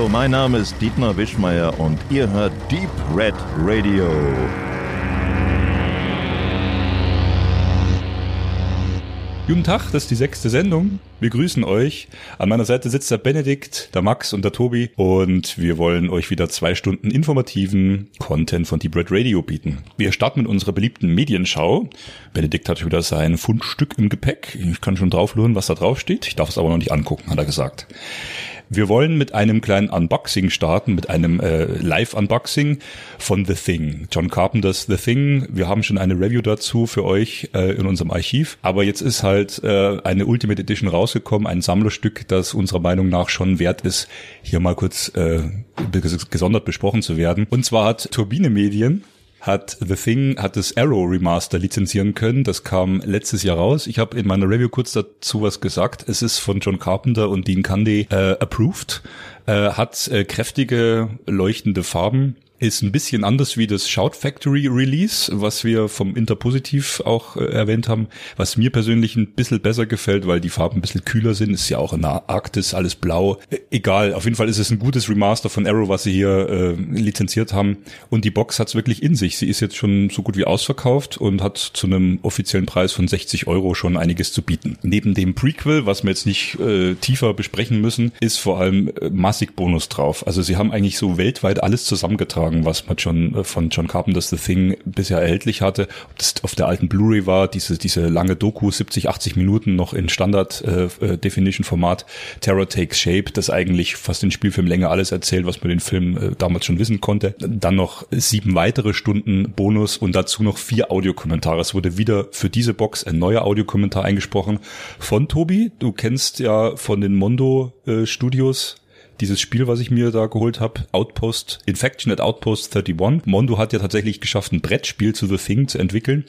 Hallo, mein Name ist Dietmar Wischmeier und ihr hört Deep Red Radio. Guten Tag, das ist die sechste Sendung. Wir grüßen euch. An meiner Seite sitzt der Benedikt, der Max und der Tobi und wir wollen euch wieder zwei Stunden informativen Content von Deep Red Radio bieten. Wir starten mit unserer beliebten Medienschau. Benedikt hat wieder sein Fundstück im Gepäck. Ich kann schon drauflohnen, was da drauf steht. Ich darf es aber noch nicht angucken, hat er gesagt. Wir wollen mit einem kleinen Unboxing starten, mit einem äh, Live-Unboxing von The Thing. John Carpenters The Thing. Wir haben schon eine Review dazu für euch äh, in unserem Archiv. Aber jetzt ist halt äh, eine Ultimate Edition rausgekommen, ein Sammlerstück, das unserer Meinung nach schon wert ist, hier mal kurz äh, gesondert besprochen zu werden. Und zwar hat Turbine Medien hat The Thing, hat das Arrow Remaster lizenzieren können. Das kam letztes Jahr raus. Ich habe in meiner Review kurz dazu was gesagt. Es ist von John Carpenter und Dean Candy äh, approved. Äh, hat äh, kräftige, leuchtende Farben ist ein bisschen anders wie das Shout Factory Release, was wir vom Interpositiv auch äh, erwähnt haben, was mir persönlich ein bisschen besser gefällt, weil die Farben ein bisschen kühler sind. Ist ja auch in der Arktis alles blau. Äh, egal, auf jeden Fall ist es ein gutes Remaster von Arrow, was sie hier äh, lizenziert haben. Und die Box hat's wirklich in sich. Sie ist jetzt schon so gut wie ausverkauft und hat zu einem offiziellen Preis von 60 Euro schon einiges zu bieten. Neben dem Prequel, was wir jetzt nicht äh, tiefer besprechen müssen, ist vor allem äh, massig Bonus drauf. Also sie haben eigentlich so weltweit alles zusammengetragen sagen, was man schon äh, von John Carpenter's The Thing bisher erhältlich hatte. Ob das auf der alten Blu-ray war, diese, diese lange Doku, 70, 80 Minuten noch in Standard äh, äh, Definition Format, Terror Takes Shape, das eigentlich fast in Spielfilmlänge alles erzählt, was man den Film äh, damals schon wissen konnte. Dann noch sieben weitere Stunden Bonus und dazu noch vier Audiokommentare. Es wurde wieder für diese Box ein neuer Audiokommentar eingesprochen von Tobi. Du kennst ja von den Mondo äh, Studios dieses Spiel, was ich mir da geholt habe, Outpost, Infection at Outpost 31. Mondo hat ja tatsächlich geschafft, ein Brettspiel zu The Thing zu entwickeln.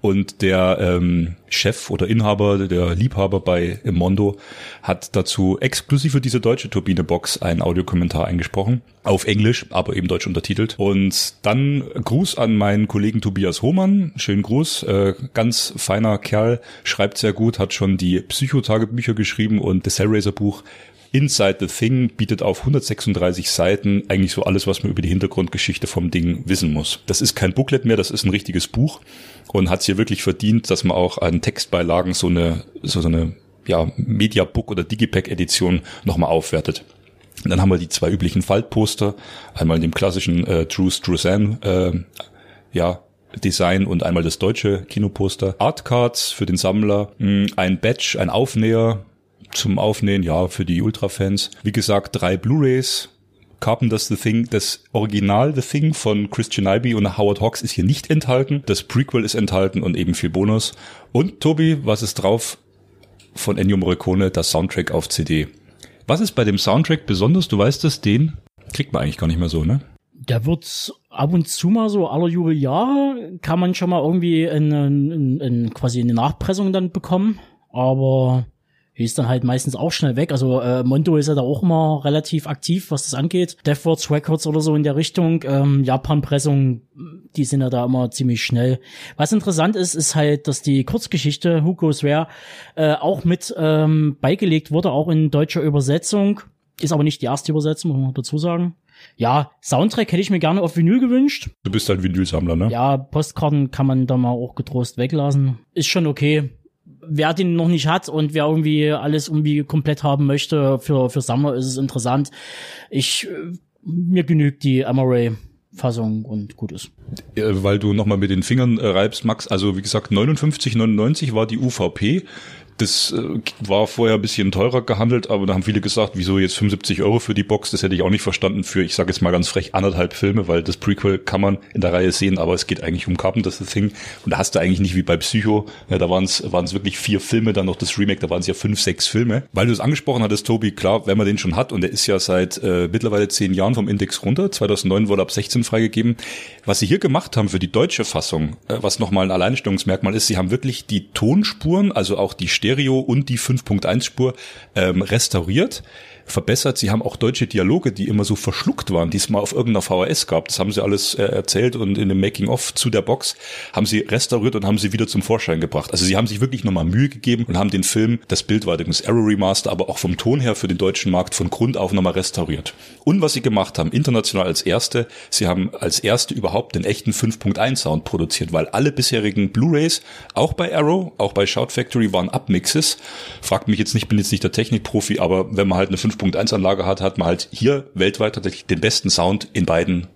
Und der ähm, Chef oder Inhaber, der Liebhaber bei Mondo, hat dazu exklusiv für diese deutsche Turbine-Box einen Audiokommentar eingesprochen. Auf Englisch, aber eben deutsch untertitelt. Und dann Gruß an meinen Kollegen Tobias Hohmann. Schönen Gruß. Äh, ganz feiner Kerl, schreibt sehr gut, hat schon die Psychotagebücher geschrieben und das Hellraiser-Buch Inside the Thing bietet auf 136 Seiten eigentlich so alles, was man über die Hintergrundgeschichte vom Ding wissen muss. Das ist kein Booklet mehr, das ist ein richtiges Buch und hat es hier wirklich verdient, dass man auch an Textbeilagen so eine, so, so eine ja, Mediabook oder Digipack Edition nochmal aufwertet. Und dann haben wir die zwei üblichen Faltposter, einmal in dem klassischen äh, Drew Struzan, äh, ja, Design und einmal das deutsche Kinoposter. Artcards für den Sammler, ein Badge, ein Aufnäher, zum Aufnehmen, ja, für die Ultra-Fans. Wie gesagt, drei Blu-rays, Carpenter's The Thing, das Original The Thing von Christian Ibe und Howard Hawks ist hier nicht enthalten. Das Prequel ist enthalten und eben viel Bonus. Und Tobi, was ist drauf von Ennio Morricone, das Soundtrack auf CD? Was ist bei dem Soundtrack besonders? Du weißt es, den kriegt man eigentlich gar nicht mehr so, ne? Der wird ab und zu mal so aller Jubeljahre kann man schon mal irgendwie in, in, in quasi eine Nachpressung dann bekommen. Aber die ist dann halt meistens auch schnell weg. Also äh, Mondo ist ja da auch immer relativ aktiv, was das angeht. Deathwords Records oder so in der Richtung. Ähm, Japan-Pressung, die sind ja da immer ziemlich schnell. Was interessant ist, ist halt, dass die Kurzgeschichte Who Goes Where äh, auch mit ähm, beigelegt wurde, auch in deutscher Übersetzung. Ist aber nicht die erste Übersetzung, muss man dazu sagen. Ja, Soundtrack hätte ich mir gerne auf Vinyl gewünscht. Du bist halt Vinylsammler, ne? Ja, Postkarten kann man da mal auch getrost weglassen. Ist schon okay wer den noch nicht hat und wer irgendwie alles irgendwie komplett haben möchte, für, für Sammler ist es interessant. Ich, äh, mir genügt die Amaray. Fassung und gut ist. Weil du nochmal mit den Fingern äh, reibst, Max, also wie gesagt, 59,99 war die UVP. Das äh, war vorher ein bisschen teurer gehandelt, aber da haben viele gesagt, wieso jetzt 75 Euro für die Box? Das hätte ich auch nicht verstanden für, ich sage jetzt mal ganz frech, anderthalb Filme, weil das Prequel kann man in der Reihe sehen, aber es geht eigentlich um Carpenter's The Thing. Und da hast du eigentlich nicht wie bei Psycho, ja, da waren es wirklich vier Filme, dann noch das Remake, da waren es ja fünf, sechs Filme. Weil du es angesprochen hattest, Tobi, klar, wenn man den schon hat und der ist ja seit äh, mittlerweile zehn Jahren vom Index runter, 2009 wurde ab 16 freigegeben. Was sie hier gemacht haben für die deutsche Fassung, äh, was nochmal ein Alleinstellungsmerkmal ist, sie haben wirklich die Tonspuren, also auch die Stereo und die 5.1 Spur ähm, restauriert verbessert. Sie haben auch deutsche Dialoge, die immer so verschluckt waren, die es mal auf irgendeiner VHS gab. Das haben sie alles äh, erzählt und in dem Making-of zu der Box haben sie restauriert und haben sie wieder zum Vorschein gebracht. Also sie haben sich wirklich nochmal Mühe gegeben und haben den Film, das Bild war übrigens Arrow Remaster, aber auch vom Ton her für den deutschen Markt von Grund auf nochmal restauriert. Und was sie gemacht haben, international als erste, sie haben als erste überhaupt den echten 5.1 Sound produziert, weil alle bisherigen Blu-rays, auch bei Arrow, auch bei Shout Factory, waren Upmixes. Fragt mich jetzt nicht, bin jetzt nicht der Technikprofi, aber wenn man halt eine 5.1 Anlage hat, hat man halt hier weltweit tatsächlich den besten Sound in beiden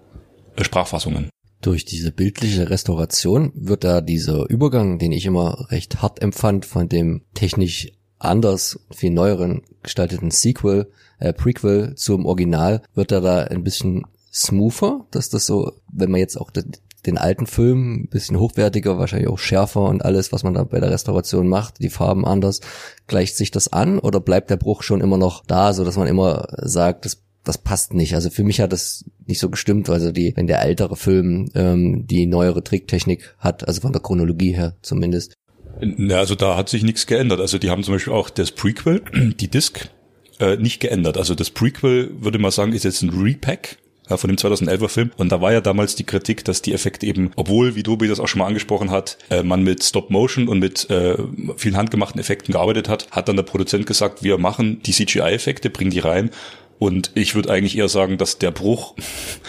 äh, Sprachfassungen. Durch diese bildliche Restauration wird da dieser Übergang, den ich immer recht hart empfand, von dem technisch anders, viel neueren gestalteten Sequel, äh, Prequel zum Original, wird da da ein bisschen smoother, dass das so, wenn man jetzt auch den, alten Film bisschen hochwertiger, wahrscheinlich auch schärfer und alles, was man da bei der Restauration macht, die Farben anders, gleicht sich das an oder bleibt der Bruch schon immer noch da, so dass man immer sagt, das das passt nicht. Also für mich hat das nicht so gestimmt. Also die, wenn der ältere Film ähm, die neuere Tricktechnik hat, also von der Chronologie her zumindest. Ja, also da hat sich nichts geändert. Also die haben zum Beispiel auch das Prequel, die Disc, äh, nicht geändert. Also das Prequel, würde man sagen, ist jetzt ein Repack ja, von dem 2011er Film. Und da war ja damals die Kritik, dass die Effekte eben, obwohl, wie Dobi das auch schon mal angesprochen hat, äh, man mit Stop Motion und mit äh, vielen handgemachten Effekten gearbeitet hat, hat dann der Produzent gesagt, wir machen die CGI-Effekte, bringen die rein. Und ich würde eigentlich eher sagen, dass der Bruch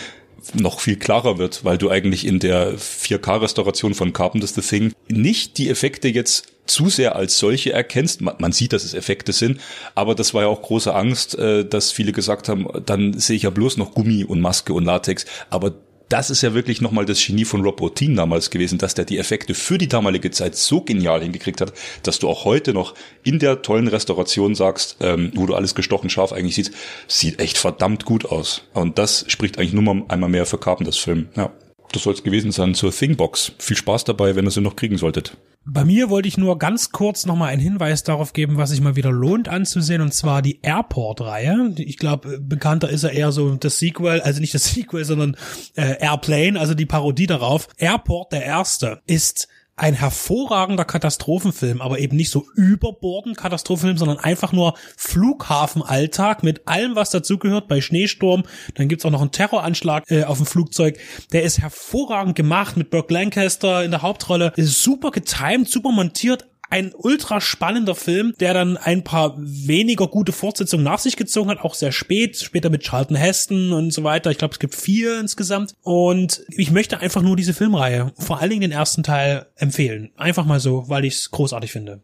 noch viel klarer wird, weil du eigentlich in der 4K-Restauration von Carpenter's The Thing nicht die Effekte jetzt zu sehr als solche erkennst. Man, man, sieht, dass es Effekte sind, aber das war ja auch große Angst, äh, dass viele gesagt haben, dann sehe ich ja bloß noch Gummi und Maske und Latex. Aber das ist ja wirklich nochmal das Genie von Rob Bottin damals gewesen, dass der die Effekte für die damalige Zeit so genial hingekriegt hat, dass du auch heute noch in der tollen Restauration sagst, ähm, wo du alles gestochen scharf eigentlich siehst, sieht echt verdammt gut aus. Und das spricht eigentlich nur mal einmal mehr für Carpenters Film. Ja. Das soll es gewesen sein zur Thingbox. Viel Spaß dabei, wenn ihr sie noch kriegen solltet. Bei mir wollte ich nur ganz kurz nochmal einen Hinweis darauf geben, was sich mal wieder lohnt anzusehen, und zwar die Airport-Reihe. Ich glaube, bekannter ist er eher so das Sequel, also nicht das Sequel, sondern äh, Airplane, also die Parodie darauf. Airport, der erste, ist ein hervorragender Katastrophenfilm, aber eben nicht so überbordend Katastrophenfilm, sondern einfach nur Flughafenalltag mit allem, was dazugehört bei Schneesturm. Dann gibt's auch noch einen Terroranschlag äh, auf dem Flugzeug. Der ist hervorragend gemacht mit Burke Lancaster in der Hauptrolle. Ist super getimed, super montiert, ein ultra spannender Film, der dann ein paar weniger gute Fortsetzungen nach sich gezogen hat, auch sehr spät, später mit Charlton Heston und so weiter. Ich glaube, es gibt vier insgesamt. Und ich möchte einfach nur diese Filmreihe, vor allen Dingen den ersten Teil, empfehlen. Einfach mal so, weil ich es großartig finde.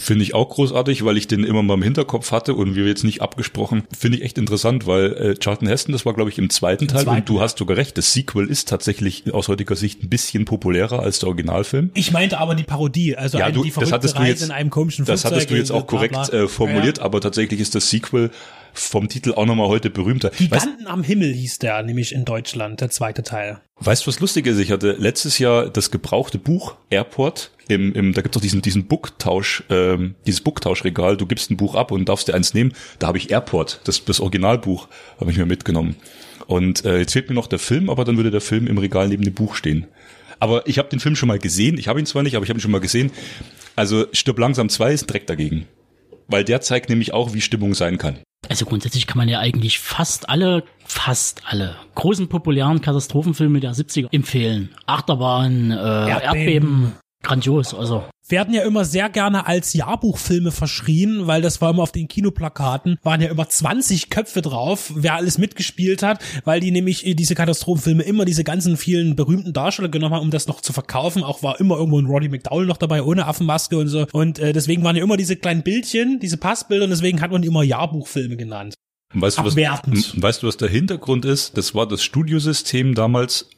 Finde ich auch großartig, weil ich den immer mal im Hinterkopf hatte und wir jetzt nicht abgesprochen. Finde ich echt interessant, weil äh, Charlton Heston, das war glaube ich im zweiten Im Teil zweiten. und du hast sogar recht, das Sequel ist tatsächlich aus heutiger Sicht ein bisschen populärer als der Originalfilm. Ich meinte aber die Parodie, also ja, du, die das hattest du jetzt, in einem komischen Das hattest du jetzt auch korrekt äh, formuliert, ja, ja. aber tatsächlich ist das Sequel vom Titel auch nochmal heute berühmter. Giganten weißt, am Himmel hieß der nämlich in Deutschland, der zweite Teil. Weißt du, was lustig ist? Ich hatte letztes Jahr das gebrauchte Buch Airport im, im da gibt's doch diesen diesen Booktausch, ähm, dieses Booktauschregal. Du gibst ein Buch ab und darfst dir eins nehmen. Da habe ich Airport, das das Originalbuch, habe ich mir mitgenommen. Und äh, jetzt fehlt mir noch der Film, aber dann würde der Film im Regal neben dem Buch stehen. Aber ich habe den Film schon mal gesehen. Ich habe ihn zwar nicht, aber ich habe ihn schon mal gesehen. Also Stirb langsam 2 ist direkt dagegen. Weil der zeigt nämlich auch, wie Stimmung sein kann. Also grundsätzlich kann man ja eigentlich fast alle, fast alle großen populären Katastrophenfilme der 70er empfehlen. Achterbahn, äh, Erdbeben. Erdbeben, grandios, also. Werden ja immer sehr gerne als Jahrbuchfilme verschrien, weil das war immer auf den Kinoplakaten, waren ja über 20 Köpfe drauf, wer alles mitgespielt hat, weil die nämlich diese Katastrophenfilme immer diese ganzen vielen berühmten Darsteller genommen haben, um das noch zu verkaufen. Auch war immer irgendwo ein Roddy McDowell noch dabei, ohne Affenmaske und so. Und äh, deswegen waren ja immer diese kleinen Bildchen, diese Passbilder und deswegen hat man die immer Jahrbuchfilme genannt. Weißt du, was, weißt du, was der Hintergrund ist? Das war das Studiosystem damals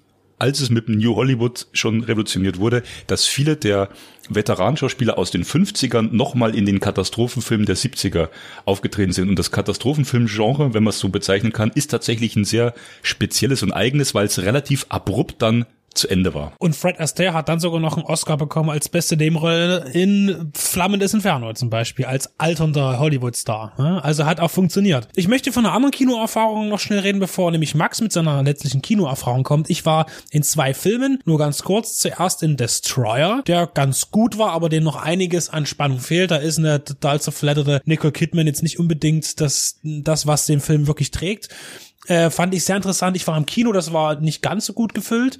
als es mit dem New Hollywood schon revolutioniert wurde, dass viele der Veteranschauspieler aus den 50ern nochmal in den Katastrophenfilmen der 70er aufgetreten sind. Und das Katastrophenfilmgenre, wenn man es so bezeichnen kann, ist tatsächlich ein sehr spezielles und eigenes, weil es relativ abrupt dann zu Ende war. Und Fred Astaire hat dann sogar noch einen Oscar bekommen als beste Nebenrolle in Flammen des Inferno zum Beispiel, als alternder Hollywood-Star. Also hat auch funktioniert. Ich möchte von einer anderen Kinoerfahrung noch schnell reden, bevor nämlich Max mit seiner letztlichen Kinoerfahrung kommt. Ich war in zwei Filmen, nur ganz kurz. Zuerst in Destroyer, der ganz gut war, aber dem noch einiges an Spannung fehlt. Da ist eine total zerfledderte Nicole Kidman jetzt nicht unbedingt das, das was den Film wirklich trägt. Äh, fand ich sehr interessant. Ich war im Kino, das war nicht ganz so gut gefüllt.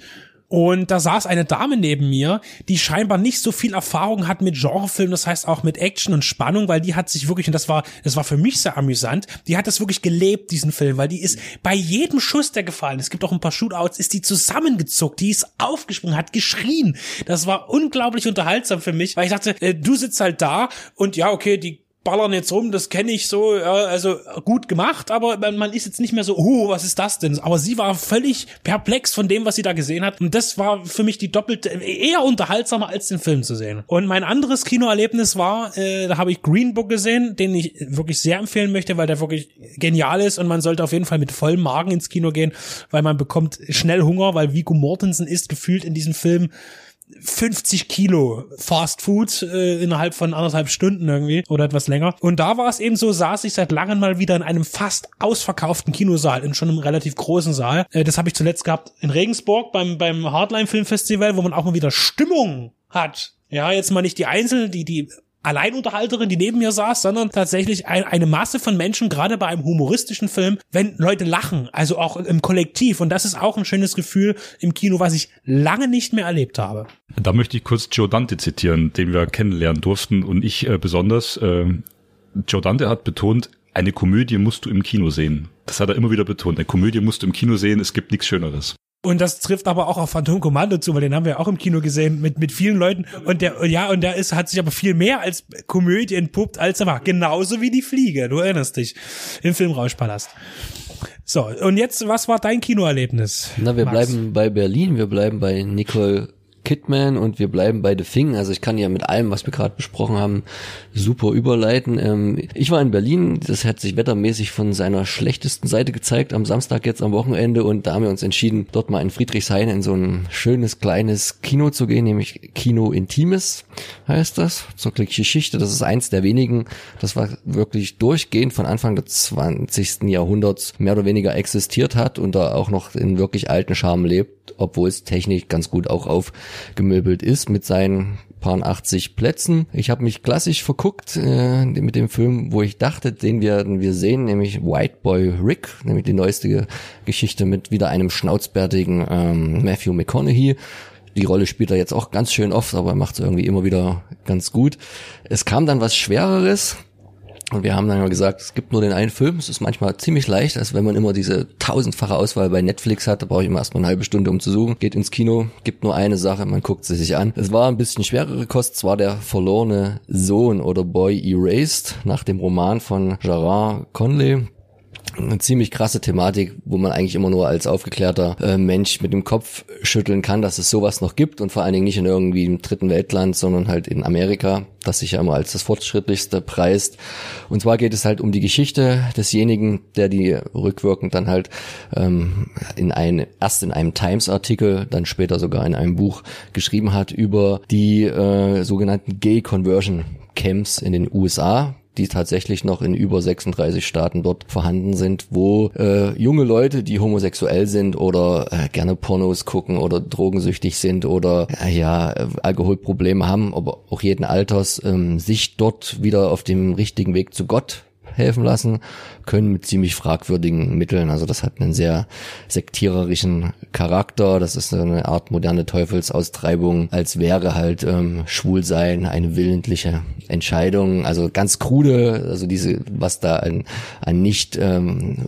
Und da saß eine Dame neben mir, die scheinbar nicht so viel Erfahrung hat mit Genrefilmen, das heißt auch mit Action und Spannung, weil die hat sich wirklich, und das war, das war für mich sehr amüsant, die hat das wirklich gelebt, diesen Film, weil die ist bei jedem Schuss, der gefallen ist, es gibt auch ein paar Shootouts, ist die zusammengezuckt, die ist aufgesprungen, hat geschrien. Das war unglaublich unterhaltsam für mich, weil ich dachte, äh, du sitzt halt da und ja, okay, die ballern jetzt rum, das kenne ich so, ja, also gut gemacht, aber man ist jetzt nicht mehr so, oh, was ist das denn? Aber sie war völlig perplex von dem, was sie da gesehen hat. Und das war für mich die doppelte, eher unterhaltsamer als den Film zu sehen. Und mein anderes Kinoerlebnis war, äh, da habe ich Green Book gesehen, den ich wirklich sehr empfehlen möchte, weil der wirklich genial ist und man sollte auf jeden Fall mit vollem Magen ins Kino gehen, weil man bekommt schnell Hunger, weil Vigo Mortensen ist gefühlt in diesem Film 50 Kilo Fast Food äh, innerhalb von anderthalb Stunden irgendwie oder etwas länger. Und da war es eben so, saß ich seit langem mal wieder in einem fast ausverkauften Kinosaal, in schon einem relativ großen Saal. Äh, das habe ich zuletzt gehabt in Regensburg beim, beim Hardline Film Festival, wo man auch mal wieder Stimmung hat. Ja, jetzt mal nicht die Einzelnen, die, die Alleinunterhalterin, die neben mir saß, sondern tatsächlich ein, eine Masse von Menschen, gerade bei einem humoristischen Film, wenn Leute lachen, also auch im Kollektiv. Und das ist auch ein schönes Gefühl im Kino, was ich lange nicht mehr erlebt habe. Da möchte ich kurz Joe Dante zitieren, den wir kennenlernen durften und ich äh, besonders. Äh, Joe Dante hat betont, eine Komödie musst du im Kino sehen. Das hat er immer wieder betont. Eine Komödie musst du im Kino sehen, es gibt nichts Schöneres. Und das trifft aber auch auf Phantom Commando zu, weil den haben wir auch im Kino gesehen mit, mit vielen Leuten. Und der, ja, und der ist, hat sich aber viel mehr als Komödie entpuppt, als er war. Genauso wie die Fliege. Du erinnerst dich. Im Filmrauschpalast. So. Und jetzt, was war dein Kinoerlebnis? Na, wir Max? bleiben bei Berlin. Wir bleiben bei Nicole Kidman und wir bleiben bei The Thing. Also ich kann ja mit allem, was wir gerade besprochen haben, super überleiten. Ähm, ich war in Berlin, das hat sich wettermäßig von seiner schlechtesten Seite gezeigt am Samstag jetzt am Wochenende und da haben wir uns entschieden, dort mal in Friedrichshain in so ein schönes kleines Kino zu gehen, nämlich Kino Intimes heißt das. Zur Geschichte, das ist eins der wenigen, das war wirklich durchgehend von Anfang des 20. Jahrhunderts mehr oder weniger existiert hat und da auch noch in wirklich alten Charme lebt, obwohl es technisch ganz gut auch aufgemöbelt ist mit seinen paar 80 Plätzen. Ich habe mich klassisch verguckt äh, mit dem Film, wo ich dachte, den werden wir sehen, nämlich White Boy Rick, nämlich die neueste Geschichte mit wieder einem schnauzbärtigen ähm, Matthew McConaughey. Die Rolle spielt er jetzt auch ganz schön oft, aber er macht es irgendwie immer wieder ganz gut. Es kam dann was Schwereres, und wir haben dann gesagt, es gibt nur den einen Film. Es ist manchmal ziemlich leicht, als wenn man immer diese tausendfache Auswahl bei Netflix hat. Da brauche ich immer erstmal eine halbe Stunde, um zu suchen. Geht ins Kino, gibt nur eine Sache, man guckt sie sich an. Es war ein bisschen schwerere Kost. Es war der verlorene Sohn oder Boy Erased nach dem Roman von Gerard Conley eine ziemlich krasse Thematik, wo man eigentlich immer nur als aufgeklärter äh, Mensch mit dem Kopf schütteln kann, dass es sowas noch gibt und vor allen Dingen nicht in irgendwie im dritten Weltland, sondern halt in Amerika, das sich ja immer als das fortschrittlichste preist. Und zwar geht es halt um die Geschichte desjenigen, der die rückwirkend dann halt ähm, in ein, erst in einem Times-Artikel, dann später sogar in einem Buch geschrieben hat über die äh, sogenannten Gay Conversion Camps in den USA, die tatsächlich noch in über 36 Staaten dort vorhanden sind, wo äh, junge Leute, die homosexuell sind oder äh, gerne Pornos gucken oder drogensüchtig sind oder äh, ja äh, Alkoholprobleme haben, aber auch jeden Alters, ähm, sich dort wieder auf dem richtigen Weg zu Gott helfen lassen, können mit ziemlich fragwürdigen Mitteln. Also das hat einen sehr sektiererischen Charakter. Das ist eine Art moderne Teufelsaustreibung, als wäre halt ähm, Schwulsein eine willentliche Entscheidung. Also ganz krude, also diese, was da an, an nicht ähm,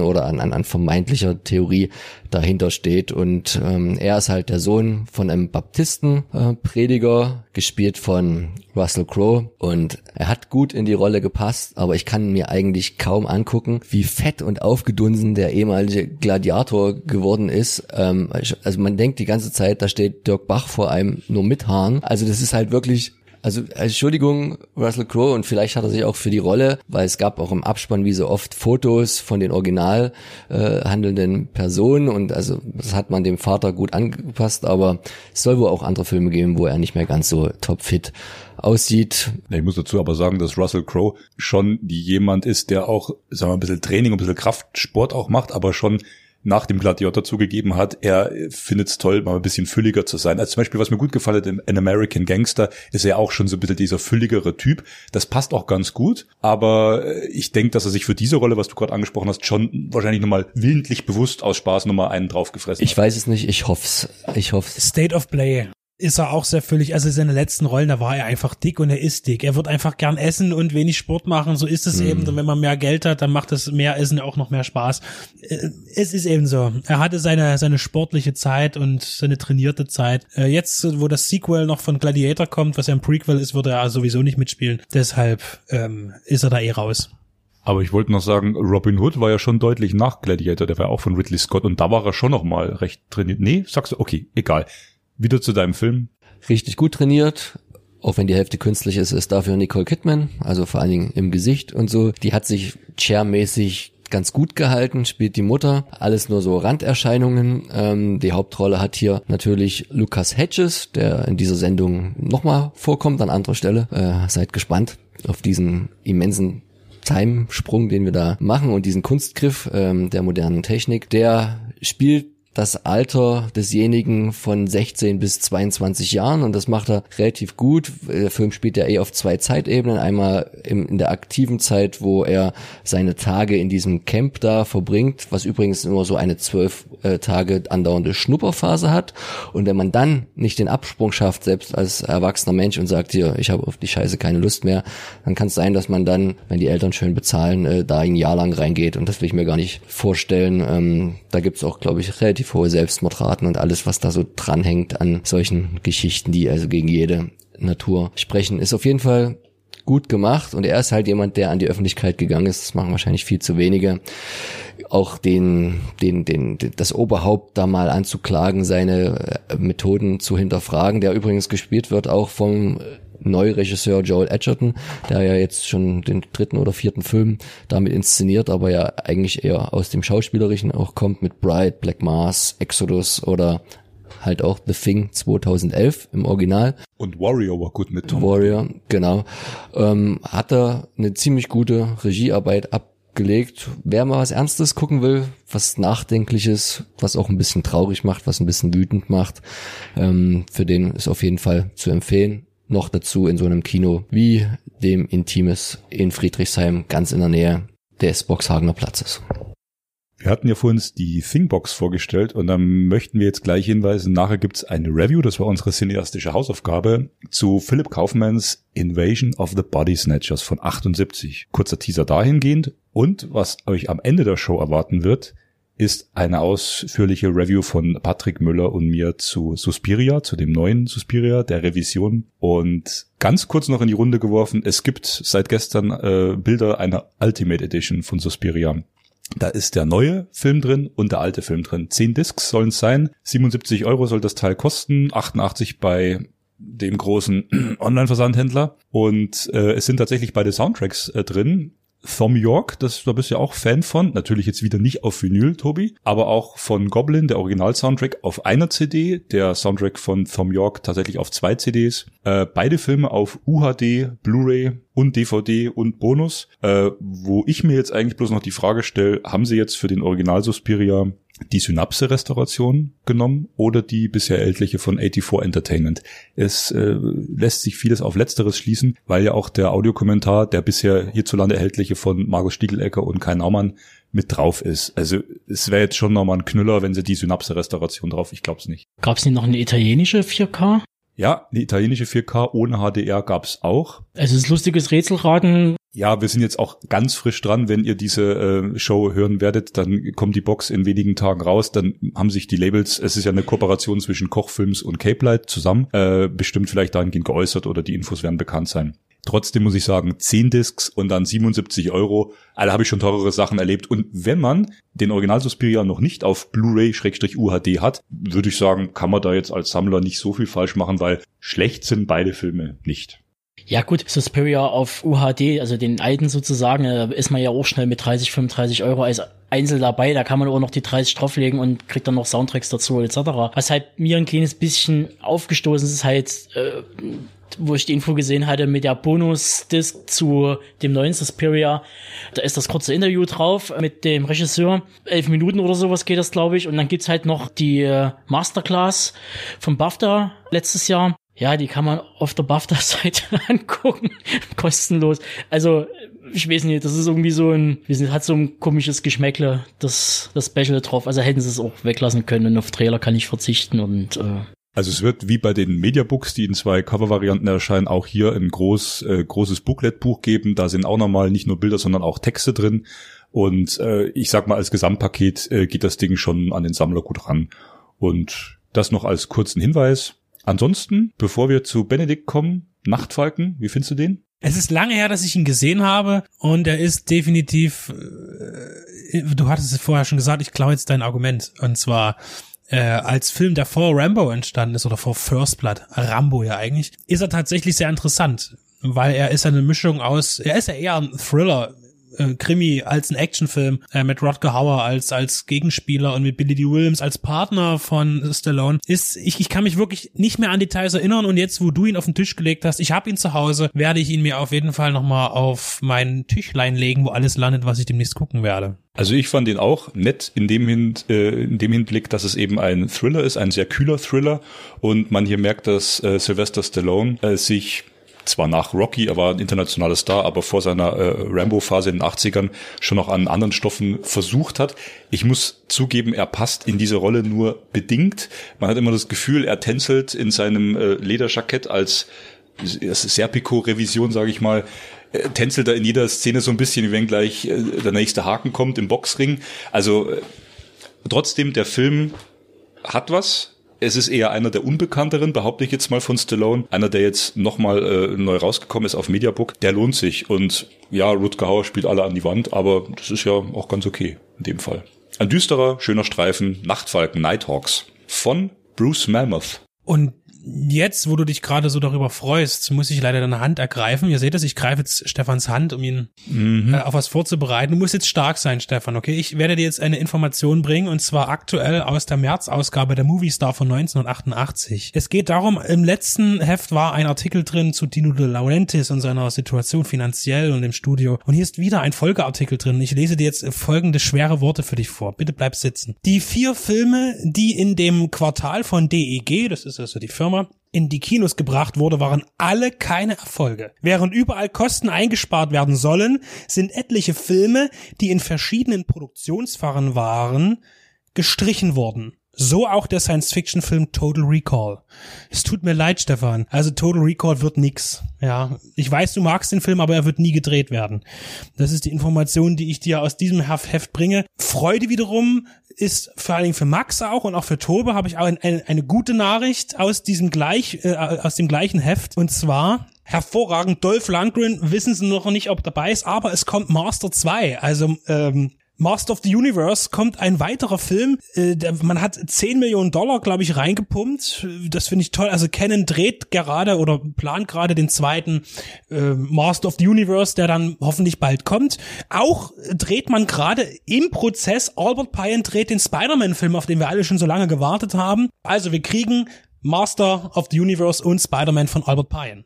oder an, an, an vermeintlicher Theorie dahinter steht. Und ähm, er ist halt der Sohn von einem Baptistenprediger, äh, gespielt von Russell Crowe. Und er hat gut in die Rolle gepasst, aber ich kann mir eigentlich kaum angucken, wie fett und aufgedunsen der ehemalige Gladiator geworden ist. Ähm, also man denkt die ganze Zeit, da steht Dirk Bach vor einem nur mit Haaren. Also das ist halt wirklich Also Entschuldigung, Russell Crowe, und vielleicht hat er sich auch für die Rolle, weil es gab auch im Abspann wie so oft Fotos von den original äh, handelnden Personen und also das hat man dem Vater gut angepasst, aber es soll wohl auch andere Filme geben, wo er nicht mehr ganz so topfit aussieht. Ich muss dazu aber sagen, dass Russell Crowe schon die jemand ist, der auch, sagen wir, ein bisschen Training, ein bisschen Kraftsport auch macht, aber schon nach dem Gladiator zugegeben hat, er findet es toll, mal ein bisschen fülliger zu sein. Also zum Beispiel, was mir gut gefallen hat, in American Gangster ist er auch schon so ein bisschen dieser fülligere Typ. Das passt auch ganz gut, aber äh, ich denke, dass er sich für diese Rolle, was du gerade angesprochen hast, schon wahrscheinlich nochmal willentlich bewusst aus Spaß nochmal einen draufgefressen Ich hat. weiß es nicht, ich hoff's. Ich hoff's. State of Play ist er auch sehr völlig, also seine letzten Rollen, da war er einfach dick und er ist dick. Er wird einfach gern essen und wenig Sport machen, so ist es eben. Und wenn man mehr Geld hat, dann macht das mehr Essen auch noch mehr Spaß. Äh, Es ist eben so. Er hatte seine, seine sportliche Zeit und seine trainierte Zeit. Äh, Jetzt, wo das Sequel noch von Gladiator kommt, was ja ein Prequel ist, wird er sowieso nicht mitspielen. Deshalb ähm, ist er da eh raus. Aber ich wollte noch sagen, Robin Hood war ja schon deutlich nach Gladiator, der war auch von Ridley Scott und da war er schon noch mal recht trainiert. Nee, sagst du, okay, egal. Wieder zu deinem Film. Richtig gut trainiert. Auch wenn die Hälfte künstlich ist, ist dafür Nicole Kidman, also vor allen Dingen im Gesicht und so. Die hat sich chairmäßig ganz gut gehalten, spielt die Mutter. Alles nur so Randerscheinungen. Ähm, die Hauptrolle hat hier natürlich Lucas Hedges, der in dieser Sendung nochmal vorkommt an anderer Stelle. Äh, seid gespannt auf diesen immensen Timesprung, den wir da machen und diesen Kunstgriff ähm, der modernen Technik. Der spielt das Alter desjenigen von 16 bis 22 Jahren und das macht er relativ gut. Der Film spielt ja eh auf zwei Zeitebenen. Einmal im, in der aktiven Zeit, wo er seine Tage in diesem Camp da verbringt, was übrigens nur so eine zwölf äh, Tage andauernde Schnupperphase hat. Und wenn man dann nicht den Absprung schafft, selbst als erwachsener Mensch und sagt, hier, ich habe auf die Scheiße keine Lust mehr, dann kann es sein, dass man dann, wenn die Eltern schön bezahlen, äh, da ein Jahr lang reingeht. Und das will ich mir gar nicht vorstellen. Ähm, da gibt's auch, glaube ich, relativ hohe Selbstmordraten und alles, was da so dranhängt an solchen Geschichten, die also gegen jede Natur sprechen, ist auf jeden Fall gut gemacht und er ist halt jemand, der an die Öffentlichkeit gegangen ist. Das machen wahrscheinlich viel zu wenige. Auch den, den, den, das Oberhaupt da mal anzuklagen, seine äh, Methoden zu hinterfragen, der übrigens gespielt wird auch vom Neuregisseur Joel Edgerton, der ja jetzt schon den dritten oder vierten Film damit inszeniert, aber ja eigentlich eher aus dem Schauspielerischen auch kommt mit Bright, Black Mars, Exodus oder halt auch The Thing 2011 im Original. Und Warrior war gut mit Tom. Warrior, genau. Ähm, hat er eine ziemlich gute Regiearbeit abgelegt. Wer mal was Ernstes gucken will, was Nachdenkliches, was auch ein bisschen traurig macht, was ein bisschen wütend macht, ähm, für den ist auf jeden Fall zu empfehlen noch dazu in so einem Kino wie dem Intimes in Friedrichshain, ganz in der Nähe des Boxhagener Platzes. Wir hatten ja vorhin die Thingbox vorgestellt und dann möchten wir jetzt gleich hinweisen, nachher gibt's eine Review, das war unsere cineastische Hausaufgabe, zu Philip Kaufmans Invasion of the Body Snatchers von 78. Kurzer Teaser dahingehend und was euch am Ende der Show erwarten wird, ist eine ausführliche Review von Patrick Müller und mir zu Suspiria, zu dem neuen Suspiria, der Revision. Und ganz kurz noch in die Runde geworfen, es gibt seit gestern äh, Bilder einer Ultimate Edition von Suspiria. Da ist der neue Film drin und der alte Film drin. Zehn Discs sollen es sein. 77 Euro soll das Teil kosten. 88 bei dem großen Online-Versandhändler. Und äh, es sind tatsächlich beide Soundtracks äh, drin. Thom York, das, da bist du ja auch Fan von. Natürlich jetzt wieder nicht auf Vinyl, Tobi, aber auch von Goblin, der Original-Soundtrack auf einer CD, der Soundtrack von Thom York tatsächlich auf zwei CDs. Äh, beide Filme auf UHD, Blu-ray und DVD und Bonus. Äh, wo ich mir jetzt eigentlich bloß noch die Frage stelle, haben sie jetzt für den Original Suspiria die Synapse-Restauration genommen oder die bisher erhältliche von 84 Entertainment. Es äh, lässt sich vieles auf Letzteres schließen, weil ja auch der Audiokommentar, der bisher hierzulande erhältliche von Markus Stiegelecker und Kai Naumann mit drauf ist. Also es wäre jetzt schon nochmal ein Knüller, wenn sie die Synapse-Restauration drauf, ich glaube es nicht. Gab's nicht noch eine italienische 4K? Ja, die italienische 4K ohne HDR gab's auch. Also es ist lustiges Rätselraten. Ja, wir sind jetzt auch ganz frisch dran. Wenn ihr diese äh, Show hören werdet, dann kommt die Box in wenigen Tagen raus. Dann haben sich die Labels, es ist ja eine Kooperation zwischen Kochfilms und Cape Light zusammen, äh, bestimmt vielleicht dahingehend geäußert oder die Infos werden bekannt sein. Trotzdem muss ich sagen, 10 Discs und dann 77 Euro. Alle habe ich schon teurere Sachen erlebt. Und wenn man den Original Suspiria noch nicht auf Blu-ray-UHD hat, würde ich sagen, kann man da jetzt als Sammler nicht so viel falsch machen, weil schlecht sind beide Filme nicht. Ja gut, Suspiria auf UHD, also den alten sozusagen, äh, ist man ja auch schnell mit 30, 35 Euro als Einzel dabei, da kann man auch noch die 30 drauflegen und kriegt dann noch Soundtracks dazu etc. Was halt mir ein kleines bisschen aufgestoßen ist, halt, äh, wo ich die Info gesehen hatte mit der Bonus-Disc zu dem neuen Suspiria, da ist das kurze Interview drauf mit dem Regisseur, elf Minuten oder sowas geht das, glaube ich, und dann gibt's halt noch die äh, Masterclass vom BAFTA letztes Jahr. Ja, die kann man auf der BAFTA-Seite angucken, kostenlos. Also ich weiß nicht, das ist irgendwie so ein, wir sind, hat so ein komisches Geschmäckle, das, das Special drauf. Also hätten sie es auch weglassen können und auf Trailer kann ich verzichten und äh, also es wird wie bei den Mediabooks, die in zwei Covervarianten erscheinen, auch hier ein groß, äh, großes Booklet-Buch geben. Da sind auch nochmal nicht nur Bilder, sondern auch Texte drin. Und äh, ich sag mal, als Gesamtpaket äh, geht das Ding schon an den Sammler gut ran. Und das noch als kurzen Hinweis. Ansonsten, bevor wir zu Benedikt kommen, Nachtfalken, wie findest du den? Es ist lange her, dass ich ihn gesehen habe und er ist definitiv, äh, du hattest es vorher schon gesagt, ich klaue jetzt dein Argument. Und zwar, äh, als Film, der vor Rambo entstanden ist oder vor First Blood, Rambo ja eigentlich, ist er tatsächlich sehr interessant, weil er ist eine Mischung aus, er ist ja eher ein Thriller äh, Krimi als ein Actionfilm äh, mit Rodger Hauer als als Gegenspieler und mit Billy D. Williams als Partner von Stallone ist ich, ich kann mich wirklich nicht mehr an Details erinnern und jetzt wo du ihn auf den Tisch gelegt hast ich habe ihn zu Hause werde ich ihn mir auf jeden Fall noch mal auf mein Tischlein legen wo alles landet was ich demnächst gucken werde also ich fand ihn auch nett in dem, Hin äh, in dem Hinblick, dass es eben ein Thriller ist, ein sehr kühler Thriller und man hier merkt, dass äh, Sylvester Stallone äh, sich zwar nach Rocky, er war ein internationaler Star, aber vor seiner äh, Rambo-Phase in den 80ern schon noch an anderen Stoffen versucht hat. Ich muss zugeben, er passt in diese Rolle nur bedingt. Man hat immer das Gefühl, er tänzelt in seinem äh, Lederjackett als Serpico-Revision, sage ich mal, äh, tänzelt er in jeder Szene so ein bisschen, wenn gleich äh, der nächste Haken kommt im Boxring. Also äh, trotzdem, der Film hat was, es ist eher einer der unbekannteren, behaupte ich jetzt mal von Stallone. Einer, der jetzt nochmal äh, neu rausgekommen ist auf Mediabook. Der lohnt sich. Und ja, Rutger Hauer spielt alle an die Wand, aber das ist ja auch ganz okay in dem Fall. Ein düsterer, schöner Streifen, Nachtfalken, Nighthawks von Bruce Mammoth. Und jetzt, wo du dich gerade so darüber freust, muss ich leider deine Hand ergreifen. Ihr seht es, ich greife jetzt Stefans Hand, um ihn mhm. äh, auf was vorzubereiten. Du musst jetzt stark sein, Stefan, okay? Ich werde dir jetzt eine Information bringen und zwar aktuell aus der März-Ausgabe der Movie Star von 1988. Es geht darum, im letzten Heft war ein Artikel drin zu Dino De Laurentiis und seiner Situation finanziell und im Studio. Und hier ist wieder ein Folgeartikel drin. Ich lese dir jetzt folgende schwere Worte für dich vor. Bitte bleib sitzen. Die vier Filme, die in dem Quartal von DEG, das ist also die Firma, Firma in die Kinos gebracht wurde, waren alle keine Erfolge. Während überall Kosten eingespart werden sollen, sind etliche Filme, die in verschiedenen Produktionsfahren waren, gestrichen worden. So auch der Science-Fiction-Film Total Recall. Es tut mir leid, Stefan. Also Total Recall wird nix. Ja, ich weiß, du magst den Film, aber er wird nie gedreht werden. Das ist die Information, die ich dir aus diesem Heft bringe. Freude wiederum ist vor allen Dingen für Max auch und auch für Tobe habe ich auch eine, eine, gute Nachricht aus diesem gleich äh, aus dem gleichen Heft und zwar hervorragend Dolph Lundgren wissen sie noch nicht, ob dabei ist, aber es kommt Master 2, also ähm, Master of the Universe kommt ein weiterer Film. Äh, man hat 10 Millionen Dollar, glaube ich, reingepumpt. Das finde ich toll. Also Canon dreht gerade oder plant gerade den zweiten äh, Master of the Universe, der dann hoffentlich bald kommt. Auch dreht man gerade im Prozess, Albert Pine dreht den Spider-Man-Film, auf den wir alle schon so lange gewartet haben. Also wir kriegen Master of the Universe und Spider-Man von Albert Pine.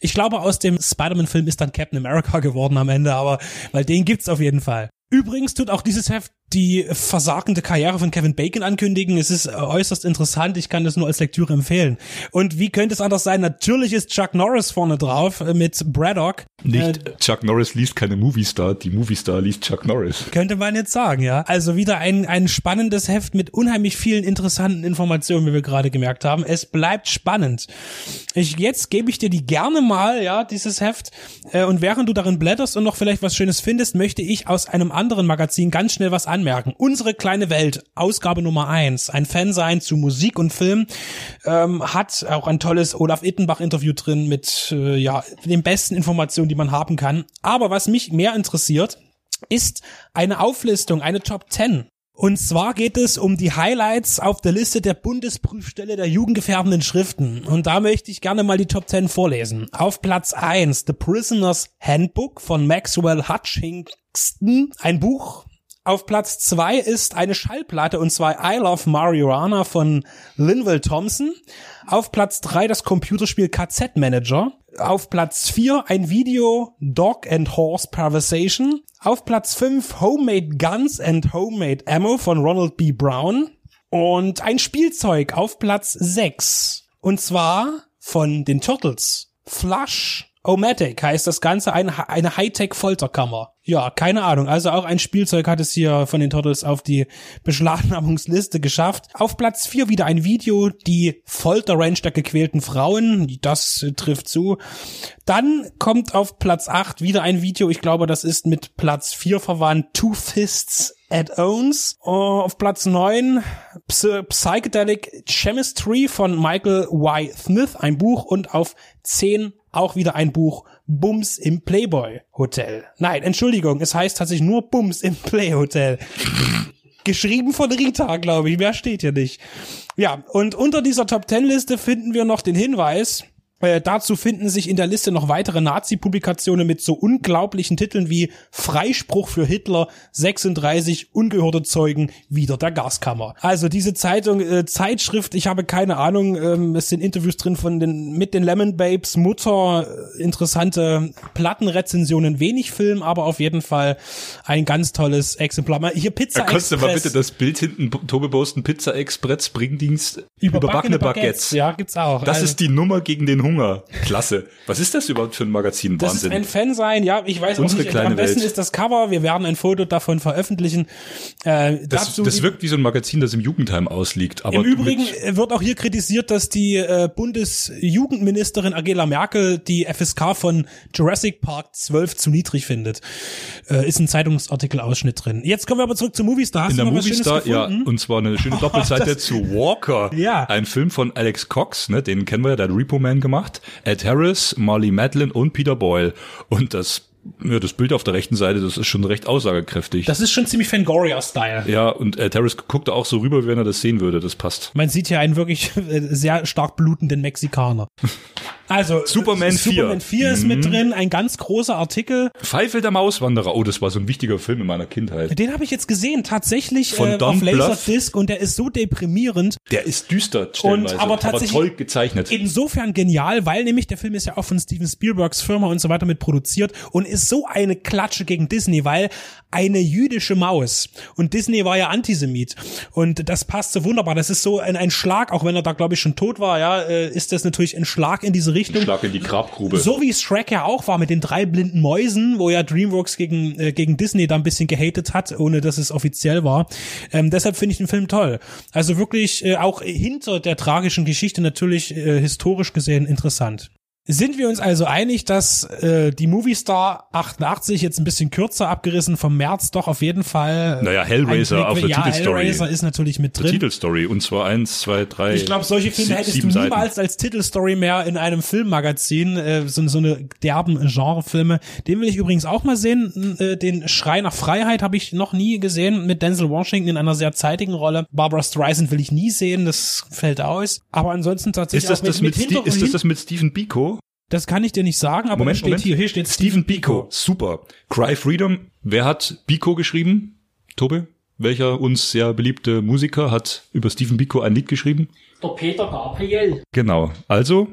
Ich glaube, aus dem Spider-Man-Film ist dann Captain America geworden am Ende, aber weil den gibt's auf jeden Fall. Übrigens tut auch dieses Heft die versagende Karriere von Kevin Bacon ankündigen. Es ist äußerst interessant. Ich kann das nur als Lektüre empfehlen. Und wie könnte es anders sein? Natürlich ist Chuck Norris vorne drauf äh, mit Braddock. Nicht äh, Chuck Norris liest keine Movie Star, die Movie Star liest Chuck Norris. Könnte man jetzt sagen, ja. Also wieder ein, ein spannendes Heft mit unheimlich vielen interessanten Informationen, wie wir gerade gemerkt haben. Es bleibt spannend. Ich, jetzt gebe ich dir die gerne mal, ja, dieses Heft. Äh, und während du darin blätterst und noch vielleicht was Schönes findest, möchte ich aus einem anderen Magazin ganz schnell was an anmerken. Unsere kleine Welt, Ausgabe Nummer eins, ein Fansein zu Musik und Film, ähm, hat auch ein tolles Olaf Ittenbach-Interview drin mit äh, ja den besten Informationen, die man haben kann. Aber was mich mehr interessiert, ist eine Auflistung, eine Top 10 Und zwar geht es um die Highlights auf der Liste der Bundesprüfstelle der jugendgefährdenden Schriften. Und da möchte ich gerne mal die Top 10 vorlesen. Auf Platz 1 The Prisoner's Handbook von Maxwell Hutchinson. Ein Buch. Auf Platz 2 ist eine Schallplatte und zwar I Love Marijuana von Linville Thompson. Auf Platz 3 das Computerspiel KZ Manager. Auf Platz 4 ein Video Dog and Horse Conversation. Auf Platz 5 Homemade Guns and Homemade Ammo von Ronald B. Brown. Und ein Spielzeug auf Platz 6. Und zwar von den Turtles. Flush Omatic heißt das Ganze, eine, eine Hightech-Folterkammer. Ja, keine Ahnung. Also auch ein Spielzeug hat es hier von den Turtles auf die Beschlagnahmungsliste geschafft. Auf Platz 4 wieder ein Video, die Folterrange der gequälten Frauen. Das trifft zu. Dann kommt auf Platz 8 wieder ein Video, ich glaube, das ist mit Platz 4 verwandt, Two Fists Add-ons. Uh, auf Platz 9 Psy Psychedelic Chemistry von Michael Y. Smith, ein Buch. Und auf 10 auch wieder ein Buch Bums im Playboy Hotel. Nein, Entschuldigung, es heißt tatsächlich nur Bums im Play Hotel. Geschrieben von Rita, glaube ich. Mehr steht hier nicht. Ja, und unter dieser Top 10 Liste finden wir noch den Hinweis, äh, dazu finden sich in der Liste noch weitere Nazi-Publikationen mit so unglaublichen Titeln wie Freispruch für Hitler, 36 ungehörte Zeugen wieder der Gaskammer. Also diese Zeitung, äh, Zeitschrift, ich habe keine Ahnung, ähm, es sind Interviews drin von den mit den Lemon Babes Mutter, äh, interessante Plattenrezensionen, wenig Film, aber auf jeden Fall ein ganz tolles Exemplar. Mal Hier Pizza Da kannst du mal Express. bitte das Bild hinten, Tobe posten, Pizza Express, Bringdienst, Überbackene überbackene Baguettes. Ja, gibt's auch. Das Also- ist die Nummer gegen den Hunger. Klasse. Was ist das überhaupt für ein Magazin? Das Wahnsinn. ist ein Fan sein, ja, ich weiß Unsere auch nicht. kleine Am besten Welt. ist das Cover, wir werden ein Foto davon veröffentlichen. Äh, das, das wirkt wie so ein Magazin, das im Jugendheim ausliegt. Aber Im Übrigen wird auch hier kritisiert, dass die äh, Bundesjugendministerin Angela Merkel die FSK von Jurassic Park 12 zu niedrig findet. Äh, ist ein Zeitungsartikelausschnitt drin. Jetzt kommen wir aber zurück zu Moviestar. Hast in du der Moviestar, ja, und zwar eine schöne Doppelseite Das- zu Walker. Ja. Ein Film von Alex Cox, ne, den kennen wir ja, der hat Repo Man gemacht. Ed Harris, Marley Madeline und Peter Boyle. Und das, ja, das Bild auf der rechten Seite, das ist schon recht aussagekräftig. Das ist schon ziemlich Fangoria-Style. ja, und Ed Harris guckt auch so rüber, wie wenn er das sehen würde. Das passt. Man sieht hier einen wirklich äh, sehr stark blutenden Mexikaner. Also Superman äh, Superman 4. 4 ist mit drin, ein ganz großer Artikel. Pfeifel der Mauswanderer. Oh, das war so ein wichtiger Film in meiner Kindheit. Den habe ich jetzt gesehen, tatsächlich Von äh, Don auf. Laserdisc und der ist so deprimierend. Der ist düster, stellenweise, aber tatsächlich- toll gezeichnet. Insofern genial, weil nämlich der Film ist ja auch von Steven Spielbergs Firma und so weiter mit produziert und ist so eine Klatsche gegen Disney, weil eine jüdische Maus und Disney war ja Antisemit und das passt so wunderbar. Das ist so ein, ein Schlag, auch wenn er da glaube ich schon tot war, ja, äh, ist das natürlich ein Schlag in diese Richtung. Schlag in die Grabgrube. So wie Shrek ja auch war mit den drei blinden Mäusen, wo ja DreamWorks gegen, äh, gegen Disney da ein bisschen gehatet hat, ohne dass es offiziell war. Ähm, deshalb finde ich den Film toll. Also wirklich äh, auch hinter der tragischen Geschichte natürlich äh, historisch gesehen interessant. Sind wir uns also einig, dass äh, die Moviestar 88 jetzt ein bisschen kürzer abgerissen vom März doch auf jeden Fall. äh, Naja, Hellraiser auf der ja, Titelstory. Hellraiser ist natürlich mit drin. Titelstory. Und zwar eins, zwei, drei. Ich glaube, solche Filme hättest du sieben Seiten. niemals als Titelstory mehr in einem Filmmagazin, äh, so, so eine derben Genrefilme. Den will ich übrigens auch mal sehen. Äh, den Schrei nach Freiheit habe ich noch nie gesehen mit Denzel Washington in einer sehr zeitigen Rolle. Barbara Streisand will ich nie sehen, das fällt aus. Aber ansonsten tatsächlich Ist das auch mit, das mit, mit ist das das mit Stephen Biko? Das kann ich dir nicht sagen, aber Moment, steht Moment. hier, hier steht Stephen Biko. Super. Cry Freedom. Wer hat Biko geschrieben? Tobe? Welcher uns sehr beliebte Musiker hat über Stephen Biko ein Lied geschrieben? Der Peter Gabriel. Genau. Also,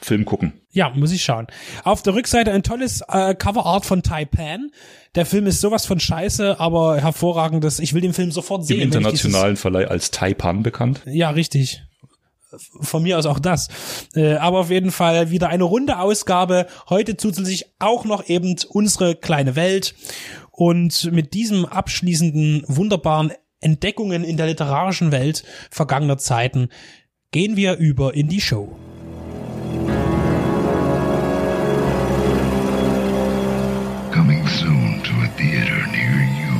Film gucken. Ja, muss ich schauen. Auf der Rückseite ein tolles äh, Coverart von Taipan. Der Film ist sowas von scheiße, aber hervorragendes. Ich will den Film sofort sehen. Im internationalen Verleih als Taipan bekannt. Dieses, ja, richtig. Von mir aus auch das. Äh, aber auf jeden Fall wieder eine runde Ausgabe. Heute zusätzlich auch noch eben unsere kleine Welt. Und mit diesem abschließenden, wunderbaren Entdeckungen in der literarischen Welt vergangener Zeiten gehen wir über in die Show. Coming soon to a theater near you.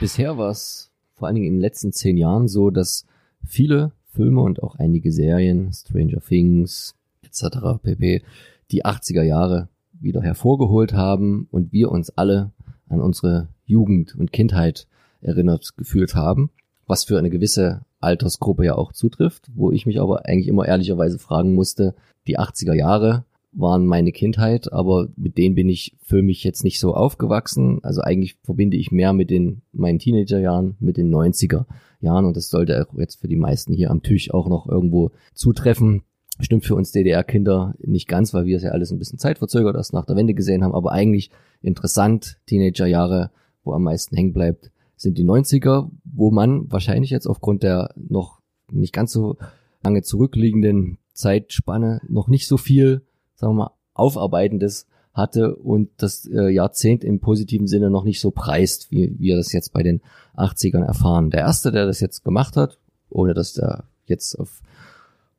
Bisher war es vor allen Dingen in den letzten zehn Jahren so, dass viele Filme und auch einige Serien, Stranger Things etc. pp. die 80er Jahre wieder hervorgeholt haben und wir uns alle an unsere Jugend und Kindheit erinnert gefühlt haben, was für eine gewisse Altersgruppe ja auch zutrifft, wo ich mich aber eigentlich immer ehrlicherweise fragen musste, die 80er Jahre waren meine Kindheit, aber mit denen bin ich für mich jetzt nicht so aufgewachsen. Also eigentlich verbinde ich mehr mit den meinen Teenagerjahren, mit den 90er Jahren und das sollte auch jetzt für die meisten hier am Tisch auch noch irgendwo zutreffen. Stimmt für uns DDR-Kinder nicht ganz, weil wir es ja alles ein bisschen zeitverzögert erst nach der Wende gesehen haben, aber eigentlich interessant, Teenagerjahre, wo am meisten hängen bleibt, sind die 90er, wo man wahrscheinlich jetzt aufgrund der noch nicht ganz so lange zurückliegenden Zeitspanne noch nicht so viel, sagen wir mal, Aufarbeitendes hatte und das äh, Jahrzehnt im positiven Sinne noch nicht so preist, wie wir das jetzt bei den 80ern erfahren. Der erste, der das jetzt gemacht hat, ohne dass der jetzt auf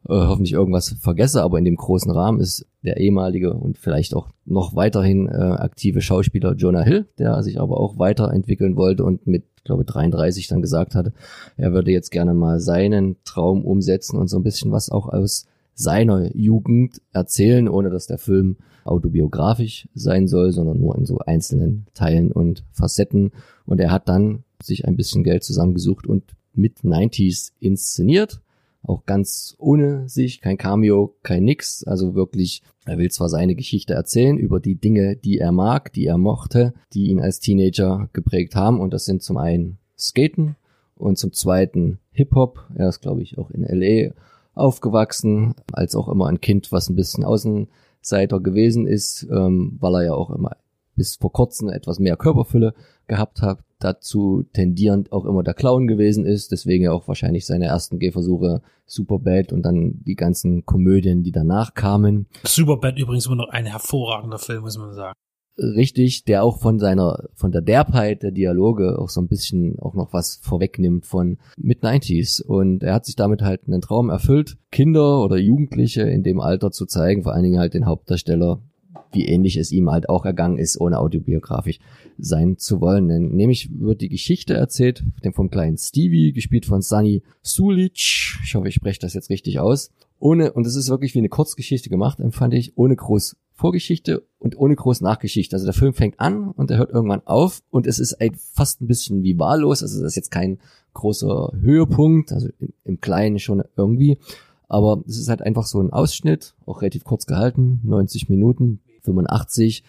äh, hoffentlich irgendwas vergesse, aber in dem großen Rahmen ist der ehemalige und vielleicht auch noch weiterhin äh, aktive Schauspieler Jonah Hill, der sich aber auch weiterentwickeln wollte und mit, glaube 33 dann gesagt hatte, er würde jetzt gerne mal seinen Traum umsetzen und so ein bisschen was auch aus seiner Jugend erzählen, ohne dass der Film autobiografisch sein soll, sondern nur in so einzelnen Teilen und Facetten. Und er hat dann sich ein bisschen Geld zusammengesucht und mit 90s inszeniert auch ganz ohne sich, kein Cameo, kein nix. Also wirklich, er will zwar seine Geschichte erzählen über die Dinge, die er mag, die er mochte, die ihn als Teenager geprägt haben. Und das sind zum einen Skaten und zum zweiten Hip-Hop. Er ist, glaube ich, auch in LA aufgewachsen, als auch immer ein Kind, was ein bisschen Außenseiter gewesen ist, ähm, weil er ja auch immer bis vor kurzem etwas mehr Körperfülle gehabt hat, dazu tendierend auch immer der Clown gewesen ist, deswegen ja auch wahrscheinlich seine ersten Gehversuche Superbad und dann die ganzen Komödien, die danach kamen. Superbad übrigens immer noch ein hervorragender Film, muss man sagen. Richtig, der auch von seiner, von der Derbheit der Dialoge auch so ein bisschen auch noch was vorwegnimmt von Mid-90s. Und er hat sich damit halt einen Traum erfüllt, Kinder oder Jugendliche in dem Alter zu zeigen, vor allen Dingen halt den Hauptdarsteller wie ähnlich es ihm halt auch ergangen ist, ohne autobiografisch sein zu wollen. Denn nämlich wird die Geschichte erzählt vom kleinen Stevie, gespielt von Sunny Sulic. Ich hoffe, ich spreche das jetzt richtig aus. Ohne, und es ist wirklich wie eine Kurzgeschichte gemacht, empfand ich, ohne groß Vorgeschichte und ohne groß Nachgeschichte. Also der Film fängt an und er hört irgendwann auf und es ist fast ein bisschen wie wahllos. Also das ist jetzt kein großer Höhepunkt, also im Kleinen schon irgendwie. Aber es ist halt einfach so ein Ausschnitt, auch relativ kurz gehalten, 90 Minuten, 85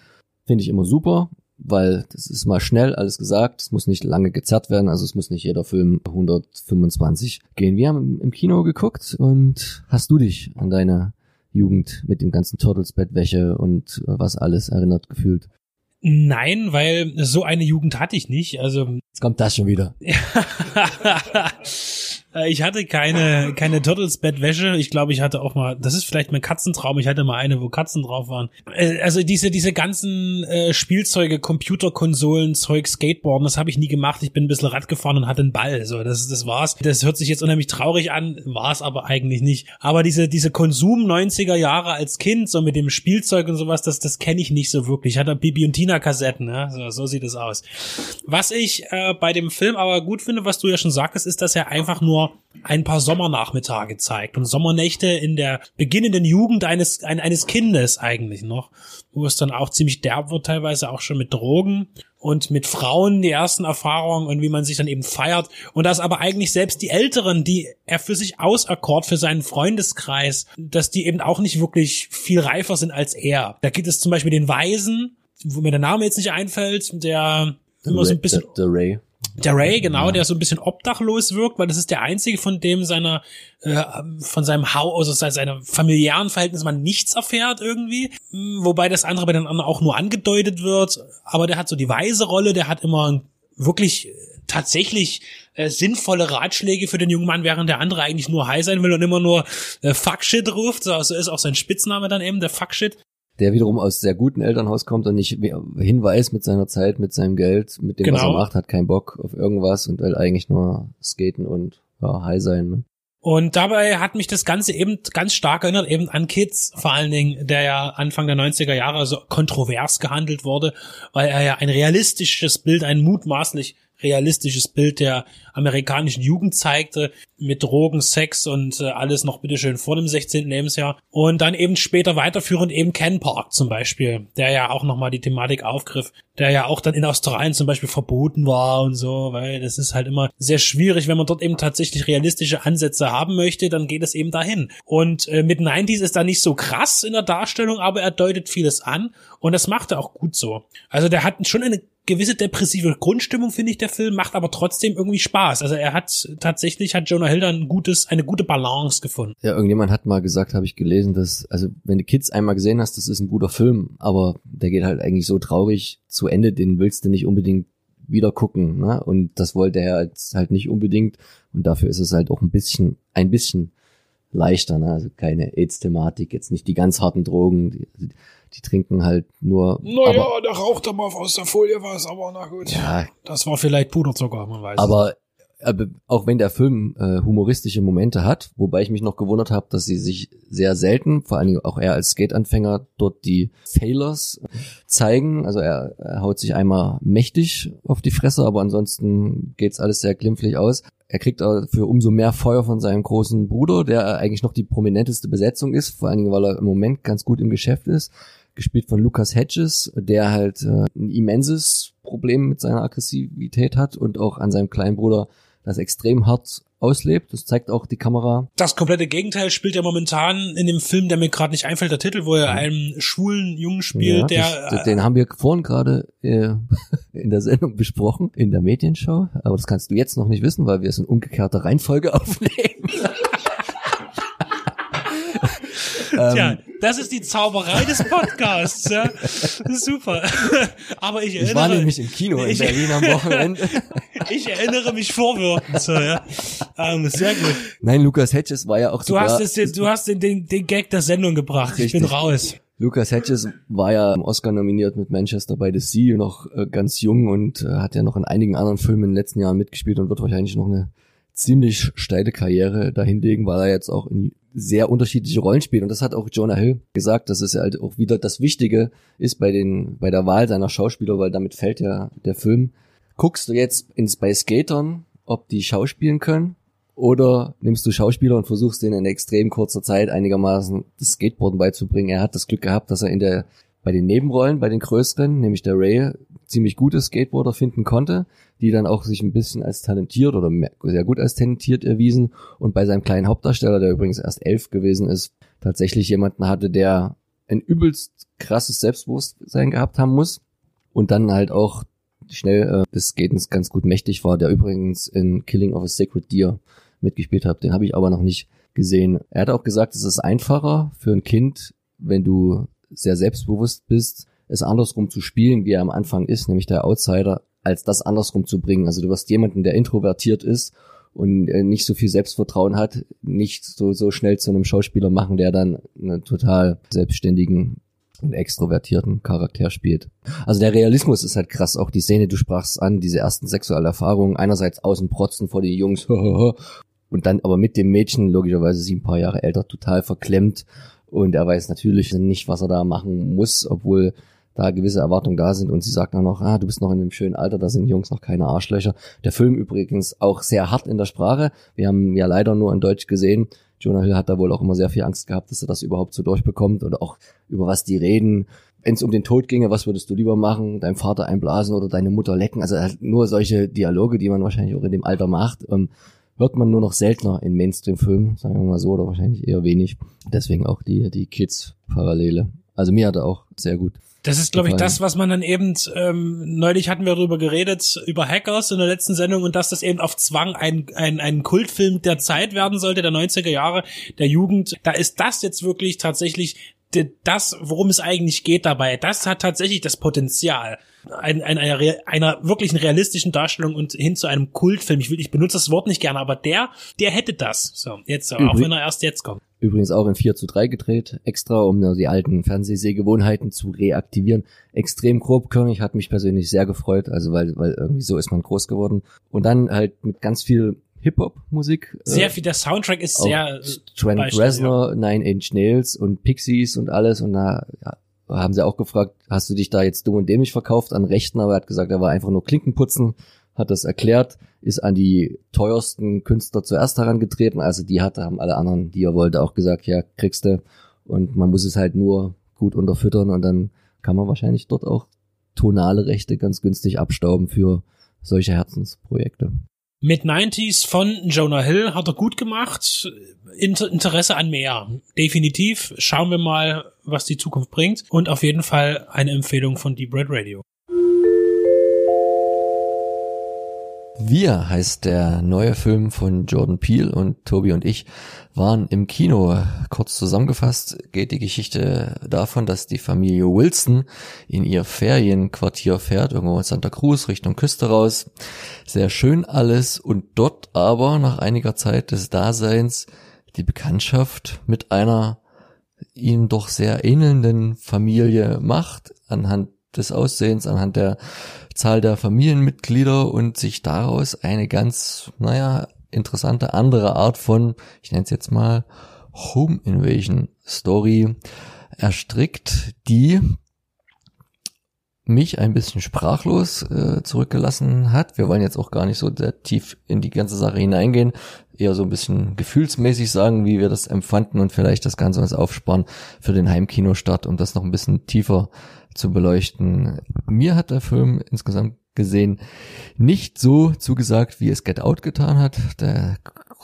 finde ich immer super, weil das ist mal schnell alles gesagt, es muss nicht lange gezerrt werden, also es muss nicht jeder Film 125 gehen. Wir haben im Kino geguckt und hast du dich an deine Jugend mit dem ganzen Turtles Bettwäsche und äh, was alles erinnert gefühlt? Nein, weil so eine Jugend hatte ich nicht. Also jetzt kommt das schon wieder. Äh, ich hatte keine, keine Turtles-Bettwäsche. Ich glaube, ich hatte auch mal, das ist vielleicht mein Katzentraum, ich hatte mal eine, wo Katzen drauf waren. Äh, also diese, diese ganzen äh, Spielzeuge, Computerkonsolen, Zeug, Skateboarden, das habe ich nie gemacht. Ich bin ein bisschen Rad gefahren und hatte einen Ball. So, das, das war's. Das hört sich jetzt unheimlich traurig an, war es aber eigentlich nicht. Aber diese, diese Konsum 90er Jahre als Kind, so mit dem Spielzeug und sowas, das, das kenne ich nicht so wirklich. Ich hatte Bibi und Tina Kassetten, ja? so, so sieht es aus. Was ich äh, bei dem Film aber gut finde, was du ja schon sagtest, ist, dass er einfach nur ein paar Sommernachmittage zeigt und Sommernächte in der beginnenden Jugend eines, ein, eines Kindes eigentlich noch, wo es dann auch ziemlich derb wird, teilweise auch schon mit Drogen und mit Frauen die ersten Erfahrungen und wie man sich dann eben feiert und dass aber eigentlich selbst die Älteren, die er für sich auserkort für seinen Freundeskreis, dass die eben auch nicht wirklich viel reifer sind als er. Da gibt es zum Beispiel den Weisen, wo mir der Name jetzt nicht einfällt, der immer so ein bisschen. The, the Ray. Der Ray, genau, der so ein bisschen obdachlos wirkt, weil das ist der einzige, von dem seiner, äh, von seinem Haus, also seiner familiären Verhältnis man nichts erfährt irgendwie. Hm, wobei das andere bei den anderen auch nur angedeutet wird. Aber der hat so die weise Rolle, der hat immer wirklich äh, tatsächlich äh, sinnvolle Ratschläge für den jungen Mann, während der andere eigentlich nur high sein will und immer nur äh, Fuckshit ruft. So, so ist auch sein Spitzname dann eben, der Fuckshit der wiederum aus sehr guten Elternhaus kommt und nicht hinweist mit seiner Zeit, mit seinem Geld, mit dem, genau. was er genau. macht, hat keinen Bock auf irgendwas und will eigentlich nur skaten und ja, high sein. Ne? Und dabei hat mich das Ganze eben ganz stark erinnert, eben an Kids, vor allen Dingen, der ja Anfang der 90er Jahre so kontrovers gehandelt wurde, weil er ja ein realistisches Bild, ein mutmaßlich realistisches Bild der amerikanischen Jugend zeigte, mit Drogen, Sex und äh, alles noch bitteschön vor dem 16. Lebensjahr. Und dann eben später weiterführend eben Ken Park zum Beispiel, der ja auch nochmal die Thematik aufgriff, der ja auch dann in Australien zum Beispiel verboten war und so, weil das ist halt immer sehr schwierig, wenn man dort eben tatsächlich realistische Ansätze haben möchte, dann geht es eben dahin. Und äh, mit 90s ist da nicht so krass in der Darstellung, aber er deutet vieles an und das macht er auch gut so. Also der hat schon eine gewisse depressive Grundstimmung, finde ich, der Film, macht aber trotzdem irgendwie Spaß. Also er hat tatsächlich, hat Jonah Hill dann ein gutes, eine gute Balance gefunden. Ja, irgendjemand hat mal gesagt, habe ich gelesen, dass, also wenn du Kids einmal gesehen hast, das ist ein guter Film, aber der geht halt eigentlich so traurig zu Ende, den willst du nicht unbedingt wieder gucken, ne? Und das wollte er jetzt halt nicht unbedingt und dafür ist es halt auch ein bisschen, ein bisschen leichter, ne? Also keine AIDS-Thematik, jetzt nicht die ganz harten Drogen, die, die trinken halt nur. Naja, aber, da raucht er mal aus der Folie was, aber na gut. ja, Das war vielleicht Puderzucker, man weiß. aber, aber auch wenn der Film äh, humoristische Momente hat, wobei ich mich noch gewundert habe, dass sie sich sehr selten, vor allen Dingen auch er als Skate-Anfänger, dort die Failers zeigen. Also er, er haut sich einmal mächtig auf die Fresse, aber ansonsten geht's alles sehr glimpflich aus. Er kriegt dafür umso mehr Feuer von seinem großen Bruder, der eigentlich noch die prominenteste Besetzung ist, vor allen Dingen, weil er im Moment ganz gut im Geschäft ist gespielt von Lucas Hedges, der halt äh, ein immenses Problem mit seiner Aggressivität hat und auch an seinem kleinen Bruder das extrem hart auslebt. Das zeigt auch die Kamera. das komplette Gegenteil spielt er momentan in dem Film, der mir gerade nicht einfällt, der Titel, wo er einen schwulen Jungen spielt, Ja, der das, den haben wir vorhin gerade äh, in der Sendung besprochen, in der Medienshow. Aber das kannst du jetzt noch nicht wissen, weil wir es in umgekehrter Reihenfolge aufnehmen. Äh, Tja, das ist die Zauberei des Podcasts, ja. Super. Aber ich erinnere, Ich war nämlich im Kino in ich- Berlin am Wochenende. ich erinnere mich vorwirkend, so, ja. Ähm, sehr gut. Nein, Lukas Hedges war ja auch Du hast es, du hast den, den, den Gag der Sendung gebracht. Ich bin Richtig. raus. Lukas Hedges war ja im Oscar nominiert mit Manchester by the Sea, noch äh, ganz jung und äh, hat ja noch in einigen anderen Filmen in den letzten Jahren mitgespielt und wird wahrscheinlich noch eine ziemlich steile Karriere dahinlegen, weil er jetzt auch in sehr unterschiedliche Rollen spielt. Und das hat auch Jonah Hill gesagt, dass es halt auch wieder das Wichtige ist bei den, bei der Wahl seiner Schauspieler, weil damit fällt ja der Film. Guckst du jetzt ins bei Skatern, ob die schauspielen können? Oder nimmst du Schauspieler und versuchst denen in extrem kurzer Zeit einigermaßen das Skateboarden beizubringen? Er hat das Glück gehabt, dass er in der, bei den Nebenrollen, bei den größeren, nämlich der Ray, ziemlich gute Skateboarder finden konnte, die dann auch sich ein bisschen als talentiert oder sehr gut als talentiert erwiesen und bei seinem kleinen Hauptdarsteller, der übrigens erst elf gewesen ist, tatsächlich jemanden hatte, der ein übelst krasses Selbstbewusstsein gehabt haben muss und dann halt auch schnell äh, des Skatens ganz gut mächtig war, der übrigens in Killing of a Sacred Deer mitgespielt hat. Den habe ich aber noch nicht gesehen. Er hat auch gesagt, es ist einfacher für ein Kind, wenn du sehr selbstbewusst bist, es andersrum zu spielen, wie er am Anfang ist, nämlich der Outsider, als das andersrum zu bringen. Also du wirst jemanden, der introvertiert ist und äh, nicht so viel Selbstvertrauen hat, nicht so, so schnell zu einem Schauspieler machen, der dann einen total selbstständigen und extrovertierten Charakter spielt. Also der Realismus ist halt krass. Auch die Szene, du sprachst an, diese ersten sexuellen Erfahrungen, einerseits außen protzen vor den Jungs, und dann aber mit dem Mädchen, logischerweise sie ein paar Jahre älter, total verklemmt. Und er weiß natürlich nicht, was er da machen muss, obwohl da gewisse Erwartungen da sind und sie sagt dann noch, ah, du bist noch in einem schönen Alter, da sind Jungs noch keine Arschlöcher. Der Film übrigens auch sehr hart in der Sprache. Wir haben ja leider nur in Deutsch gesehen. Jonah Hill hat da wohl auch immer sehr viel Angst gehabt, dass er das überhaupt so durchbekommt oder auch über was die reden. Wenn es um den Tod ginge, was würdest du lieber machen? Deinem Vater einblasen oder deine Mutter lecken? Also halt nur solche Dialoge, die man wahrscheinlich auch in dem Alter macht. Ähm, hört man nur noch seltener in Mainstream-Filmen, sagen wir mal so, oder wahrscheinlich eher wenig. Deswegen auch die, die Kids-Parallele. Also mir hat er auch sehr gut. Das ist, glaube ich, das, was man dann eben, ähm, neulich hatten wir darüber geredet, über Hackers in der letzten Sendung und dass das eben auf Zwang ein, ein, ein Kultfilm der Zeit werden sollte, der 90er Jahre, der Jugend. Da ist das jetzt wirklich tatsächlich das, worum es eigentlich geht dabei. Das hat tatsächlich das Potenzial ein, ein, einer, einer wirklichen realistischen Darstellung und hin zu einem Kultfilm. Ich will, ich benutze das Wort nicht gerne, aber der, der hätte das. So, jetzt, auch Übrig- wenn er erst jetzt kommt. Übrigens auch in 4 zu 3 gedreht, extra, um nur die alten Fernsehsehgewohnheiten zu reaktivieren. Extrem grobkörnig, hat mich persönlich sehr gefreut, also weil, weil irgendwie so ist man groß geworden. Und dann halt mit ganz viel Hip-Hop-Musik. Sehr äh, viel, der Soundtrack ist sehr, äh, Trent Beispiel, Reznor, Nine Inch Nails und Pixies und alles und da ja, haben sie auch gefragt, hast du dich da jetzt dumm und dämlich verkauft an Rechten, aber er hat gesagt, er war einfach nur Klinken putzen hat das erklärt, ist an die teuersten Künstler zuerst herangetreten. Also die hatte, haben alle anderen, die er wollte, auch gesagt, ja, kriegst du. Und man muss es halt nur gut unterfüttern und dann kann man wahrscheinlich dort auch tonale Rechte ganz günstig abstauben für solche Herzensprojekte. Mit 90s von Jonah Hill hat er gut gemacht. Inter Interesse an mehr. Definitiv. Schauen wir mal, was die Zukunft bringt. Und auf jeden Fall eine Empfehlung von Deep Red Radio. Wir heißt der neue Film von Jordan Peele und Tobi und ich waren im Kino. Kurz zusammengefasst geht die Geschichte davon, dass die Familie Wilson in ihr Ferienquartier fährt, irgendwo in Santa Cruz Richtung Küste raus. Sehr schön alles und dort aber nach einiger Zeit des Daseins die Bekanntschaft mit einer ihnen doch sehr ähnelnden Familie macht, anhand des Aussehens, anhand der Zahl der Familienmitglieder und sich daraus eine ganz, naja, interessante andere Art von, ich nenne es jetzt mal, Home Invasion Story erstrickt, die mich ein bisschen sprachlos äh, zurückgelassen hat. Wir wollen jetzt auch gar nicht so sehr tief in die ganze Sache hineingehen, eher so ein bisschen gefühlsmäßig sagen, wie wir das empfanden und vielleicht das Ganze uns aufsparen für den Heimkinostart, um das noch ein bisschen tiefer zu beleuchten. Mir hat der Film insgesamt gesehen nicht so zugesagt, wie es Get Out getan hat. Der,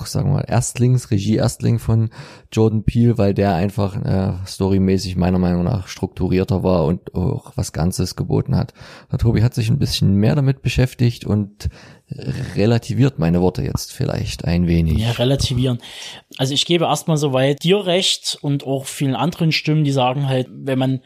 sagen wir mal, Erstlings, Regie-Erstling von Jordan Peele, weil der einfach äh, storymäßig meiner Meinung nach strukturierter war und auch was Ganzes geboten hat. Der Tobi hat sich ein bisschen mehr damit beschäftigt und relativiert meine Worte jetzt vielleicht ein wenig. Ja, relativieren. Also ich gebe erstmal soweit dir recht und auch vielen anderen Stimmen, die sagen halt, wenn man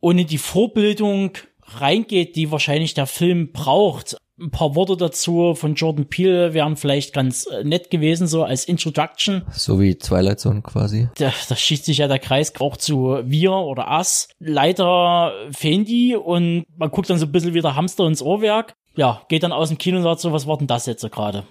ohne die Vorbildung reingeht, die wahrscheinlich der Film braucht. Ein paar Worte dazu von Jordan Peele wären vielleicht ganz äh, nett gewesen, so als Introduction. So wie Twilight Zone quasi. Da, da schießt sich ja der Kreis auch zu wir oder us. Leider fehlen die und man guckt dann so ein bisschen wie der Hamster ins Ohrwerk. Ja, geht dann aus dem Kino und sagt so, was war denn das jetzt so gerade?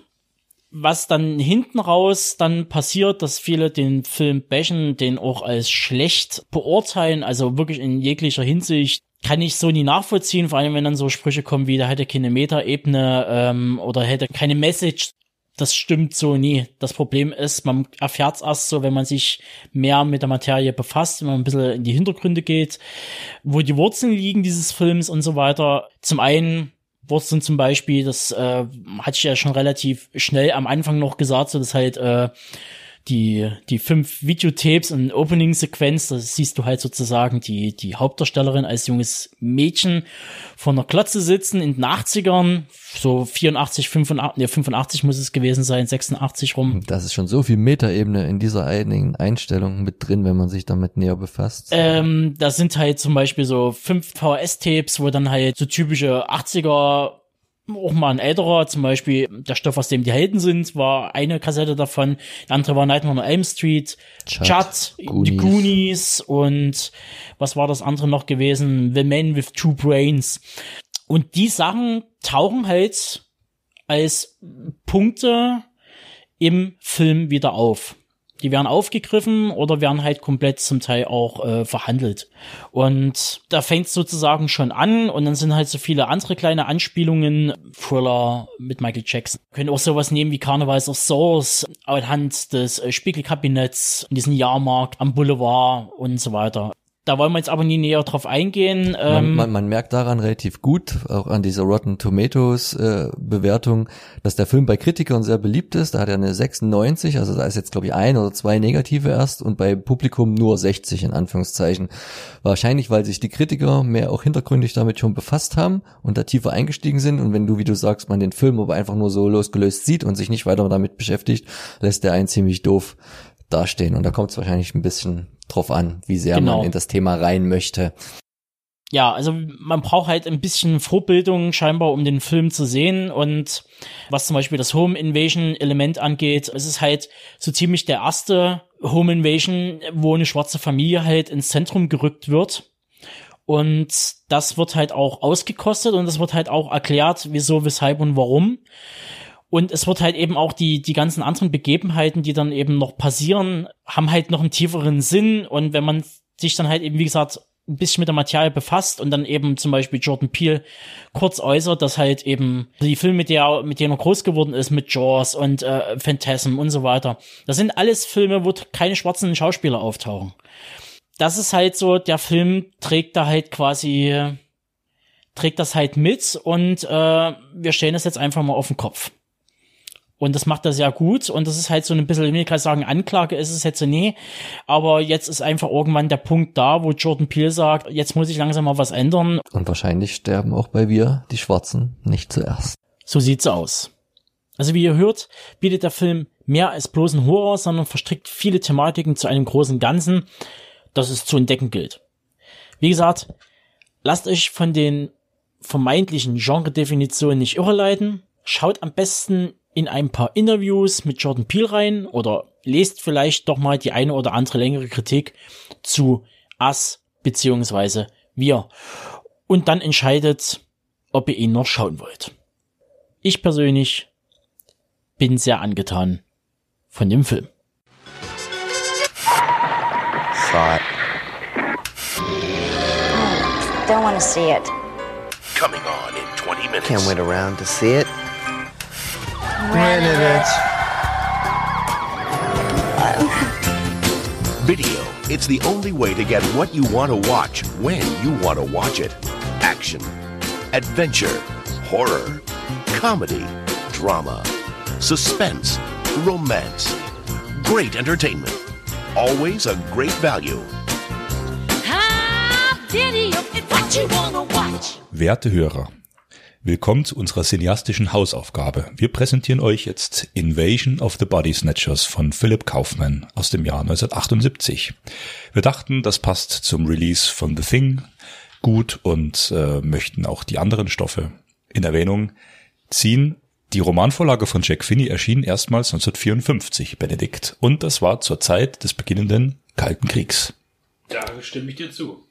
Was dann hinten raus dann passiert, dass viele den Film bashen, den auch als schlecht beurteilen, also wirklich in jeglicher Hinsicht, kann ich so nie nachvollziehen, vor allem wenn dann so Sprüche kommen wie, da hätte keine Meta-Ebene ähm, oder hätte keine Message. Das stimmt so nie. Das Problem ist, man erfährt es erst so, wenn man sich mehr mit der Materie befasst, wenn man ein bisschen in die Hintergründe geht, wo die Wurzeln liegen dieses Films und so weiter. Zum einen Wurzeln zum Beispiel, das äh, hatte ich ja schon relativ schnell am Anfang noch gesagt, so dass halt äh, die, die fünf Videotapes und Opening-Sequenz, da siehst du halt sozusagen die, die Hauptdarstellerin als junges Mädchen vor einer Klotze sitzen in den 80ern, so 84, 85, nee, 85 muss es gewesen sein, 86 rum. Das ist schon so viel Metaebene in dieser einigen Einstellung mit drin, wenn man sich damit näher befasst. Ähm, da sind halt zum Beispiel so fünf VHS-Tapes, wo dann halt so typische 80er auch mal ein älterer, zum Beispiel der Stoff, aus dem die Helden sind, war eine Kassette davon. Die andere war Nightmare on Elm Street, Goonies. die Goonies und was war das andere noch gewesen? The Man with Two Brains. Und die Sachen tauchen halt als Punkte im Film wieder auf. Die werden aufgegriffen oder werden halt komplett zum Teil auch äh, verhandelt. Und da fängt sozusagen schon an und dann sind halt so viele andere kleine Anspielungen. Thriller mit Michael Jackson. Können auch sowas nehmen wie Carnivals of Souls anhand des äh, Spiegelkabinetts, in diesem Jahrmarkt am Boulevard und so weiter. Da wollen wir jetzt aber nie näher drauf eingehen. Man, ähm, man, man merkt daran relativ gut, auch an dieser Rotten Tomatoes äh, Bewertung, dass der Film bei Kritikern sehr beliebt ist. Da hat er eine 96, also da ist jetzt glaube ich ein oder zwei negative erst und bei Publikum nur 60 in Anführungszeichen. Wahrscheinlich, weil sich die Kritiker mehr auch hintergründig damit schon befasst haben und da tiefer eingestiegen sind. Und wenn du, wie du sagst, man den Film aber einfach nur so losgelöst sieht und sich nicht weiter damit beschäftigt, lässt der einen ziemlich doof dastehen. Und da kommt es wahrscheinlich ein bisschen drauf an, wie sehr genau. man in das Thema rein möchte. Ja, also man braucht halt ein bisschen Vorbildung scheinbar, um den Film zu sehen. Und was zum Beispiel das Home Invasion Element angeht, es ist halt so ziemlich der erste Home Invasion, wo eine schwarze Familie halt ins Zentrum gerückt wird. Und das wird halt auch ausgekostet und es wird halt auch erklärt, wieso, weshalb und warum. Und es wird halt eben auch die, die ganzen anderen Begebenheiten, die dann eben noch passieren, haben halt noch einen tieferen Sinn. Und wenn man sich dann halt eben, wie gesagt, ein bisschen mit der Materie befasst und dann eben zum Beispiel Jordan Peele kurz äußert, dass halt eben die Filme, mit, der, mit denen er groß geworden ist, mit Jaws und äh, Phantasm und so weiter, das sind alles Filme, wo keine schwarzen Schauspieler auftauchen. Das ist halt so, der Film trägt da halt quasi, trägt das halt mit und äh, wir stellen das jetzt einfach mal auf den Kopf. Und das macht er sehr gut. Und das ist halt so ein bisschen, ich will gerade sagen, Anklage ist es jetzt so, nee. Aber jetzt ist einfach irgendwann der Punkt da, wo Jordan Peele sagt, jetzt muss ich langsam mal was ändern. Und wahrscheinlich sterben auch bei wir, die Schwarzen, nicht zuerst. So sieht's aus. Also wie ihr hört, bietet der Film mehr als bloßen Horror, sondern verstrickt viele Thematiken zu einem großen Ganzen, das es zu entdecken gilt. Wie gesagt, lasst euch von den vermeintlichen Genre-Definitionen nicht irreleiten. Schaut am besten in ein paar Interviews mit Jordan Peele rein oder lest vielleicht doch mal die eine oder andere längere Kritik zu Us beziehungsweise wir und dann entscheidet, ob ihr ihn noch schauen wollt. Ich persönlich bin sehr angetan von dem Film. Saw it. Don't want to see it. Coming on in 20 minutes. Can't wait around to see it. When Video. It's the only way to get what you want to watch when you want to watch it. Action, adventure, horror, comedy, drama, suspense, romance. Great entertainment. Always a great value. Werte Hörer, willkommen zu unserer cineastischen Hausaufgabe. Wir präsentieren euch jetzt Invasion of the Body Snatchers von Philip Kaufman aus dem Jahr 1978. Wir dachten, das passt zum Release von The Thing gut und äh, möchten auch die anderen Stoffe in Erwähnung ziehen. Die Romanvorlage von Jack Finney erschien erstmals 1954, Benedikt, und das war zur Zeit des beginnenden Kalten Kriegs. Da stimme ich dir zu.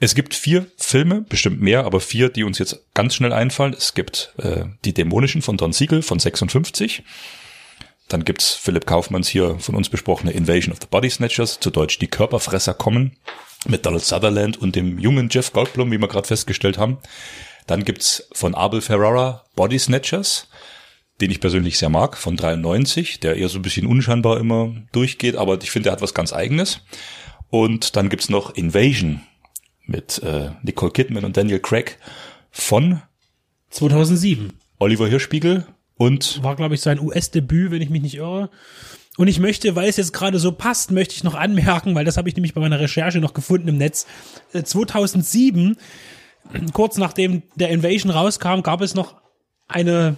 Es gibt vier Filme, bestimmt mehr, aber vier, die uns jetzt ganz schnell einfallen. Es gibt äh, Die Dämonischen von Don Siegel von 56. Dann gibt's Philipp Kaufmanns hier von uns besprochene Invasion of the Body Snatchers, zu Deutsch Die Körperfresser kommen, mit Donald Sutherland und dem jungen Jeff Goldblum, wie wir gerade festgestellt haben. Dann gibt's von Abel Ferrara Body Snatchers, den ich persönlich sehr mag, von 93, der eher so ein bisschen unscheinbar immer durchgeht, aber ich finde, er hat was ganz eigenes. Und dann gibt's noch Invasion mit äh, Nicole Kidman und Daniel Craig von 2007. Oliver Hirschspiegel und War, glaube ich, sein US-Debüt, wenn ich mich nicht irre. Und ich möchte, weil es jetzt gerade so passt, möchte ich noch anmerken, weil das habe ich nämlich bei meiner Recherche noch gefunden im Netz. Äh, 2007, kurz nachdem der Invasion rauskam, gab es noch eine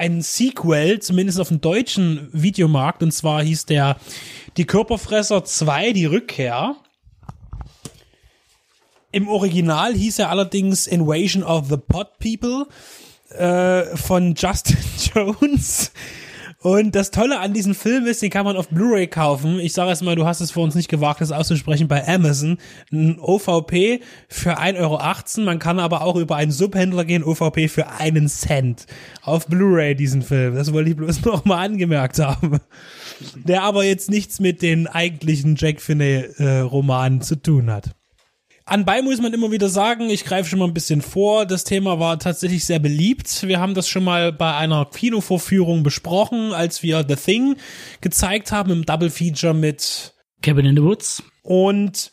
ein Sequel, zumindest auf dem deutschen Videomarkt, und zwar hieß der Die Körperfresser 2, die Rückkehr. Im Original hieß er allerdings Invasion of the Pot People äh, von Justin Jones. Und das Tolle an diesem Film ist, den kann man auf Blu-ray kaufen. Ich sage jetzt mal, du hast es vor uns nicht gewagt, das auszusprechen, bei Amazon. Ein OVP für 1,18 Euro. Man kann aber auch über einen Subhändler gehen, OVP für einen Cent. Auf Blu-ray diesen Film. Das wollte ich bloß noch mal angemerkt haben. Der aber jetzt nichts mit den eigentlichen Jack Finney-Romanen zu tun hat. Anbei muss man immer wieder sagen, ich greife schon mal ein bisschen vor, das Thema war tatsächlich sehr beliebt. Wir haben das schon mal bei einer Kinovorführung besprochen, als wir The Thing gezeigt haben im Double Feature mit Cabin in the Woods. und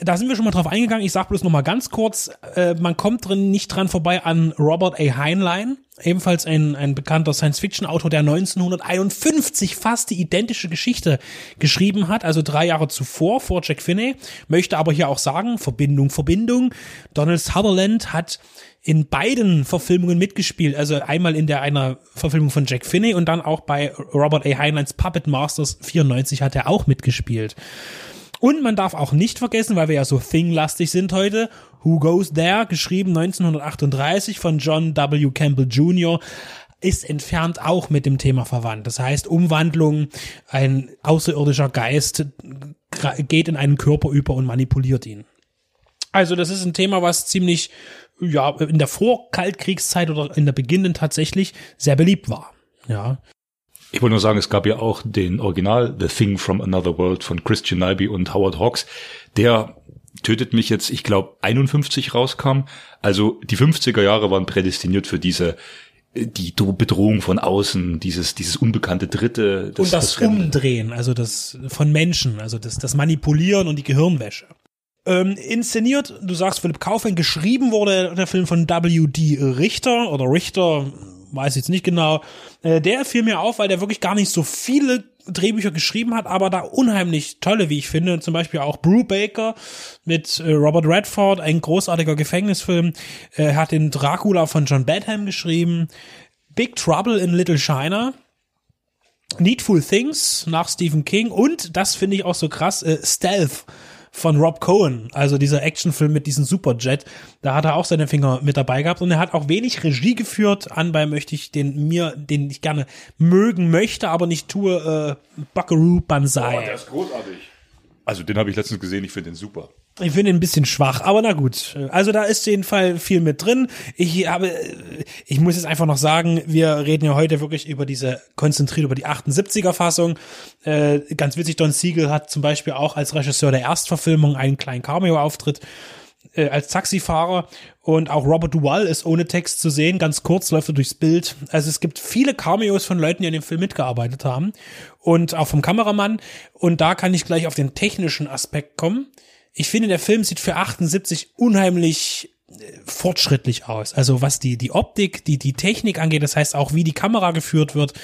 da sind wir schon mal drauf eingegangen. Ich sag bloß noch mal ganz kurz, äh, man kommt drin nicht dran vorbei an Robert A. Heinlein, ebenfalls ein, ein bekannter Science-Fiction-Autor, der 1951 fast die identische Geschichte geschrieben hat, also drei Jahre zuvor, vor Jack Finney. Möchte aber hier auch sagen, Verbindung, Verbindung. Donald Sutherland hat in beiden Verfilmungen mitgespielt, also einmal in der einer Verfilmung von Jack Finney und dann auch bei Robert A. Heinleins Puppet Masters 94 hat er auch mitgespielt. Und man darf auch nicht vergessen, weil wir ja so Thing-lastig sind heute, Who Goes There, geschrieben 1938 von John W. Campbell Jr., ist entfernt auch mit dem Thema verwandt. Das heißt, Umwandlung, ein außerirdischer Geist geht in einen Körper über und manipuliert ihn. Also das ist ein Thema, was ziemlich, ja, in der Vorkaltkriegszeit oder in der beginnenden tatsächlich sehr beliebt war. Ja, Ich wollte nur sagen, es gab ja auch den Original The Thing from Another World von Christian Nyby und Howard Hawks, der tötet mich jetzt, ich glaube, 51 rauskam. Also die 50er Jahre waren prädestiniert für diese die Bedrohung von außen, dieses, dieses unbekannte Dritte. Das, und das, das Umdrehen, also das von Menschen, also das, das Manipulieren und die Gehirnwäsche. Ähm, inszeniert, du sagst Philipp Kaufmann, geschrieben wurde der Film von W.D. Richter oder Richter, weiß jetzt nicht genau. Äh, der fiel mir auf, weil der wirklich gar nicht so viele Drehbücher geschrieben hat, aber da unheimlich tolle, wie ich finde. Zum Beispiel auch Brew Baker mit äh, Robert Redford, ein großartiger Gefängnisfilm. Er hat den Dracula von John Badham geschrieben. Big Trouble in Little China. Needful Things nach Stephen King und das finde ich auch so krass, äh, Stealth von Rob Cohen, also dieser Actionfilm mit diesem Superjet, da hat er auch seine Finger mit dabei gehabt und er hat auch wenig Regie geführt. Anbei möchte ich den mir, den ich gerne mögen möchte, aber nicht tue, äh, Buckaroo Banzai. Oh, der ist großartig. Also den habe ich letztens gesehen, ich finde den super. Ich finde ihn ein bisschen schwach, aber na gut. Also da ist jeden Fall viel mit drin. Ich habe, ich muss jetzt einfach noch sagen, wir reden ja heute wirklich über diese, konzentriert über die 78er Fassung. Äh, ganz witzig, Don Siegel hat zum Beispiel auch als Regisseur der Erstverfilmung einen kleinen Cameo-Auftritt äh, als Taxifahrer und auch Robert Duvall ist ohne Text zu sehen, ganz kurz läuft er durchs Bild. Also es gibt viele Cameos von Leuten, die an dem Film mitgearbeitet haben und auch vom Kameramann und da kann ich gleich auf den technischen Aspekt kommen ich finde, der Film sieht für 78 unheimlich äh, fortschrittlich aus. Also was die, die Optik, die, die Technik angeht, das heißt auch wie die Kamera geführt wird,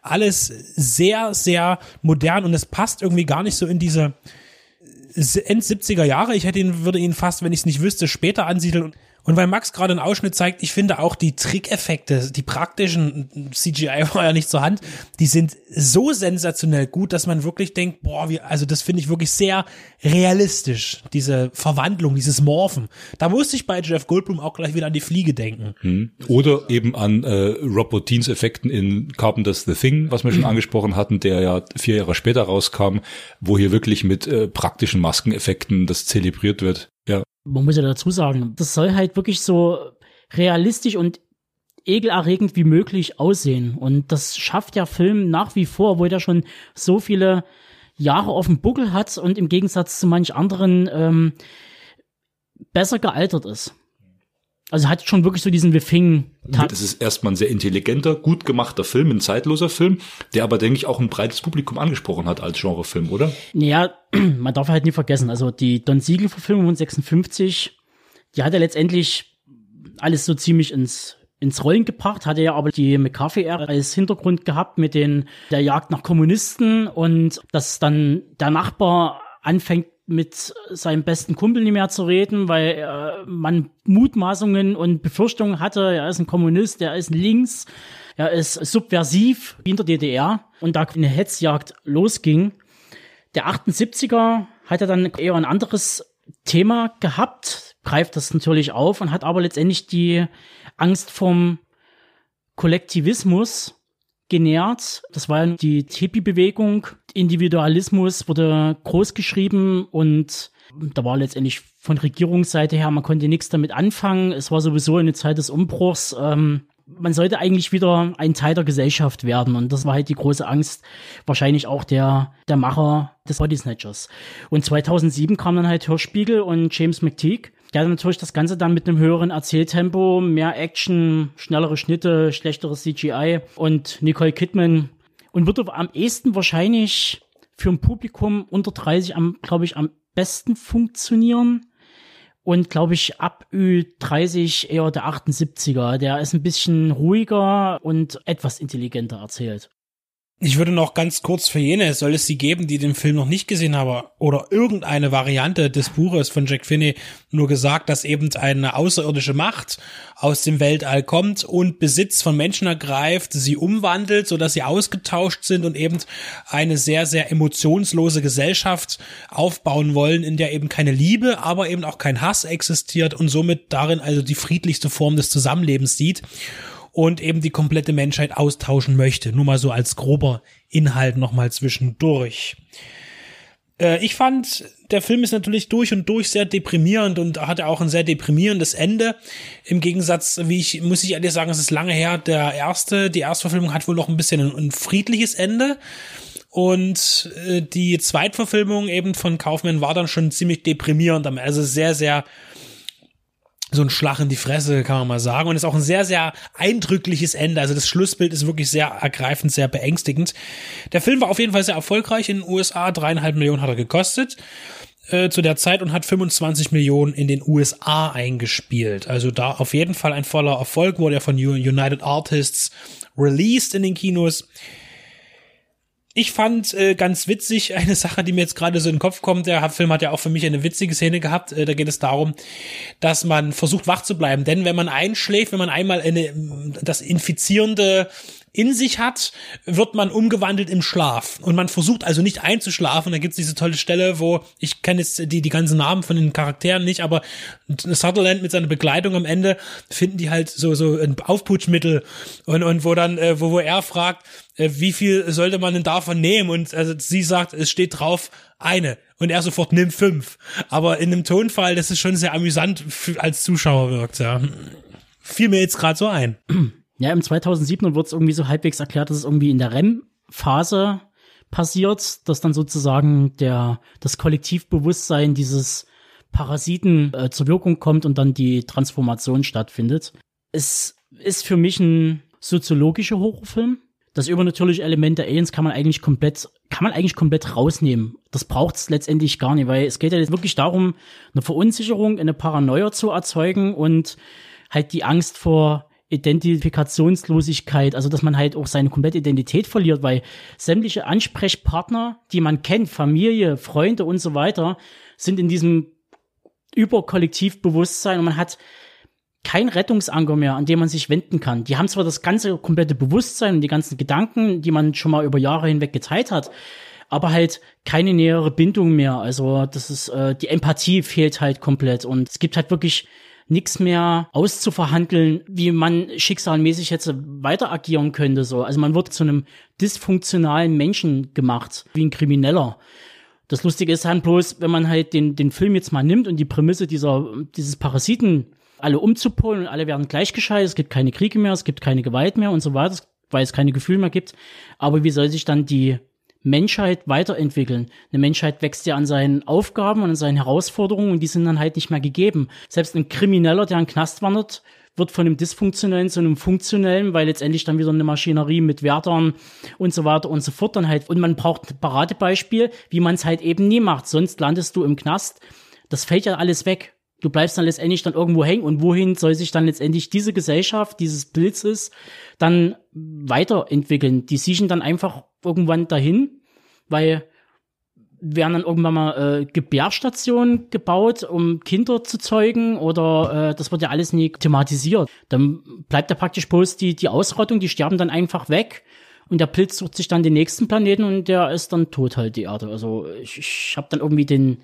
alles sehr, sehr modern und es passt irgendwie gar nicht so in diese End 70er Jahre. Ich hätte ihn, würde ihn fast, wenn ich es nicht wüsste, später ansiedeln. Und weil Max gerade einen Ausschnitt zeigt, ich finde auch die Trickeffekte, die praktischen CGI war ja nicht zur Hand, die sind so sensationell gut, dass man wirklich denkt, boah, wie, also das finde ich wirklich sehr realistisch, diese Verwandlung, dieses Morphen. Da musste ich bei Jeff Goldblum auch gleich wieder an die Fliege denken. Hm. Oder eben an äh, Rob Botins Effekten in Carpenter's The Thing, was wir schon angesprochen hatten, der ja vier Jahre später rauskam, wo hier wirklich mit äh, praktischen Maskeneffekten das zelebriert wird. Man muss ja dazu sagen, das soll halt wirklich so realistisch und ekelerregend wie möglich aussehen. Und das schafft der Film nach wie vor, obwohl der schon so viele Jahre auf dem Buckel hat und im Gegensatz zu manch anderen ähm, besser gealtert ist. Also hat schon wirklich so diesen Wefing. Das ist erstmal ein sehr intelligenter, gut gemachter Film, ein zeitloser Film, der aber, denke ich, auch ein breites Publikum angesprochen hat als Genrefilm, oder? Naja, man darf halt nie vergessen, also die Don Siegel-Verfilmung von 56, die hat ja letztendlich alles so ziemlich ins ins Rollen gebracht, hatte ja aber die McCarthy-Ära als Hintergrund gehabt mit den der Jagd nach Kommunisten und dass dann der Nachbar anfängt mit seinem besten Kumpel nicht mehr zu reden, weil äh, man Mutmaßungen und Befürchtungen hatte, er ist ein Kommunist, er ist links, er ist subversiv in der DDR und da eine Hetzjagd losging. Der 78er hat er dann eher ein anderes Thema gehabt, greift das natürlich auf und hat aber letztendlich die Angst vom Kollektivismus genährt. Das war die Hippie-Bewegung. Individualismus wurde groß geschrieben und da war letztendlich von Regierungsseite her, man konnte nichts damit anfangen. Es war sowieso eine Zeit des Umbruchs. Ähm, man sollte eigentlich wieder ein Teil der Gesellschaft werden. Und das war halt die große Angst, wahrscheinlich auch der, der Macher des Body Snatchers. Und 2007 kam dann halt Hörspiegel und James McTeague der natürlich das Ganze dann mit einem höheren Erzähltempo, mehr Action, schnellere Schnitte, schlechteres CGI und Nicole Kidman und würde am ehesten wahrscheinlich für ein Publikum unter 30 am, glaube ich, am besten funktionieren. Und glaube ich, ab Ü30 eher der 78er. Der ist ein bisschen ruhiger und etwas intelligenter erzählt. Ich würde noch ganz kurz für jene, soll es sie geben, die den Film noch nicht gesehen haben oder irgendeine Variante des Buches von Jack Finney nur gesagt, dass eben eine außerirdische Macht aus dem Weltall kommt und Besitz von Menschen ergreift, sie umwandelt, so dass sie ausgetauscht sind und eben eine sehr, sehr emotionslose Gesellschaft aufbauen wollen, in der eben keine Liebe, aber eben auch kein Hass existiert und somit darin also die friedlichste Form des Zusammenlebens sieht und eben die komplette Menschheit austauschen möchte. Nur mal so als grober Inhalt nochmal zwischendurch. Äh, ich fand, der Film ist natürlich durch und durch sehr deprimierend und hatte auch ein sehr deprimierendes Ende. Im Gegensatz, wie ich, muss ich ehrlich sagen, es ist lange her, der erste, die erste Verfilmung hat wohl noch ein bisschen ein, ein friedliches Ende. Und äh, die Zweitverfilmung eben von Kaufman war dann schon ziemlich deprimierend. Also sehr, sehr so ein Schlag in die Fresse, kann man mal sagen. Und ist auch ein sehr, sehr eindrückliches Ende. Also das Schlussbild ist wirklich sehr ergreifend, sehr beängstigend. Der Film war auf jeden Fall sehr erfolgreich in den USA. Dreieinhalb Millionen hat er gekostet äh, zu der Zeit und hat 25 Millionen in den USA eingespielt. Also da auf jeden Fall ein voller Erfolg, wurde er von United Artists released in den Kinos. Ich fand äh, ganz witzig eine Sache, die mir jetzt gerade so in den Kopf kommt. Der Film hat ja auch für mich eine witzige Szene gehabt. Äh, da geht es darum, dass man versucht wach zu bleiben. Denn wenn man einschläft, wenn man einmal eine, das infizierende in sich hat, wird man umgewandelt im Schlaf. Und man versucht also nicht einzuschlafen. Da gibt's diese tolle Stelle, wo ich kenne jetzt die, die ganzen Namen von den Charakteren nicht, aber Sutherland mit seiner Begleitung am Ende finden die halt so, so ein Aufputschmittel und, und wo dann, äh, wo, wo er fragt, äh, wie viel sollte man denn davon nehmen? Und also sie sagt, es steht drauf eine. Und er sofort nimmt fünf. Aber in einem Tonfall, das ist schon sehr amüsant als Zuschauer wirkt, ja. Fiel mir jetzt gerade so ein. Ja, im 2007 wird es irgendwie so halbwegs erklärt, dass es irgendwie in der REM-Phase passiert, dass dann sozusagen der, das Kollektivbewusstsein dieses Parasiten äh, zur Wirkung kommt und dann die Transformation stattfindet. Es ist für mich ein soziologischer Horrorfilm. Das übernatürliche Element der Aliens kann man eigentlich komplett, kann man eigentlich komplett rausnehmen. Das braucht es letztendlich gar nicht, weil es geht ja jetzt wirklich darum, eine Verunsicherung, eine Paranoia zu erzeugen und halt die Angst vor Identifikationslosigkeit, also dass man halt auch seine komplette Identität verliert, weil sämtliche Ansprechpartner, die man kennt, Familie, Freunde und so weiter, sind in diesem Überkollektivbewusstsein und man hat kein Rettungsanker mehr, an dem man sich wenden kann. Die haben zwar das ganze komplette Bewusstsein und die ganzen Gedanken, die man schon mal über Jahre hinweg geteilt hat, aber halt keine nähere Bindung mehr. Also das ist äh, die Empathie fehlt halt komplett und es gibt halt wirklich nichts mehr auszuverhandeln, wie man schicksalmäßig jetzt weiter agieren könnte. So. Also man wird zu einem dysfunktionalen Menschen gemacht, wie ein Krimineller. Das Lustige ist halt bloß, wenn man halt den, den Film jetzt mal nimmt und die Prämisse dieser, dieses Parasiten alle umzupolen und alle werden gleichgeschaltet, es gibt keine Kriege mehr, es gibt keine Gewalt mehr und so weiter, weil es keine Gefühle mehr gibt. Aber wie soll sich dann die Menschheit weiterentwickeln. Eine Menschheit wächst ja an seinen Aufgaben und an seinen Herausforderungen und die sind dann halt nicht mehr gegeben. Selbst ein Krimineller, der in den Knast wandert, wird von einem dysfunktionellen zu einem funktionellen, weil letztendlich dann wieder eine Maschinerie mit Wärtern und so weiter und so fort dann halt. Und man braucht ein Paradebeispiel, wie man es halt eben nie macht. Sonst landest du im Knast. Das fällt ja alles weg. Du bleibst dann letztendlich dann irgendwo hängen und wohin soll sich dann letztendlich diese Gesellschaft, dieses Blitzes dann weiterentwickeln? Die siechen dann einfach irgendwann dahin, weil werden dann irgendwann mal äh, Gebärstationen gebaut, um Kinder zu zeugen oder äh, das wird ja alles nie thematisiert. Dann bleibt ja praktisch bloß die, die Ausrottung, die sterben dann einfach weg und der Pilz sucht sich dann den nächsten Planeten und der ist dann tot halt, die Erde. Also ich, ich habe dann irgendwie den,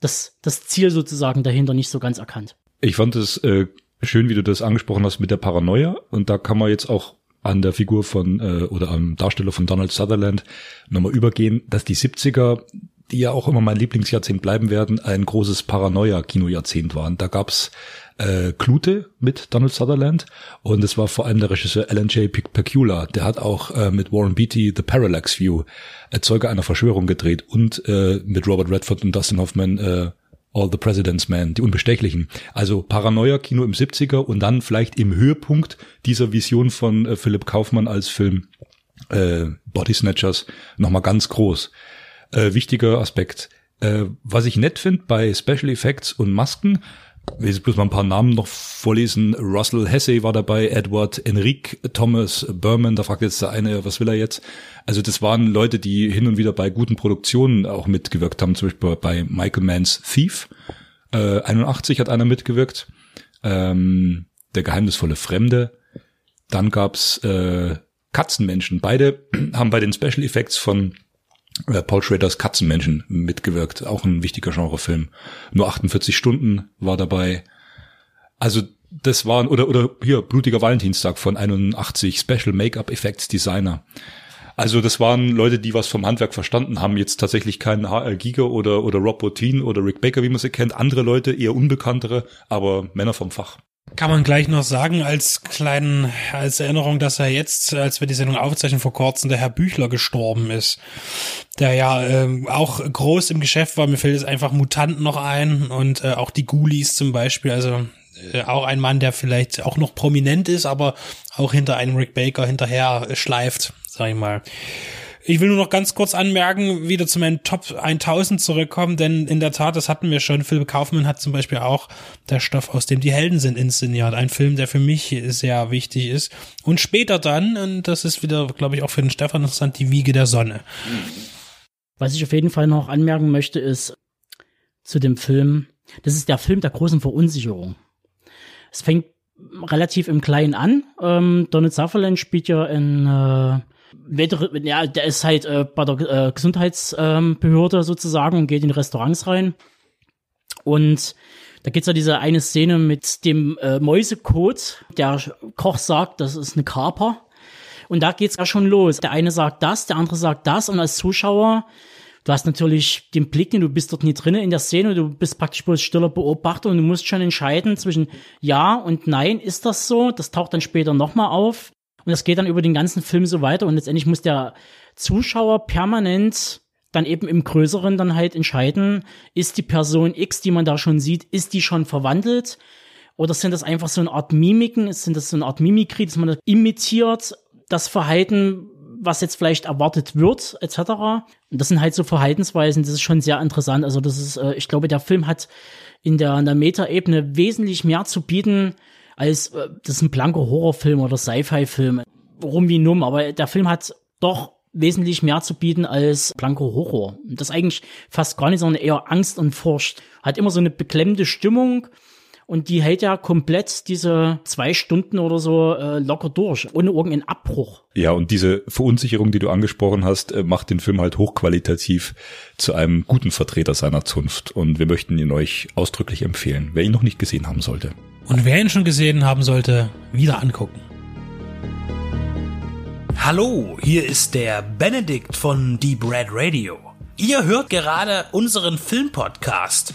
das, das Ziel sozusagen dahinter nicht so ganz erkannt. Ich fand es äh, schön, wie du das angesprochen hast mit der Paranoia und da kann man jetzt auch an der Figur von äh, oder am Darsteller von Donald Sutherland nochmal übergehen, dass die 70er, die ja auch immer mein Lieblingsjahrzehnt bleiben werden, ein großes Paranoia-Kinojahrzehnt waren. Da gab's äh, Klute mit Donald Sutherland und es war vor allem der Regisseur Alan J. Pecula, der hat auch äh, mit Warren Beatty The Parallax View, Erzeuger einer Verschwörung gedreht und äh, mit Robert Redford und Dustin Hoffman äh, All the President's Men, die Unbestechlichen. Also Paranoia-Kino im 70er und dann vielleicht im Höhepunkt dieser Vision von äh, Philipp Kaufmann als Film äh, Body Snatchers nochmal ganz groß. Äh, wichtiger Aspekt. Äh, was ich nett finde bei Special Effects und Masken, will jetzt bloß mal ein paar Namen noch vorlesen. Russell Hesse war dabei, Edward Enrique, Thomas Berman, da fragt jetzt der eine, was will er jetzt? Also das waren Leute, die hin und wieder bei guten Produktionen auch mitgewirkt haben, zum Beispiel bei Michael Manns Thief. Äh, 81 hat einer mitgewirkt. Ähm, der geheimnisvolle Fremde. Dann gab's äh, Katzenmenschen. Beide haben bei den Special Effects von Paul Schraders Katzenmenschen mitgewirkt. Auch ein wichtiger Genrefilm. Nur 48 Stunden war dabei. Also das waren, oder, oder hier, Blutiger Valentinstag von 81, Special Make-up Effects Designer. Also das waren Leute, die was vom Handwerk verstanden haben. Jetzt tatsächlich kein HR Giga oder, oder Rob Bottin oder Rick Baker, wie man sie kennt. Andere Leute, eher unbekanntere, aber Männer vom Fach. Kann man gleich noch sagen, als kleinen, als Erinnerung, dass er jetzt, als wir die Sendung aufzeichnen vor kurzem, der Herr Büchler gestorben ist. Der ja ähm, auch groß im Geschäft war. Mir fällt jetzt einfach Mutanten noch ein und äh, auch die Ghoulies zum Beispiel. Also äh, auch ein Mann, der vielleicht auch noch prominent ist, aber auch hinter einem Rick Baker hinterher schleift, sag ich mal. Ich will nur noch ganz kurz anmerken, wieder zu meinen Top 1000 zurückkommen, denn in der Tat, das hatten wir schon, Philipp Kaufmann hat zum Beispiel auch der Stoff, aus dem die Helden sind, inszeniert. Ein Film, der für mich sehr wichtig ist. Und später dann, und das ist wieder, glaube ich, auch für den Stefan interessant, die Wiege der Sonne. Was ich auf jeden Fall noch anmerken möchte, ist zu dem Film, das ist der Film der großen Verunsicherung. Es fängt relativ im Kleinen an. Ähm, Donald Sutherland spielt ja in äh, ja, der ist halt äh, bei der äh, Gesundheitsbehörde ähm, sozusagen und geht in Restaurants rein. Und da gibt's ja diese eine Szene mit dem äh, Mäusekot. Der Koch sagt, das ist eine Kaper. Und da geht's ja schon los. Der eine sagt das, der andere sagt das. Und als Zuschauer, du hast natürlich den Blick, du bist dort nie drinnen in der Szene, du bist praktisch bloß stiller Beobachter und du musst schon entscheiden zwischen ja und nein, ist das so? Das taucht dann später nochmal auf. Und das geht dann über den ganzen Film so weiter und letztendlich muss der Zuschauer permanent dann eben im Größeren dann halt entscheiden, ist die Person X, die man da schon sieht, ist die schon verwandelt? Oder sind das einfach so eine Art Mimiken? Sind das so eine Art Mimikrie, dass man das imitiert, das Verhalten, was jetzt vielleicht erwartet wird, etc. Und das sind halt so Verhaltensweisen, das ist schon sehr interessant. Also das ist, äh, ich glaube, der Film hat in der, in der Meta-Ebene wesentlich mehr zu bieten, als äh, das ist ein blanker Horrorfilm oder Sci-Fi-Film. Rum wie numm, aber der Film hat doch wesentlich mehr zu bieten als blanker Horror. Und das eigentlich fast gar nicht, sondern eher Angst und Furcht. Hat immer so eine beklemmende Stimmung und die hält ja komplett diese zwei Stunden oder so äh, locker durch, ohne irgendeinen Abbruch. Ja, und diese Verunsicherung, die du angesprochen hast, äh, macht den Film halt hochqualitativ zu einem guten Vertreter seiner Zunft. Und wir möchten ihn euch ausdrücklich empfehlen, wer ihn noch nicht gesehen haben sollte. Und wer ihn schon gesehen haben sollte, wieder angucken. Hallo, hier ist der Benedikt von Deep Red Radio. Ihr hört gerade unseren Filmpodcast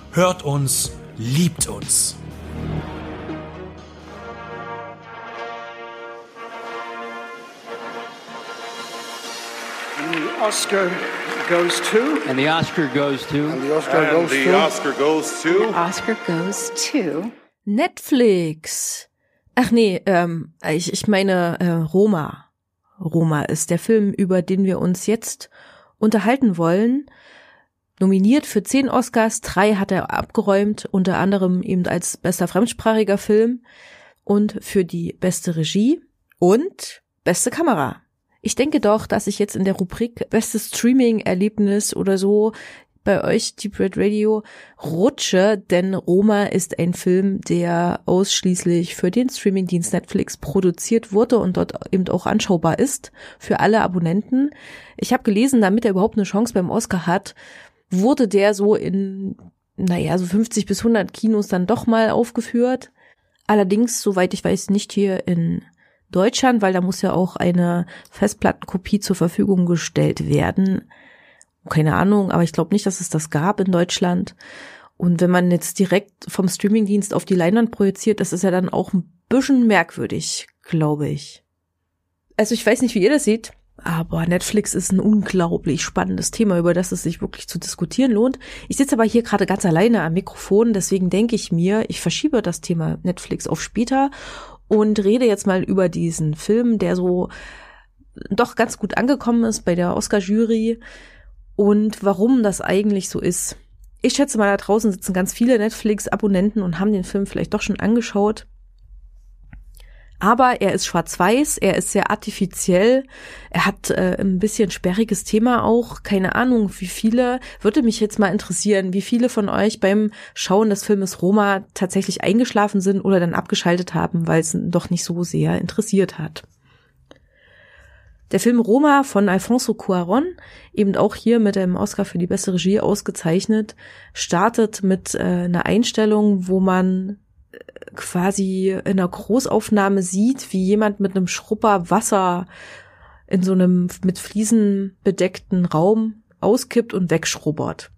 hört uns, liebt uns. Oscar goes to. And the Oscar goes to. And the Oscar And goes the to. Oscar goes to. Oscar goes to. Netflix. Ach nee, ähm, ich, ich meine äh, Roma. Roma ist der Film, über den wir uns jetzt unterhalten wollen. Nominiert für zehn Oscars, drei hat er abgeräumt, unter anderem eben als bester fremdsprachiger Film und für die beste Regie und beste Kamera. Ich denke doch, dass ich jetzt in der Rubrik bestes Streaming-Erlebnis oder so bei euch, Deep Red Radio, rutsche, denn Roma ist ein Film, der ausschließlich für den Streamingdienst Netflix produziert wurde und dort eben auch anschaubar ist für alle Abonnenten. Ich habe gelesen, damit er überhaupt eine Chance beim Oscar hat, wurde der so in, naja, so 50 bis 100 Kinos dann doch mal aufgeführt. Allerdings, soweit ich weiß, nicht hier in Deutschland, weil da muss ja auch eine Festplattenkopie zur Verfügung gestellt werden. Keine Ahnung, aber ich glaube nicht, dass es das gab in Deutschland. Und wenn man jetzt direkt vom Streamingdienst auf die Leinwand projiziert, das ist ja dann auch ein bisschen merkwürdig, glaube ich. Also ich weiß nicht, wie ihr das seht, aber Netflix ist ein unglaublich spannendes Thema, über das es sich wirklich zu diskutieren lohnt. Ich sitze aber hier gerade ganz alleine am Mikrofon, deswegen denke ich mir, ich verschiebe das Thema Netflix auf später und rede jetzt mal über diesen Film, der so doch ganz gut angekommen ist bei der Oscar-Jury und warum das eigentlich so ist. Ich schätze mal, da draußen sitzen ganz viele Netflix-Abonnenten und haben den Film vielleicht doch schon angeschaut. Aber er ist schwarz-weiß, er ist sehr artifiziell, er hat äh, ein bisschen sperriges Thema auch. Keine Ahnung, wie viele. Würde mich jetzt mal interessieren, wie viele von euch beim Schauen des Filmes Roma tatsächlich eingeschlafen sind oder dann abgeschaltet haben, weil es doch nicht so sehr interessiert hat. Der Film Roma von Alfonso Cuaron, eben auch hier mit dem Oscar für die beste Regie ausgezeichnet, startet mit äh, einer Einstellung, wo man quasi in einer Großaufnahme sieht, wie jemand mit einem Schrupper Wasser in so einem mit Fliesen bedeckten Raum auskippt und wegschrubbert.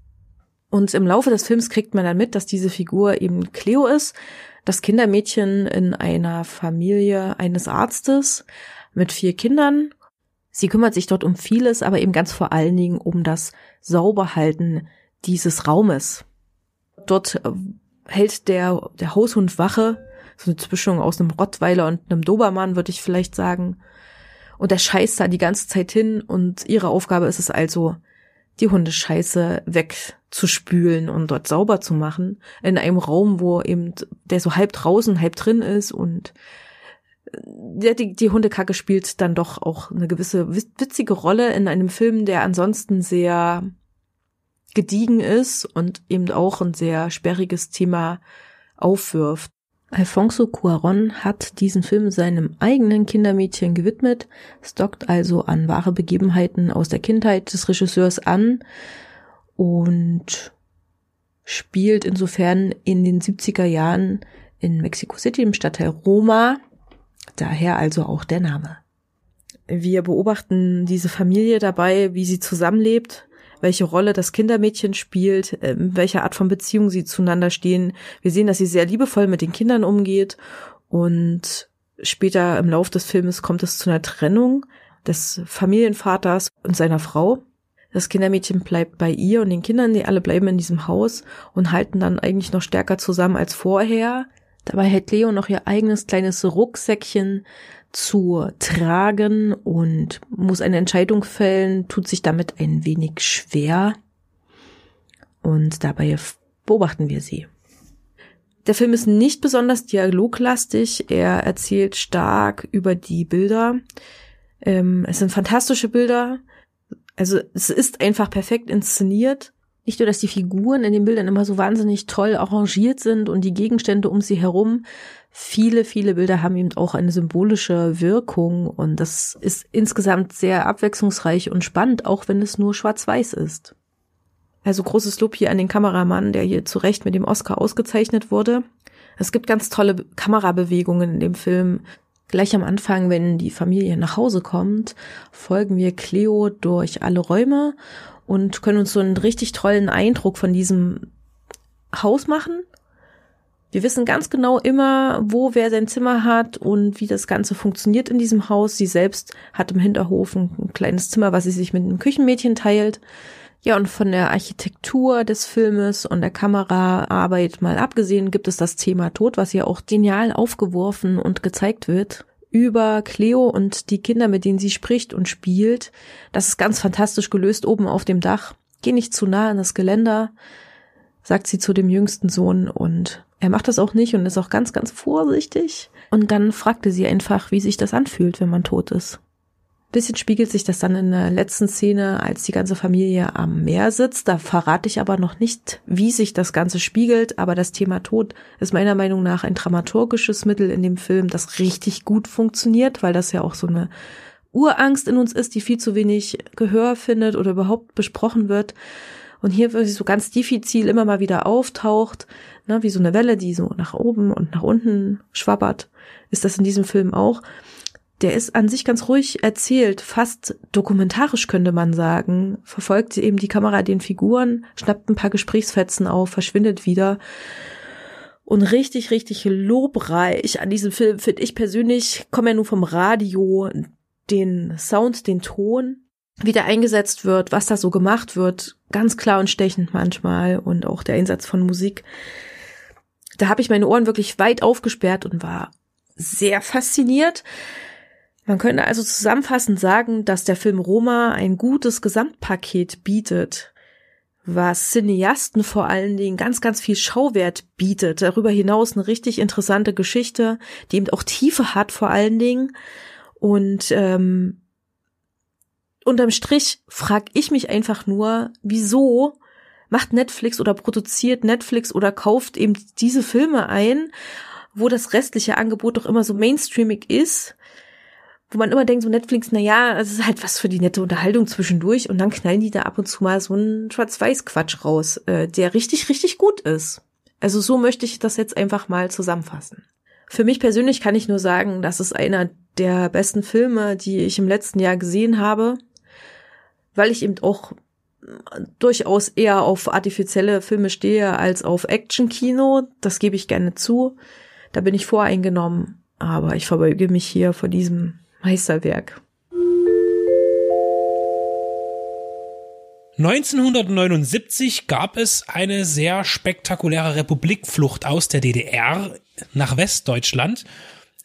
Und im Laufe des Films kriegt man dann mit, dass diese Figur eben Cleo ist, das Kindermädchen in einer Familie eines Arztes mit vier Kindern Sie kümmert sich dort um vieles, aber eben ganz vor allen Dingen um das Sauberhalten dieses Raumes. Dort äh, hält der, der Haushund Wache, so eine Zwischung aus einem Rottweiler und einem Dobermann, würde ich vielleicht sagen. Und der scheißt da die ganze Zeit hin und ihre Aufgabe ist es also, die Hundescheiße wegzuspülen und dort sauber zu machen. In einem Raum, wo eben der so halb draußen, halb drin ist und ja, die, die Hundekacke spielt dann doch auch eine gewisse witzige Rolle in einem Film, der ansonsten sehr gediegen ist und eben auch ein sehr sperriges Thema aufwirft. Alfonso Cuaron hat diesen Film seinem eigenen Kindermädchen gewidmet, stockt also an wahre Begebenheiten aus der Kindheit des Regisseurs an und spielt insofern in den 70er Jahren in Mexico City im Stadtteil Roma, Daher also auch der Name. Wir beobachten diese Familie dabei, wie sie zusammenlebt, welche Rolle das Kindermädchen spielt, in welcher Art von Beziehung sie zueinander stehen. Wir sehen, dass sie sehr liebevoll mit den Kindern umgeht und später im Lauf des Filmes kommt es zu einer Trennung des Familienvaters und seiner Frau. Das Kindermädchen bleibt bei ihr und den Kindern, die alle bleiben in diesem Haus und halten dann eigentlich noch stärker zusammen als vorher. Dabei hält Leo noch ihr eigenes kleines Rucksäckchen, zu tragen und muss eine Entscheidung fällen, tut sich damit ein wenig schwer. Und dabei beobachten wir sie. Der Film ist nicht besonders dialoglastig. Er erzählt stark über die Bilder. Ähm, es sind fantastische Bilder. Also es ist einfach perfekt inszeniert. Nicht nur, dass die Figuren in den Bildern immer so wahnsinnig toll arrangiert sind und die Gegenstände um sie herum. Viele, viele Bilder haben eben auch eine symbolische Wirkung und das ist insgesamt sehr abwechslungsreich und spannend, auch wenn es nur schwarz-weiß ist. Also großes Lob hier an den Kameramann, der hier zu Recht mit dem Oscar ausgezeichnet wurde. Es gibt ganz tolle Kamerabewegungen in dem Film. Gleich am Anfang, wenn die Familie nach Hause kommt, folgen wir Cleo durch alle Räume und können uns so einen richtig tollen Eindruck von diesem Haus machen. Wir wissen ganz genau immer, wo wer sein Zimmer hat und wie das Ganze funktioniert in diesem Haus. Sie selbst hat im Hinterhof ein kleines Zimmer, was sie sich mit einem Küchenmädchen teilt. Ja, und von der Architektur des Filmes und der Kameraarbeit mal abgesehen gibt es das Thema Tod, was ja auch genial aufgeworfen und gezeigt wird über Cleo und die Kinder, mit denen sie spricht und spielt. Das ist ganz fantastisch gelöst oben auf dem Dach. Geh nicht zu nah an das Geländer, sagt sie zu dem jüngsten Sohn und er macht das auch nicht und ist auch ganz, ganz vorsichtig. Und dann fragte sie einfach, wie sich das anfühlt, wenn man tot ist bisschen spiegelt sich das dann in der letzten Szene, als die ganze Familie am Meer sitzt. Da verrate ich aber noch nicht, wie sich das Ganze spiegelt. Aber das Thema Tod ist meiner Meinung nach ein dramaturgisches Mittel in dem Film, das richtig gut funktioniert, weil das ja auch so eine Urangst in uns ist, die viel zu wenig Gehör findet oder überhaupt besprochen wird. Und hier wirklich so ganz diffizil immer mal wieder auftaucht, ne, wie so eine Welle, die so nach oben und nach unten schwabbert, ist das in diesem Film auch der ist an sich ganz ruhig erzählt, fast dokumentarisch könnte man sagen. Verfolgt eben die Kamera den Figuren, schnappt ein paar Gesprächsfetzen auf, verschwindet wieder. Und richtig, richtig lobreich an diesem Film finde ich persönlich, komme ja nur vom Radio, den Sound, den Ton, wie der eingesetzt wird, was da so gemacht wird, ganz klar und stechend manchmal und auch der Einsatz von Musik. Da habe ich meine Ohren wirklich weit aufgesperrt und war sehr fasziniert. Man könnte also zusammenfassend sagen, dass der Film Roma ein gutes Gesamtpaket bietet, was Cineasten vor allen Dingen ganz, ganz viel Schauwert bietet. Darüber hinaus eine richtig interessante Geschichte, die eben auch Tiefe hat vor allen Dingen. Und ähm, unterm Strich frage ich mich einfach nur, wieso macht Netflix oder produziert Netflix oder kauft eben diese Filme ein, wo das restliche Angebot doch immer so mainstreamig ist wo man immer denkt, so Netflix, na ja, es ist halt was für die nette Unterhaltung zwischendurch und dann knallen die da ab und zu mal so einen Schwarz-Weiß-Quatsch raus, äh, der richtig, richtig gut ist. Also so möchte ich das jetzt einfach mal zusammenfassen. Für mich persönlich kann ich nur sagen, das ist einer der besten Filme, die ich im letzten Jahr gesehen habe, weil ich eben auch durchaus eher auf artifizielle Filme stehe als auf Action-Kino. Das gebe ich gerne zu. Da bin ich voreingenommen. Aber ich verbeuge mich hier vor diesem Meisterwerk. 1979 gab es eine sehr spektakuläre Republikflucht aus der DDR nach Westdeutschland.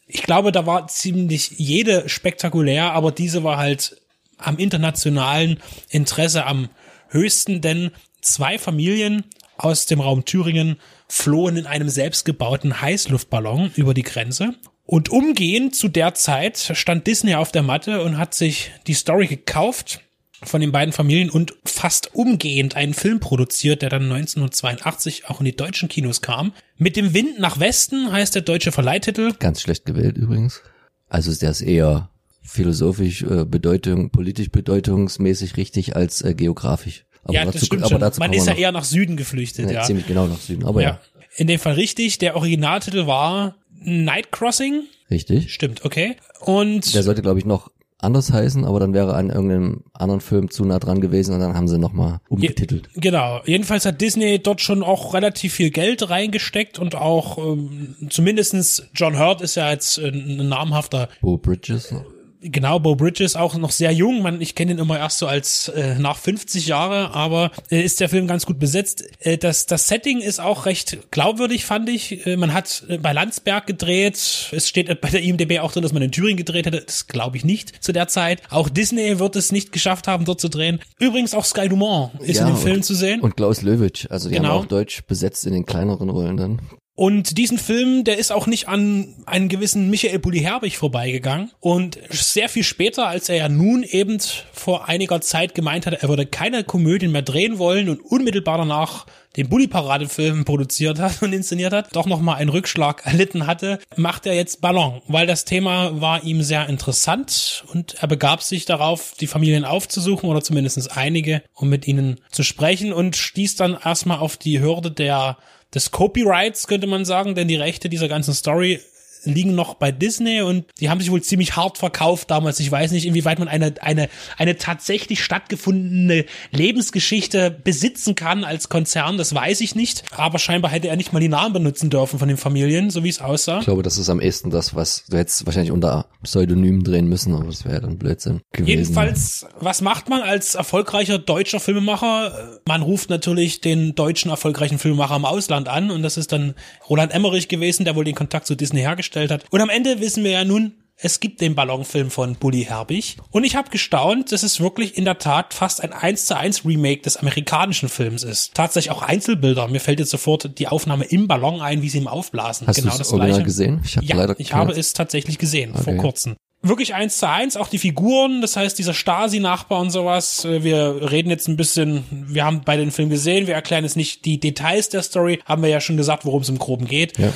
Ich glaube, da war ziemlich jede spektakulär, aber diese war halt am internationalen Interesse am höchsten, denn zwei Familien aus dem Raum Thüringen flohen in einem selbstgebauten Heißluftballon über die Grenze und umgehend zu der Zeit stand Disney auf der Matte und hat sich die Story gekauft von den beiden Familien und fast umgehend einen Film produziert, der dann 1982 auch in die deutschen Kinos kam. Mit dem Wind nach Westen heißt der deutsche Verleihtitel. Ganz schlecht gewählt übrigens. Also der ist eher philosophisch äh, Bedeutung, politisch bedeutungsmäßig richtig als äh, geografisch. Aber ja, dazu, das stimmt aber schon. Dazu Man ist ja eher nach Süden geflüchtet, ja. ja. Ziemlich genau nach Süden, aber ja. ja. In dem Fall richtig. Der Originaltitel war Night Crossing. Richtig. Stimmt, okay. Und der sollte, glaube ich, noch anders heißen, aber dann wäre an irgendeinem anderen Film zu nah dran gewesen und dann haben sie nochmal umgetitelt. Je, genau. Jedenfalls hat Disney dort schon auch relativ viel Geld reingesteckt und auch ähm, zumindestens John Hurt ist ja jetzt ein namhafter Bo Bridges. Genau, Bo Bridges auch noch sehr jung. Man, ich kenne ihn immer erst so als äh, nach 50 Jahre, aber äh, ist der Film ganz gut besetzt. Äh, das, das Setting ist auch recht glaubwürdig, fand ich. Äh, man hat äh, bei Landsberg gedreht. Es steht äh, bei der IMDb auch drin, dass man in Thüringen gedreht hätte. Das glaube ich nicht zu der Zeit. Auch Disney wird es nicht geschafft haben, dort zu drehen. Übrigens auch Sky Dumont ist Ja, in dem und- Film zu sehen. Und Klaus Löwitsch, also die Genau. haben auch Deutsch besetzt in den kleineren Rollen dann. Und diesen Film, der ist auch nicht an einen gewissen Michael Bulli Herbig vorbeigegangen. Und sehr viel später, als er ja nun eben vor einiger Zeit gemeint hatte, er würde keine Komödien mehr drehen wollen und unmittelbar danach den Bulli-Parade-Film produziert hat und inszeniert hat, doch nochmal einen Rückschlag erlitten hatte, macht er jetzt Ballon, weil das Thema war ihm sehr interessant und er begab sich darauf, die Familien aufzusuchen oder zumindest einige, um mit ihnen zu sprechen und stieß dann erstmal auf die Hürde der des Copyrights, könnte man sagen, denn die Rechte dieser ganzen Story liegen noch bei Disney und die haben sich wohl ziemlich hart verkauft damals. Ich weiß nicht, inwieweit man eine, eine, eine tatsächlich stattgefundene Lebensgeschichte besitzen kann als Konzern, das weiß ich nicht. Aber scheinbar hätte er nicht mal die Namen benutzen dürfen von den Familien, so wie es aussah. Ich glaube, das ist am ehesten das, was du hättest wahrscheinlich unter Pseudonym drehen müssen, aber das wäre ja dann Blödsinn gewesen. Jedenfalls, was macht man als erfolgreicher deutscher Filmemacher? Man ruft natürlich den deutschen erfolgreichen Filmemacher im Ausland an und das ist dann Roland Emmerich gewesen, der wohl den Kontakt zu Disney hergestellt hat. Und am Ende wissen wir ja nun, es gibt den Ballonfilm von Bully Herbig. Und ich habe gestaunt, dass es wirklich in der Tat fast ein 1 zu 1 Remake des amerikanischen Films ist. Tatsächlich auch Einzelbilder. Mir fällt jetzt sofort die Aufnahme im Ballon ein, wie sie ihn aufblasen. Hast du das Original gesehen? Ich hab ja, leider ich habe es tatsächlich gesehen, vor Okay. kurzem wirklich eins zu eins, auch die Figuren, das heißt dieser Stasi-Nachbar und sowas. Wir reden jetzt ein bisschen, wir haben beide den Film gesehen, wir erklären jetzt nicht die Details der Story, haben wir ja schon gesagt, worum es im Groben geht. Ja.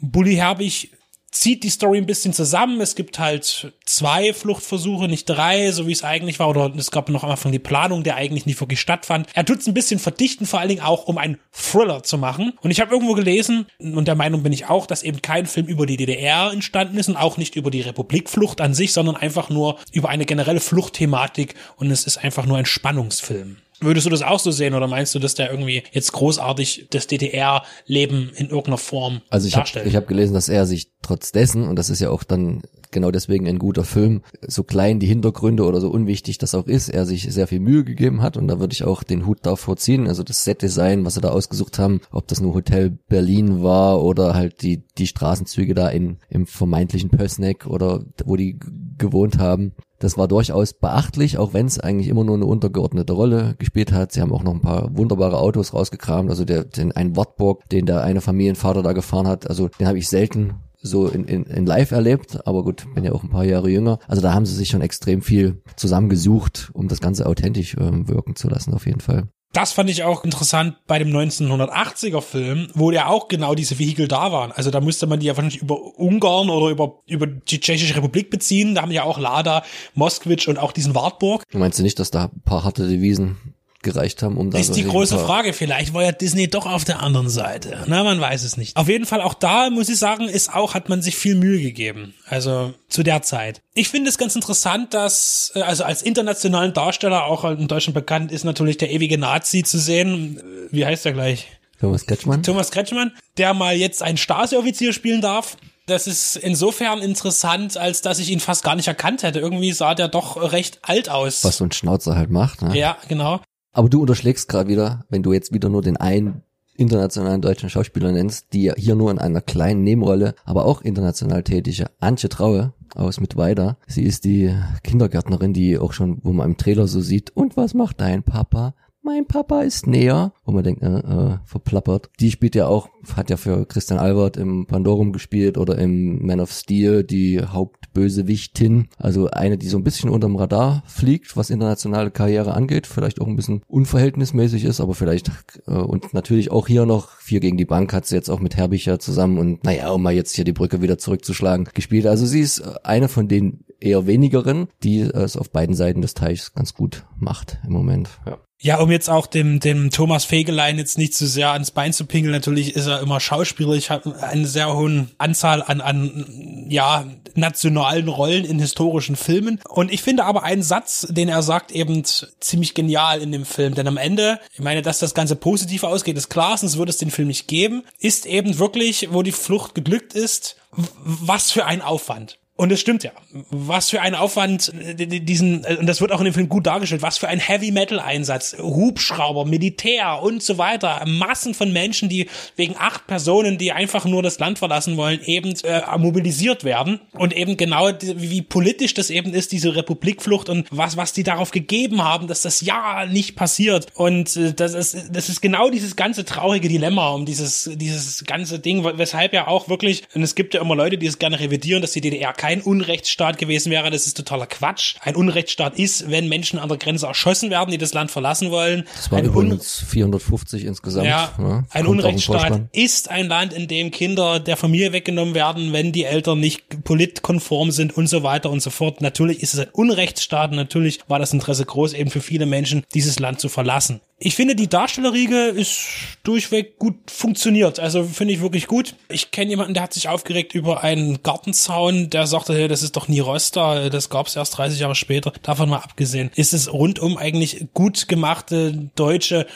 Bully Herbig zieht die Story ein bisschen zusammen. Es gibt halt zwei Fluchtversuche, nicht drei, so wie es eigentlich war. Oder es gab noch am Anfang die Planung, der eigentlich nicht wirklich stattfand. Er tut es ein bisschen verdichten, vor allen Dingen auch, um einen Thriller zu machen. Und ich habe irgendwo gelesen, und der Meinung bin ich auch, dass eben kein Film über die DDR entstanden ist und auch nicht über die Republikflucht an sich, sondern einfach nur über eine generelle Fluchtthematik. Und es ist einfach nur ein Spannungsfilm. Würdest du das auch so sehen oder meinst du, dass der irgendwie jetzt großartig das DDR-Leben in irgendeiner Form Also ich habe darstellt? ich hab gelesen, dass er sich trotz dessen, und das ist ja auch dann genau deswegen ein guter Film, so klein die Hintergründe oder so unwichtig das auch ist, er sich sehr viel Mühe gegeben hat und da würde ich auch den Hut davor ziehen. Also das Set-Design, was sie da ausgesucht haben, ob das nur Hotel Berlin war oder halt die, die Straßenzüge da in, im vermeintlichen Pößneck oder wo die gewohnt haben. Das war durchaus beachtlich, auch wenn es eigentlich immer nur eine untergeordnete Rolle gespielt hat. Sie haben auch noch ein paar wunderbare Autos rausgekramt. Also der, den einen Wartburg, den der eine Familienvater da gefahren hat, also den habe ich selten so in, in, in live erlebt, aber gut, bin ja auch ein paar Jahre jünger. Also da haben sie sich schon extrem viel zusammengesucht, um das Ganze authentisch ähm, wirken zu lassen, auf jeden Fall. Das fand ich auch interessant bei dem 1980er Film, wo ja auch genau diese Vehikel da waren. Also da musste man die ja wahrscheinlich über Ungarn oder über, über die Tschechische Republik beziehen. Da haben ja auch Lada, Moskwitsch und auch diesen Wartburg. Meinst du nicht, dass da ein paar harte Devisen gereicht haben, um da ist die so große ein paar- Frage. Vielleicht war ja Disney doch auf der anderen Seite. Na, man weiß es nicht. Auf jeden Fall auch da, muss ich sagen, ist auch, hat man sich viel Mühe gegeben. Also zu der Zeit. Ich finde es ganz interessant, dass, äh, also als internationalen Darsteller, auch in Deutschland bekannt, ist natürlich der ewige Nazi zu sehen. Äh, Wie heißt er gleich? Thomas Kretschmann? Thomas Kretschmann, der mal jetzt einen Stasi-Offizier spielen darf. Das ist insofern interessant, als dass ich ihn fast gar nicht erkannt hätte. Irgendwie sah der doch recht alt aus. Was so ein Schnauzer halt macht. Ne? Ja, genau. Aber du unterschlägst gerade wieder, wenn du jetzt wieder nur den einen internationalen deutschen Schauspieler nennst, die hier nur in einer kleinen Nebenrolle, aber auch international tätige Antje Traue aus Mittweida. Sie ist die Kindergärtnerin, die auch schon, wo man im Trailer so sieht, und was macht dein Papa? Mein Papa ist näher, wo man denkt, äh, äh, verplappert. Die spielt ja auch, hat ja für Christian Albert im Pandorum gespielt oder im Man of Steel die Hauptbösewichtin. Also eine, die so ein bisschen unterm Radar fliegt, was internationale Karriere angeht. Vielleicht auch ein bisschen unverhältnismäßig ist, aber vielleicht äh, und natürlich auch hier noch vier gegen die Bank hat sie jetzt auch mit Herbicher zusammen und naja, um mal jetzt hier die Brücke wieder zurückzuschlagen, gespielt. Also sie ist äh, eine von den eher wenigeren, die es auf beiden Seiten des Teichs ganz gut macht im Moment. Ja. Ja, um jetzt auch dem, dem Thomas Fegelein jetzt nicht zu sehr ans Bein zu pinkeln, natürlich ist er immer Schauspieler. Ich habe eine sehr hohe Anzahl an, an ja, nationalen Rollen in historischen Filmen. Und ich finde aber einen Satz, den er sagt, eben ziemlich genial in dem Film. Denn am Ende, ich meine, dass das Ganze positiv ausgeht, ist klar, sonst würde es den Film nicht geben, ist eben wirklich, wo die Flucht geglückt ist, was für ein Aufwand. Und es stimmt ja. Was für ein Aufwand, äh, diesen, äh, und das wird auch in dem Film gut dargestellt, was für ein Heavy-Metal-Einsatz, Hubschrauber, Militär und so weiter, Massen von Menschen, die wegen acht Personen, die einfach nur das Land verlassen wollen, eben äh, mobilisiert werden. Und eben genau, wie, politisch das eben ist, diese Republikflucht und was, was die darauf gegeben haben, dass das ja nicht passiert. Und äh, das ist, das ist genau dieses ganze traurige Dilemma um dieses, dieses ganze Ding, weshalb ja auch wirklich, und es gibt ja immer Leute, die es gerne revidieren, dass die DDR kein Unrechtsstaat gewesen wäre. Das ist totaler Quatsch. Ein Unrechtsstaat ist, wenn Menschen an der Grenze erschossen werden, die das Land verlassen wollen. Das waren ein übrigens 450 insgesamt. Ja, ne? ein Kommt Unrechtsstaat ist ein Land, in dem Kinder der Familie weggenommen werden, wenn die Eltern nicht politkonform sind und so weiter und so fort. Natürlich ist es ein Unrechtsstaat. Natürlich war das Interesse groß, eben für viele Menschen dieses Land zu verlassen. Ich finde, die Darstellerriege ist durchweg gut funktioniert. Also finde ich wirklich gut. Ich kenne jemanden, der hat sich aufgeregt über einen Gartenzaun, der sagte, hey, das ist doch nie Roster, das gab es erst 30 Jahre später. Davon mal abgesehen, ist es rundum eigentlich gut gemachte deutsche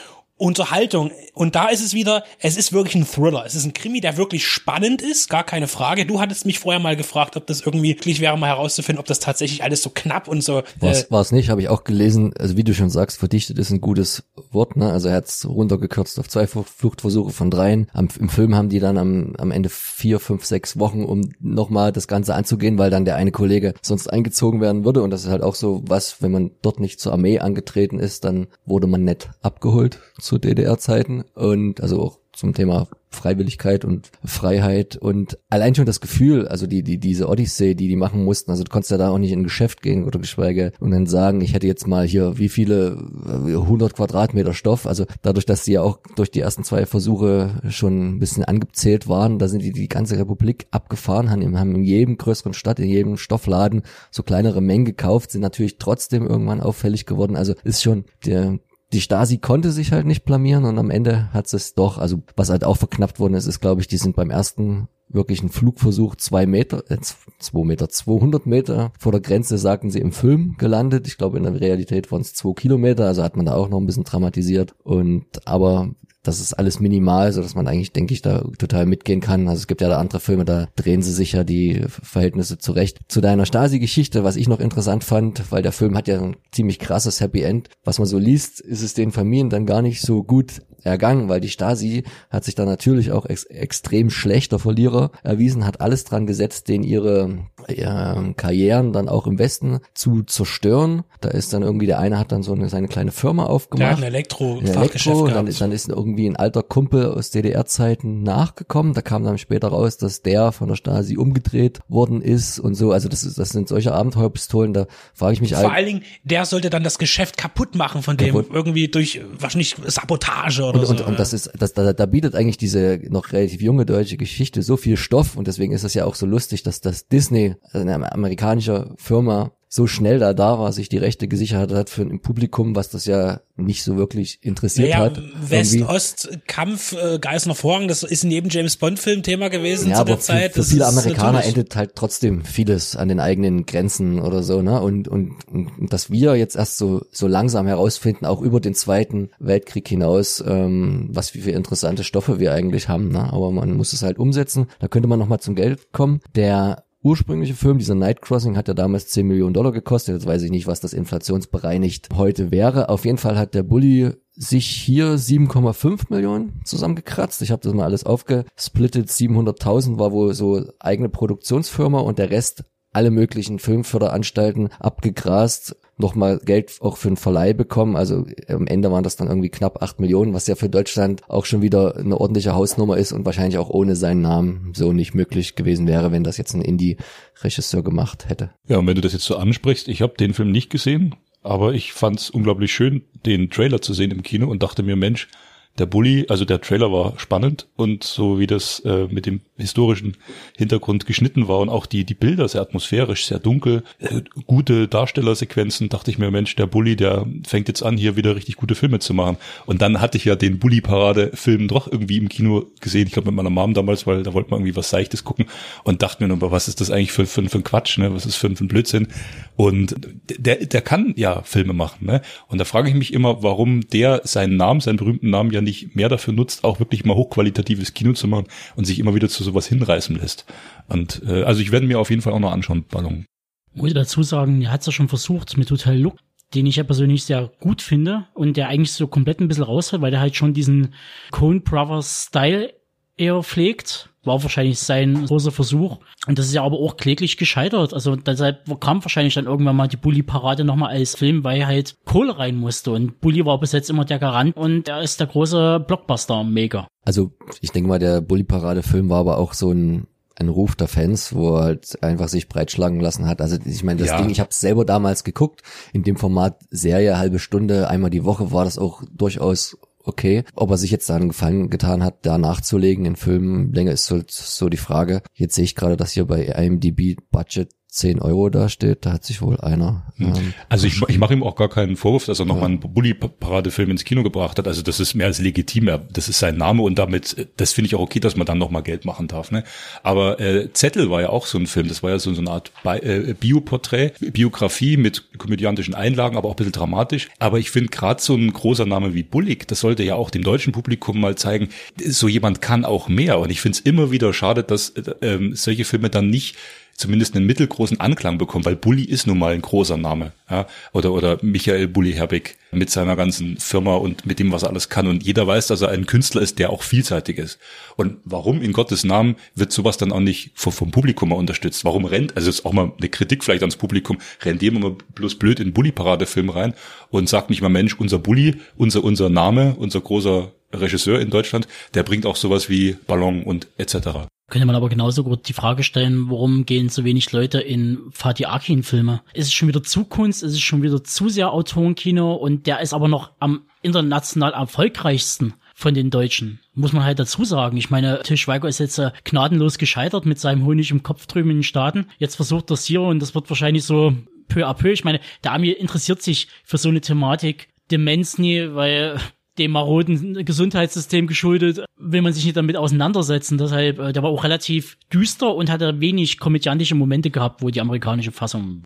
Unterhaltung. Und da ist es wieder, es ist wirklich ein Thriller. Es ist ein Krimi, der wirklich spannend ist, gar keine Frage. Du hattest mich vorher mal gefragt, ob das irgendwie wirklich wäre, mal herauszufinden, ob das tatsächlich alles so knapp und so. War Äh, es nicht, habe ich auch gelesen. Also wie du schon sagst, verdichtet ist ein gutes Wort. Ne? Also er hat es runtergekürzt auf zwei Fluch- Fluchtversuche von dreien. Am, Im Film haben die dann am, am Ende vier, fünf, sechs Wochen, um nochmal das Ganze anzugehen, weil dann der eine Kollege sonst eingezogen werden würde. Und das ist halt auch so was, wenn man dort nicht zur Armee angetreten ist, dann wurde man nett abgeholt zu DDR-Zeiten. Und also auch zum Thema Freiwilligkeit und Freiheit und allein schon das Gefühl, also die, die, diese Odyssee, die die machen mussten, also du konntest ja da auch nicht in ein Geschäft gehen oder geschweige und dann sagen, ich hätte jetzt mal hier wie viele äh, 100 Quadratmeter Stoff, also dadurch, dass die ja auch durch die ersten zwei Versuche schon ein bisschen angezählt waren, da sind die die ganze Republik abgefahren, haben, haben in jedem größeren Stadt, in jedem Stoffladen so kleinere Mengen gekauft, sind natürlich trotzdem irgendwann auffällig geworden, also ist schon der die Stasi konnte sich halt nicht blamieren und am Ende hat es doch, also was halt auch verknappt worden ist, ist glaube ich, die sind beim ersten wirklichen Flugversuch zwei Meter, äh, zwei Meter, 200 Meter vor der Grenze, sagten sie im Film gelandet. Ich glaube, in der Realität waren es zwei Kilometer, also hat man da auch noch ein bisschen dramatisiert und aber das ist alles minimal, so dass man eigentlich, denke ich, da total mitgehen kann. Also es gibt ja da andere Filme, da drehen sie sich ja die Verhältnisse zurecht. Zu deiner Stasi-Geschichte, was ich noch interessant fand, weil der Film hat ja ein ziemlich krasses Happy End. Was man so liest, ist es den Familien dann gar nicht so gut ergangen, weil die Stasi hat sich da natürlich auch ex extrem schlechter Verlierer erwiesen, hat alles dran gesetzt, den ihre äh, Karrieren dann auch im Westen zu zerstören. Da ist dann irgendwie der eine hat dann so eine seine kleine Firma der aufgemacht. hat ein Elektro, Ja, Fachgeschäft Elektro, dann, dann ist irgendwie ein alter Kumpel aus DDR-Zeiten nachgekommen. Da kam dann später raus, dass der von der Stasi umgedreht worden ist und so. Also das ist, das sind solche Abenteuerpistolen. Da frage ich mich Vor allen Dingen, der sollte dann das Geschäft kaputt machen von dem, Kaputt. irgendwie durch wahrscheinlich Sabotage oder Und, so. und, und das ist, das, da, da bietet eigentlich diese noch relativ junge deutsche Geschichte so viel Stoff und deswegen ist es ja auch so lustig, dass das Disney, also eine amerikanische Firma, so schnell da da war, sich die Rechte gesichert hat für ein Publikum, was das ja nicht so wirklich interessiert naja, hat. West-Ost-Kampf, äh, Geißen Vorhang, das ist in jedem James Bond-Film Thema gewesen Ja, zu der für, Zeit. für viele Amerikaner endet halt trotzdem vieles an den eigenen Grenzen oder so, ne? Und, und, und dass wir jetzt erst so, so langsam herausfinden, auch über den Zweiten Weltkrieg hinaus, ähm, was wie für interessante Stoffe wir eigentlich haben, ne? Aber man muss es halt umsetzen. Da könnte man nochmal zum Geld kommen. Der ursprüngliche Film, dieser Night Crossing, hat ja damals 10 Millionen Dollar gekostet. Jetzt weiß ich nicht, was das inflationsbereinigt heute wäre. Auf jeden Fall hat der Bully sich hier 7,5 Millionen zusammengekratzt. Ich habe das mal alles aufgesplittet. 700.000 war wohl so eigene Produktionsfirma und der Rest alle möglichen Filmförderanstalten abgegrast, nochmal Geld auch für den Verleih bekommen. Also am Ende waren das dann irgendwie knapp acht Millionen, was ja für Deutschland auch schon wieder eine ordentliche Hausnummer ist und wahrscheinlich auch ohne seinen Namen so nicht möglich gewesen wäre, wenn das jetzt ein Indie-Regisseur gemacht hätte. Ja, und wenn du das jetzt so ansprichst, ich habe den Film nicht gesehen, aber ich fand es unglaublich schön, den Trailer zu sehen im Kino und dachte mir, Mensch, der Bully, also der Trailer war spannend und so wie das äh, mit dem historischen Hintergrund geschnitten war und auch die die Bilder sehr atmosphärisch, sehr dunkel, äh, gute Darstellersequenzen, dachte ich mir, Mensch, der Bully, der fängt jetzt an, hier wieder richtig gute Filme zu machen. Und dann hatte ich ja den Bully-Parade-Film doch irgendwie im Kino gesehen, ich glaube mit meiner Mom damals, weil da wollte man irgendwie was Seichtes gucken und dachte mir nur, was ist das eigentlich für, für, für ein Quatsch, ne? Was ist für, für ein Blödsinn? Und der, der kann ja Filme machen, ne? Und da frage ich mich immer, warum der seinen Namen, seinen berühmten Namen ja nicht mehr dafür nutzt, auch wirklich mal hochqualitatives Kino zu machen und sich immer wieder zu sowas hinreißen lässt. Und äh, also ich werde mir auf jeden Fall auch noch anschauen, Ballon. Muss ich dazu sagen, er hat es ja schon versucht mit Hotel Look, den ich ja persönlich sehr gut finde und der eigentlich so komplett ein bisschen rausfällt, weil der halt schon diesen Coen Brothers Style eher pflegt. War wahrscheinlich sein großer Versuch. Und das ist ja aber auch kläglich gescheitert. Also deshalb kam wahrscheinlich dann irgendwann mal die Bully-Parade nochmal als Film, weil halt Kohle rein musste. Und Bully war bis jetzt immer der Garant und er ist der große Blockbuster-Maker. Also ich denke mal, der Bully-Parade-Film war aber auch so ein ein Ruf der Fans, wo er halt einfach sich breitschlagen lassen hat. Also ich meine, das Ja. Ding, ich habe es selber damals geguckt, in dem Format Serie, halbe Stunde, einmal die Woche war das auch durchaus okay. Ob er sich jetzt da einen Gefallen getan hat, da nachzulegen in Filmlänge, ist so, so die Frage. Jetzt sehe ich gerade, dass hier bei IMDb Budget 10 Euro da steht. Da hat sich wohl einer. Ähm, Also ich, ich mache ihm auch gar keinen Vorwurf, dass er nochmal einen Bully-Paradefilm ins Kino gebracht hat. Also das ist mehr als legitim. Das ist sein Name und damit, äh, das finde ich auch okay, dass man dann nochmal Geld machen darf. Ne? Aber äh, Zettel war ja auch so ein Film. Das war ja so, so eine Art Bi äh, Bioporträt, Biografie mit komödiantischen Einlagen, aber auch ein bisschen dramatisch. Aber ich finde gerade so ein großer Name wie Bullig, das sollte ja auch dem deutschen Publikum mal zeigen, so jemand kann auch mehr. Und ich finde es immer wieder schade, dass äh, ähm, solche Filme dann nicht zumindest einen mittelgroßen Anklang bekommen, weil Bulli ist nun mal ein großer Name. Ja? Oder, oder Michael Bulli Herbig mit seiner ganzen Firma und mit dem, was er alles kann. Und jeder weiß, dass er ein Künstler ist, der auch vielseitig ist. Und warum in Gottes Namen wird sowas dann auch nicht vom, vom Publikum unterstützt? Warum rennt, also ist auch mal eine Kritik vielleicht ans Publikum, rennt jemand mal bloß blöd in Bulli-Paradefilm rein und sagt nicht mal, Mensch, unser Bulli, unser, unser Name, unser großer Regisseur in Deutschland, der bringt auch sowas wie Ballon und etc. Könnte man aber genauso gut die Frage stellen, warum gehen so wenig Leute in Fatih Akin-Filme? Ist es schon wieder zu Kunst? Ist es schon wieder zu sehr Autorenkino? Und der ist aber noch am international erfolgreichsten von den Deutschen. Muss man halt dazu sagen. Ich meine, Til Schweiger ist jetzt äh, gnadenlos gescheitert mit seinem Honig im Kopf drüben in den Staaten. Jetzt versucht das hier und das wird wahrscheinlich so peu à peu. Ich meine, der Ami interessiert sich für so eine Thematik Demenz nie, weil dem maroden Gesundheitssystem geschuldet, will man sich nicht damit auseinandersetzen. Deshalb, äh, der war auch relativ düster und hatte wenig komödiantische Momente gehabt, wo die amerikanische Fassung.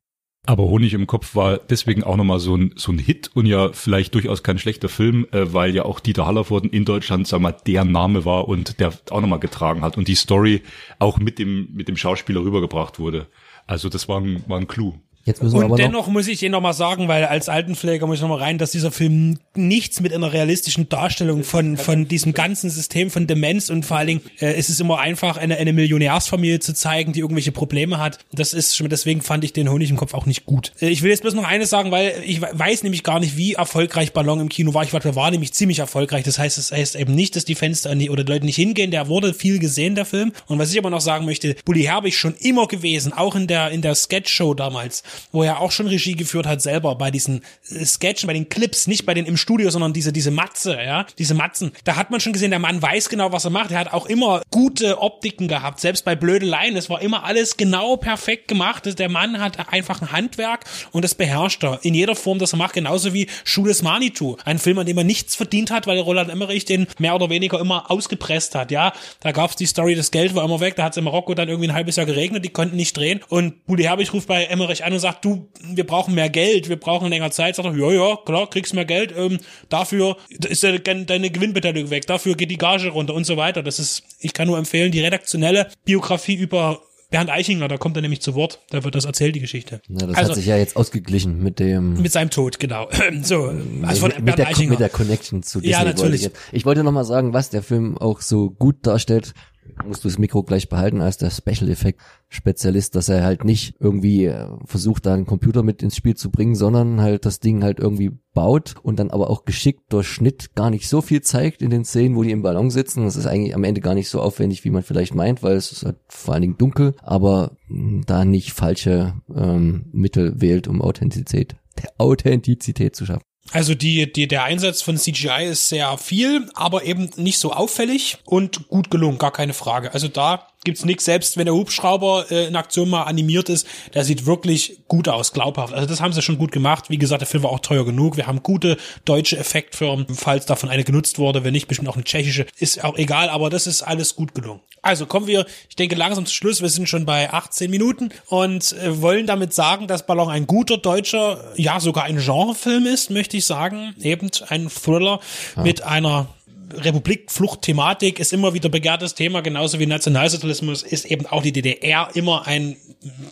Aber Honig im Kopf war deswegen auch nochmal so ein, so ein Hit und ja vielleicht durchaus kein schlechter Film, äh, weil ja auch Dieter Hallervorden in Deutschland, sag mal, der Name war und der auch nochmal getragen hat und die Story auch mit dem, mit dem Schauspieler rübergebracht wurde. Also das war ein, war ein Clou. Jetzt müssen wir aber Und noch, dennoch muss ich Ihnen noch mal sagen, weil als Altenpfleger muss ich noch mal rein, dass dieser Film nichts mit einer realistischen Darstellung von von diesem ganzen System von Demenz und vor allen Dingen äh, ist es immer einfach eine eine Millionärsfamilie zu zeigen, die irgendwelche Probleme hat. Das ist schon deswegen fand ich den Honig im Kopf auch nicht gut. Äh, ich will jetzt bloß noch eines sagen, weil ich we- weiß nämlich gar nicht, wie erfolgreich Ballon im Kino war. Ich der war nämlich ziemlich erfolgreich. Das heißt, es heißt eben nicht, dass die Fenster die, oder die Leute nicht hingehen. Der wurde viel gesehen, der Film. Und was ich aber noch sagen möchte, Bully Herbig schon immer gewesen, auch in der in der Sketch-Show damals, wo er auch schon Regie geführt hat selber bei diesen äh, Sketchen, bei den Clips, nicht bei den im Studio, sondern diese diese Matze, ja, diese Matzen. Da hat man schon gesehen, der Mann weiß genau, was er macht. Er hat auch immer gute Optiken gehabt, selbst bei Blödeleien. Es war immer alles genau perfekt gemacht. Der Mann hat einfach ein Handwerk und das beherrscht er in jeder Form, das er macht, genauso wie Schules Manitou, ein Film, an dem er nichts verdient hat, weil Roland Emmerich den mehr oder weniger immer ausgepresst hat. Ja, da gab's die Story, das Geld war immer weg, da hat's in Marokko dann irgendwie ein halbes Jahr geregnet, die konnten nicht drehen und Bulli Herbig ruft bei Emmerich an und sagt, du, wir brauchen mehr Geld, wir brauchen länger Zeit. Sagt er, ja, ja, klar, kriegst mehr Geld, ähm, dafür ist deine, deine Gewinnbeteiligung weg, dafür geht die Gage runter und so weiter. Das ist, ich kann nur empfehlen, die redaktionelle Biografie über Bernd Eichinger, da kommt er nämlich zu Wort, da wird das erzählt, die Geschichte. ja, das also, hat sich ja jetzt ausgeglichen mit dem mit seinem Tod, genau. so, also von mit, mit, der, mit der Connection zu Disney. Ja, wollte natürlich. Ich, jetzt- ich wollte noch mal sagen, was der Film auch so gut darstellt. Musst du das Mikro gleich behalten als der Special Effect Spezialist, dass er halt nicht irgendwie äh, versucht, da einen Computer mit ins Spiel zu bringen, sondern halt das Ding halt irgendwie baut und dann aber auch geschickt durch Schnitt gar nicht so viel zeigt in den Szenen, wo die im Ballon sitzen. Das ist eigentlich am Ende gar nicht so aufwendig, wie man vielleicht meint, weil es ist halt vor allen Dingen dunkel, aber mh, da nicht falsche ähm, Mittel wählt, um Authentizität, Authentizität zu schaffen. Also die, die, der Einsatz von CGI ist sehr viel, aber eben nicht so auffällig und gut gelungen, gar keine Frage. Also da gibt's nichts, selbst wenn der Hubschrauber äh, in Aktion mal animiert ist, der sieht wirklich gut aus, glaubhaft. Also das haben sie schon gut gemacht. Wie gesagt, der Film war auch teuer genug. Wir haben gute deutsche Effektfirmen, falls davon eine genutzt wurde, wenn nicht, bestimmt auch eine tschechische, ist auch egal, aber das ist alles gut gelungen. Also kommen wir, ich denke langsam zum Schluss, wir sind schon bei 18 Minuten und äh, wollen damit sagen, dass Ballon ein guter deutscher, ja sogar ein Genrefilm ist, möchte ich sagen. Eben ein Thriller mit einer Republikfluchtthematik ist immer wieder begehrtes Thema, genauso wie Nationalsozialismus ist eben auch die DDR immer ein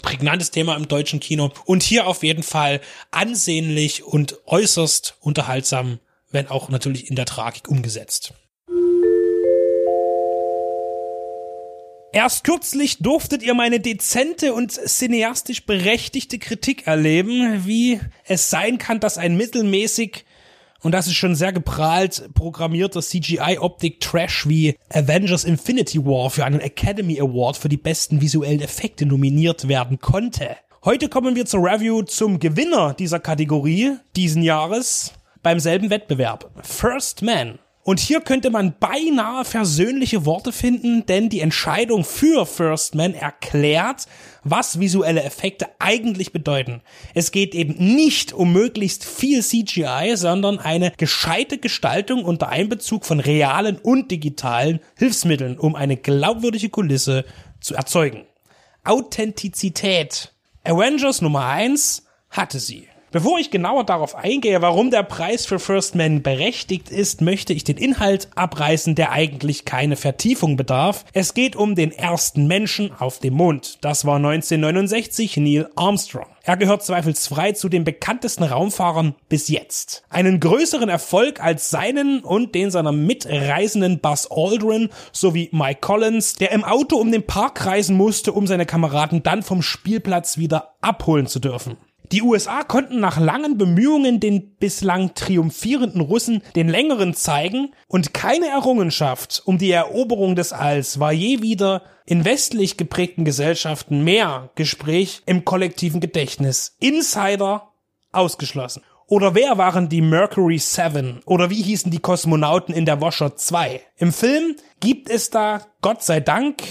prägnantes Thema im deutschen Kino. Und hier auf jeden Fall ansehnlich und äußerst unterhaltsam, wenn auch natürlich in der Tragik umgesetzt. Erst kürzlich durftet ihr meine dezente und cineastisch berechtigte Kritik erleben, wie es sein kann, dass ein mittelmäßig und das ist schon sehr geprahlt programmierter CGI-Optik-Trash wie Avengers Infinity War für einen Academy Award für die besten visuellen Effekte nominiert werden konnte. Heute kommen wir zur Review zum Gewinner dieser Kategorie diesen Jahres beim selben Wettbewerb. First Man und hier könnte man beinahe versöhnliche Worte finden, denn die Entscheidung für First Man erklärt, was visuelle Effekte eigentlich bedeuten. Es geht eben nicht um möglichst viel CGI, sondern eine gescheite Gestaltung unter Einbezug von realen und digitalen Hilfsmitteln, um eine glaubwürdige Kulisse zu erzeugen. Authentizität. Avengers Nummer 1 hatte sie. Bevor ich genauer darauf eingehe, warum der Preis für First Man berechtigt ist, möchte ich den Inhalt abreißen, der eigentlich keine Vertiefung bedarf. Es geht um den ersten Menschen auf dem Mond. Das war 1969 Neil Armstrong. Er gehört zweifelsfrei zu den bekanntesten Raumfahrern bis jetzt. Einen größeren Erfolg als seinen und den seiner Mitreisenden Buzz Aldrin sowie Mike Collins, der im Auto um den Park reisen musste, um seine Kameraden dann vom Spielplatz wieder abholen zu dürfen. Die USA konnten nach langen Bemühungen den bislang triumphierenden Russen den längeren zeigen und keine Errungenschaft um die Eroberung des Alls war je wieder in westlich geprägten Gesellschaften mehr Gespräch im kollektiven Gedächtnis. Insider ausgeschlossen. Oder wer waren die Mercury 7? Oder wie hießen die Kosmonauten in der Washer 2? Im Film gibt es da, Gott sei Dank,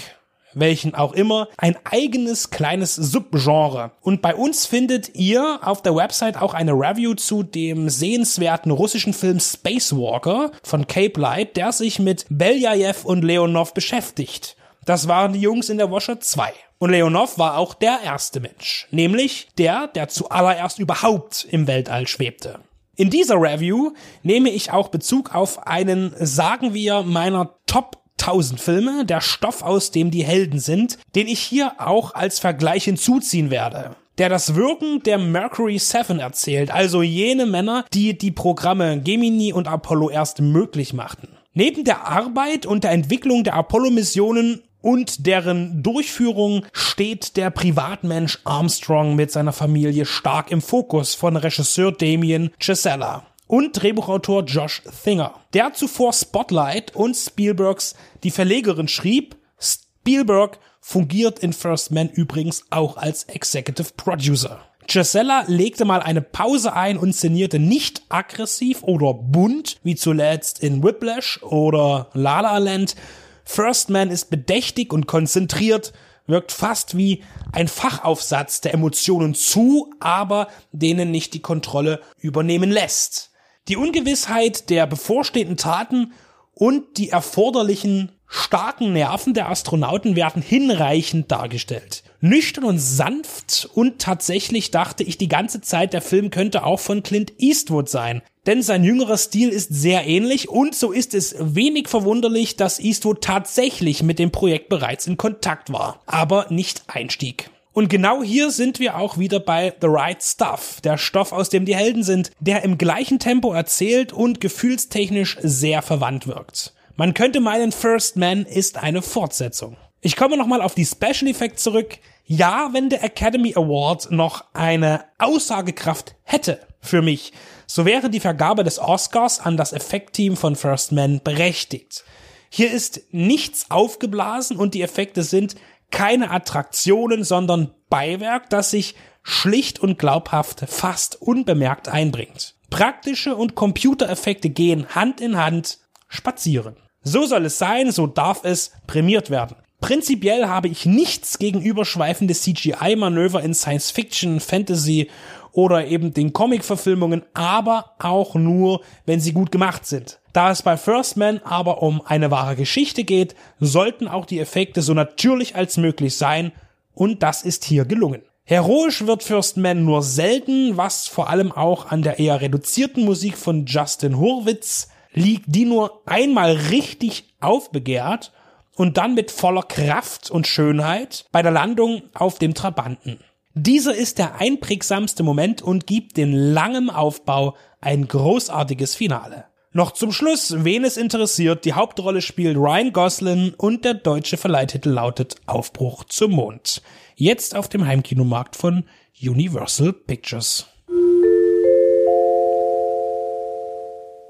welchen auch immer, ein eigenes kleines Subgenre. Und bei uns findet ihr auf der Website auch eine Review zu dem sehenswerten russischen Film Spacewalker von Cape Light, der sich mit Beljajew und Leonov beschäftigt. Das waren die Jungs in der Washer 2. Und Leonov war auch der erste Mensch, nämlich der, der zuallererst überhaupt im Weltall schwebte. In dieser Review nehme ich auch Bezug auf einen, sagen wir, meiner Top 1000 Filme, der Stoff, aus dem die Helden sind, den ich hier auch als Vergleich hinzuziehen werde der das Wirken der Mercury 7 erzählt, also jene Männer, die die Programme Gemini und Apollo erst möglich machten. Neben der Arbeit und der Entwicklung der Apollo-Missionen und deren Durchführung steht der Privatmensch Armstrong mit seiner Familie stark im Fokus von Regisseur Damien Chisella und Drehbuchautor Josh Thinger, der zuvor Spotlight und Spielbergs Die Verlegerin schrieb. Spielberg fungiert in First Man übrigens auch als Executive Producer. Gisella legte mal eine Pause ein und szenierte nicht aggressiv oder bunt, wie zuletzt in Whiplash oder La La Land. First Man ist bedächtig und konzentriert, wirkt fast wie ein Fachaufsatz der Emotionen zu, aber denen nicht die Kontrolle übernehmen lässt. Die Ungewissheit der bevorstehenden Taten und die erforderlichen starken Nerven der Astronauten werden hinreichend dargestellt. Nüchtern und sanft und tatsächlich dachte ich die ganze Zeit, der Film könnte auch von Clint Eastwood sein. Denn sein jüngerer Stil ist sehr ähnlich und so ist es wenig verwunderlich, dass Eastwood tatsächlich mit dem Projekt bereits in Kontakt war, aber nicht einstieg. Und genau hier sind wir auch wieder bei The Right Stuff, der Stoff, aus dem die Helden sind, der im gleichen Tempo erzählt und gefühlstechnisch sehr verwandt wirkt. Man könnte meinen, First Man ist eine Fortsetzung. Ich komme nochmal auf die Special Effects zurück. Ja, wenn der Academy Award noch eine Aussagekraft hätte für mich, so wäre die Vergabe des Oscars an das Effektteam von First Man berechtigt. Hier ist nichts aufgeblasen und die Effekte sind keine Attraktionen, sondern Beiwerk, das sich schlicht und glaubhaft fast unbemerkt einbringt. Praktische und Computereffekte gehen Hand in Hand spazieren. So soll es sein, so darf es prämiert werden. Prinzipiell habe ich nichts gegen überschweifende CGI-Manöver in Science Fiction, Fantasy oder eben den Comic-Verfilmungen, aber auch nur, wenn sie gut gemacht sind. Da es bei First Man aber um eine wahre Geschichte geht, sollten auch die Effekte so natürlich als möglich sein und das ist hier gelungen. Heroisch wird First Man nur selten, was vor allem auch an der eher reduzierten Musik von Justin Hurwitz liegt, die nur einmal richtig aufbegehrt und dann mit voller Kraft und Schönheit bei der Landung auf dem Trabanten. Dieser ist der einprägsamste Moment und gibt den langem Aufbau ein großartiges Finale. Noch zum Schluss, wen es interessiert, die Hauptrolle spielt Ryan Gosling und der deutsche Verleihtitel lautet Aufbruch zum Mond. Jetzt auf dem Heimkinomarkt von Universal Pictures.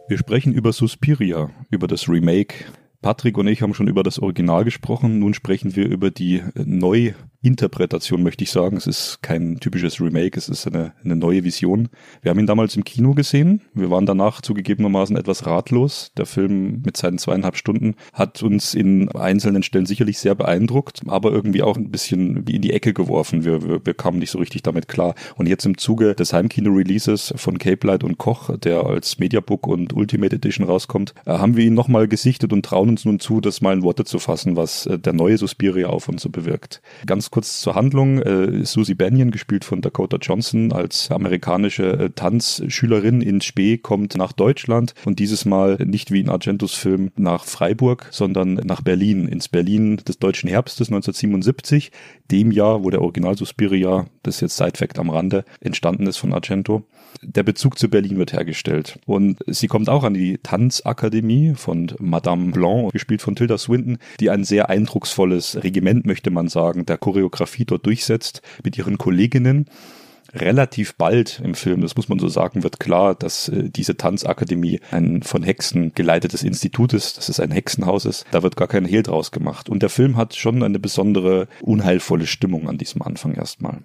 Wir sprechen über Suspiria, über das Remake. Patrick und ich haben schon über das Original gesprochen. Nun sprechen wir über die neu Interpretation, möchte ich sagen. Es ist kein typisches Remake, es ist eine, eine neue Vision. Wir haben ihn damals im Kino gesehen. Wir waren danach zugegebenermaßen etwas ratlos. Der Film mit seinen zweieinhalb Stunden hat uns in einzelnen Stellen sicherlich sehr beeindruckt, aber irgendwie auch ein bisschen wie in die Ecke geworfen. Wir, wir, wir kamen nicht so richtig damit klar. Und jetzt im Zuge des Heimkino-Releases von Cape Light und Koch, der als Mediabook und Ultimate Edition rauskommt, äh, haben wir ihn nochmal gesichtet und trauen uns nun zu, das mal in Worte zu fassen, was äh, der neue Suspiria auf uns so bewirkt. Ganz kurz zur Handlung. Äh, Susie Banyan, gespielt von Dakota Johnson, als amerikanische äh, Tanzschülerin in Spee, kommt nach Deutschland und dieses Mal nicht wie in Argentos Film nach Freiburg, sondern nach Berlin, ins Berlin des deutschen Herbstes 1977, dem Jahr, wo der Original Suspiria, das ist jetzt Side-Fact am Rande, entstanden ist von Argento. Der Bezug zu Berlin wird hergestellt. Und sie kommt auch an die Tanzakademie von Madame Blanc, gespielt von Tilda Swinton, die ein sehr eindrucksvolles Regiment, möchte man sagen, der Choreografie dort durchsetzt mit ihren Kolleginnen relativ bald im Film, das muss man so sagen, wird klar, dass äh, diese Tanzakademie ein von Hexen geleitetes Institut ist, dass es ein Hexenhaus ist. Da wird gar kein Hehl draus gemacht. Und der Film hat schon eine besondere unheilvolle Stimmung an diesem Anfang erstmal.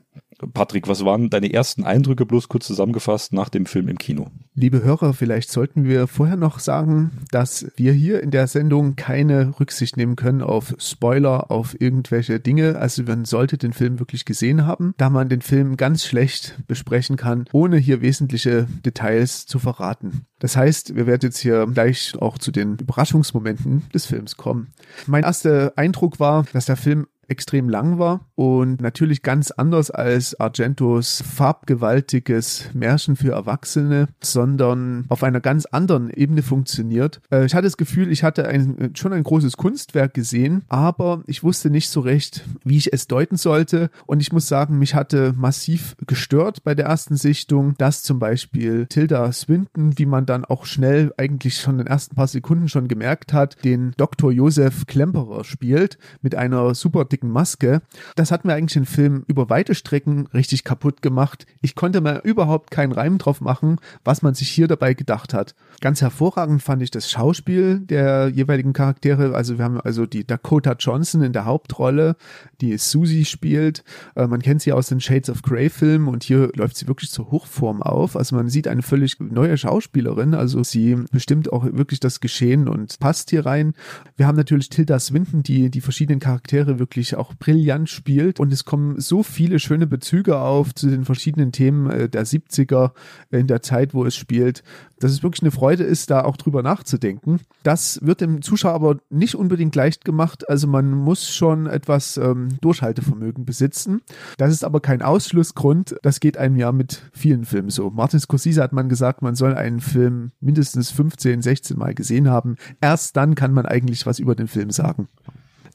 Patrick, was waren deine ersten Eindrücke, bloß kurz zusammengefasst, nach dem Film im Kino? Liebe Hörer, vielleicht sollten wir vorher noch sagen, dass wir hier in der Sendung keine Rücksicht nehmen können auf Spoiler, auf irgendwelche Dinge. Also man sollte den Film wirklich gesehen haben, da man den Film ganz schlecht besprechen kann, ohne hier wesentliche Details zu verraten. Das heißt, wir werden jetzt hier gleich auch zu den Überraschungsmomenten des Films kommen. Mein erster Eindruck war, dass der Film extrem lang war und natürlich ganz anders als Argentos farbgewaltiges Märchen für Erwachsene, sondern auf einer ganz anderen Ebene funktioniert. Äh, ich hatte das Gefühl, ich hatte ein, schon ein großes Kunstwerk gesehen, aber ich wusste nicht so recht, wie ich es deuten sollte und ich muss sagen, mich hatte massiv gestört bei der ersten Sichtung, dass zum Beispiel Tilda Swinton, wie man dann auch schnell eigentlich schon in den ersten paar Sekunden schon gemerkt hat, den Dr. Josef Klemperer spielt mit einer super Maske. Das hat mir eigentlich den Film über weite Strecken richtig kaputt gemacht. Ich konnte mir überhaupt keinen Reim drauf machen, was man sich hier dabei gedacht hat. Ganz hervorragend fand ich das Schauspiel der jeweiligen Charaktere. Also wir haben also die Dakota Johnson in der Hauptrolle, die Susie spielt. Äh, man kennt sie aus den Shades of Grey Filmen und hier läuft sie wirklich zur Hochform auf. Also man sieht eine völlig neue Schauspielerin. Also sie bestimmt auch wirklich das Geschehen und passt hier rein. Wir haben natürlich Tilda Swinton, die die verschiedenen Charaktere wirklich auch brillant spielt und es kommen so viele schöne Bezüge auf zu den verschiedenen Themen äh, der 70er in der Zeit, wo es spielt, dass es wirklich eine Freude ist, da auch drüber nachzudenken. Das wird dem Zuschauer aber nicht unbedingt leicht gemacht. Also man muss schon etwas ähm, Durchhaltevermögen besitzen. Das ist aber kein Ausschlussgrund. Das geht einem ja mit vielen Filmen so. Martin Scorsese hat man gesagt, man soll einen Film mindestens 15, 16 Mal gesehen haben. Erst dann kann man eigentlich was über den Film sagen.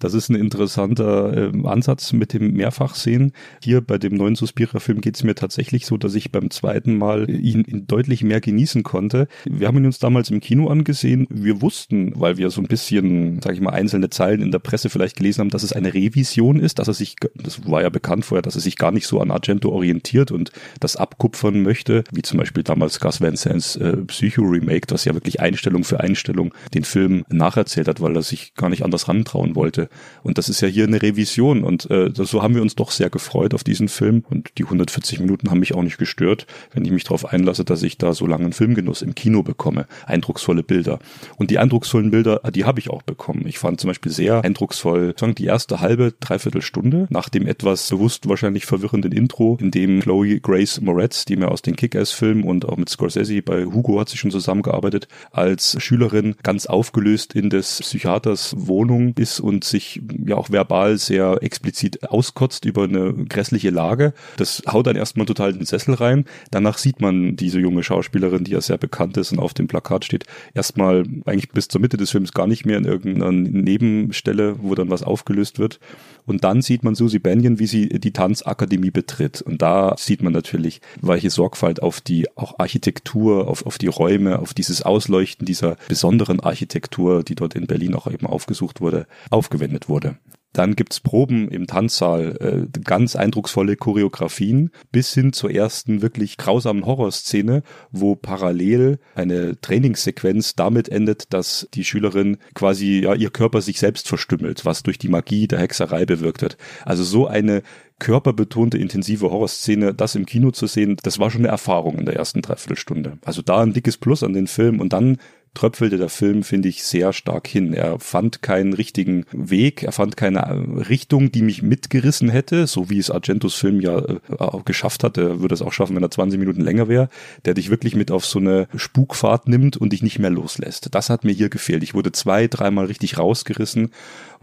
Das ist ein interessanter äh, Ansatz mit dem Mehrfachsehen. Hier bei dem neuen Suspira-Film geht es mir tatsächlich so, dass ich beim zweiten Mal ihn, ihn, deutlich mehr genießen konnte. Wir haben ihn uns damals im Kino angesehen. Wir wussten, weil wir so ein bisschen, sage ich mal, einzelne Zeilen in der Presse vielleicht gelesen haben, dass es eine Revision ist, dass er sich, das war ja bekannt vorher, dass er sich gar nicht so an Argento orientiert und das abkupfern möchte, wie zum Beispiel damals Gus Van Sants äh, Psycho-Remake, das ja wirklich Einstellung für Einstellung den Film nacherzählt hat, weil er sich gar nicht anders rantrauen wollte. Und das ist ja hier eine Revision und äh, so haben wir uns doch sehr gefreut auf diesen Film und die 140 Minuten haben mich auch nicht gestört, wenn ich mich darauf einlasse, dass ich da so langen Filmgenuss im Kino bekomme. Eindrucksvolle Bilder. Und die eindrucksvollen Bilder, die habe ich auch bekommen. Ich fand zum Beispiel sehr eindrucksvoll, sagen die erste halbe, dreiviertel Stunde nach dem etwas bewusst wahrscheinlich verwirrenden Intro, in dem Chloe Grace Moretz, die mir aus den Kick-Ass-Filmen und auch mit Scorsese bei Hugo hat sie schon zusammengearbeitet, als Schülerin ganz aufgelöst in des Psychiaters Wohnung ist und sich ja auch verbal sehr explizit auskotzt über eine grässliche Lage. Das haut dann erstmal total den Sessel rein. Danach sieht man diese junge Schauspielerin, die ja sehr bekannt ist und auf dem Plakat steht, erstmal eigentlich bis zur Mitte des Films gar nicht mehr in irgendeiner Nebenstelle, wo dann was aufgelöst wird. Und dann sieht man Susie Bennion, wie sie die Tanzakademie betritt. Und da sieht man natürlich, welche Sorgfalt auf die auch Architektur, auf, auf die Räume, auf dieses Ausleuchten dieser besonderen Architektur, die dort in Berlin auch eben aufgesucht wurde, aufgewendet wurde. Dann gibt's Proben im Tanzsaal, äh, ganz eindrucksvolle Choreografien, bis hin zur ersten wirklich grausamen Horrorszene, wo parallel eine Trainingssequenz damit endet, dass die Schülerin quasi ja ihr Körper sich selbst verstümmelt, was durch die Magie der Hexerei bewirkt wird. Also so eine körperbetonte, intensive Horrorszene, das im Kino zu sehen, das war schon eine Erfahrung in der ersten Dreiviertelstunde. Also da ein dickes Plus an den Film und dann tröpfelte der Film, finde ich, sehr stark hin. Er fand keinen richtigen Weg, er fand keine äh, Richtung, die mich mitgerissen hätte, so wie es Argentos Film ja äh, geschafft hat. Er würde es auch schaffen, wenn er 20 Minuten länger wäre, der dich wirklich mit auf so eine Spukfahrt nimmt und dich nicht mehr loslässt. Das hat mir hier gefehlt. Ich wurde zwei, dreimal richtig rausgerissen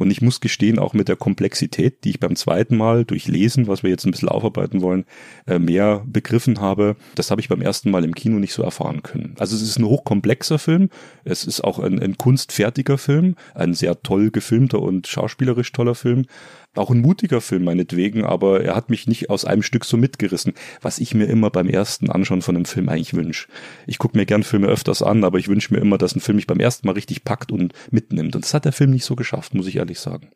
und ich muss gestehen, auch mit der Komplexität, die ich beim zweiten Mal durch Lesen, was wir jetzt ein bisschen aufarbeiten wollen, äh, mehr begriffen habe, das habe ich beim ersten Mal im Kino nicht so erfahren können. Also es ist ein hochkomplexer Film, es ist auch ein, ein kunstfertiger Film, ein sehr toll gefilmter und schauspielerisch toller Film, auch ein mutiger Film meinetwegen, aber er hat mich nicht aus einem Stück so mitgerissen, was ich mir immer beim ersten Anschauen von einem Film eigentlich wünsche. Ich gucke mir gern Filme öfters an, aber ich wünsche mir immer, dass ein Film mich beim ersten Mal richtig packt und mitnimmt. Und das hat der Film nicht so geschafft, muss ich ehrlich sagen.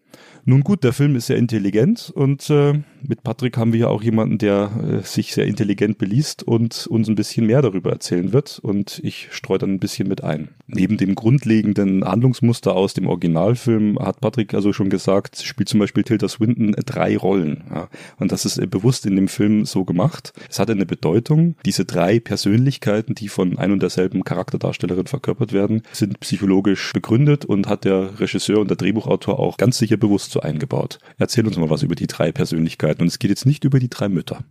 Nun gut, der Film ist sehr intelligent und äh, mit Patrick haben wir ja auch jemanden, der äh, sich sehr intelligent beliest und uns ein bisschen mehr darüber erzählen wird und ich streue dann ein bisschen mit ein. Neben dem grundlegenden Handlungsmuster aus dem Originalfilm hat Patrick also schon gesagt, spielt zum Beispiel Tilda Swinton drei Rollen. Ja. Und das ist äh, bewusst in dem Film so gemacht. Es hat eine Bedeutung. Diese drei Persönlichkeiten, die von ein und derselben Charakterdarstellerin verkörpert werden, sind psychologisch begründet und hat der Regisseur und der Drehbuchautor auch ganz sicher bewusst so eingebaut. Erzähl uns mal was über die drei Persönlichkeiten und es geht jetzt nicht über die drei Mütter.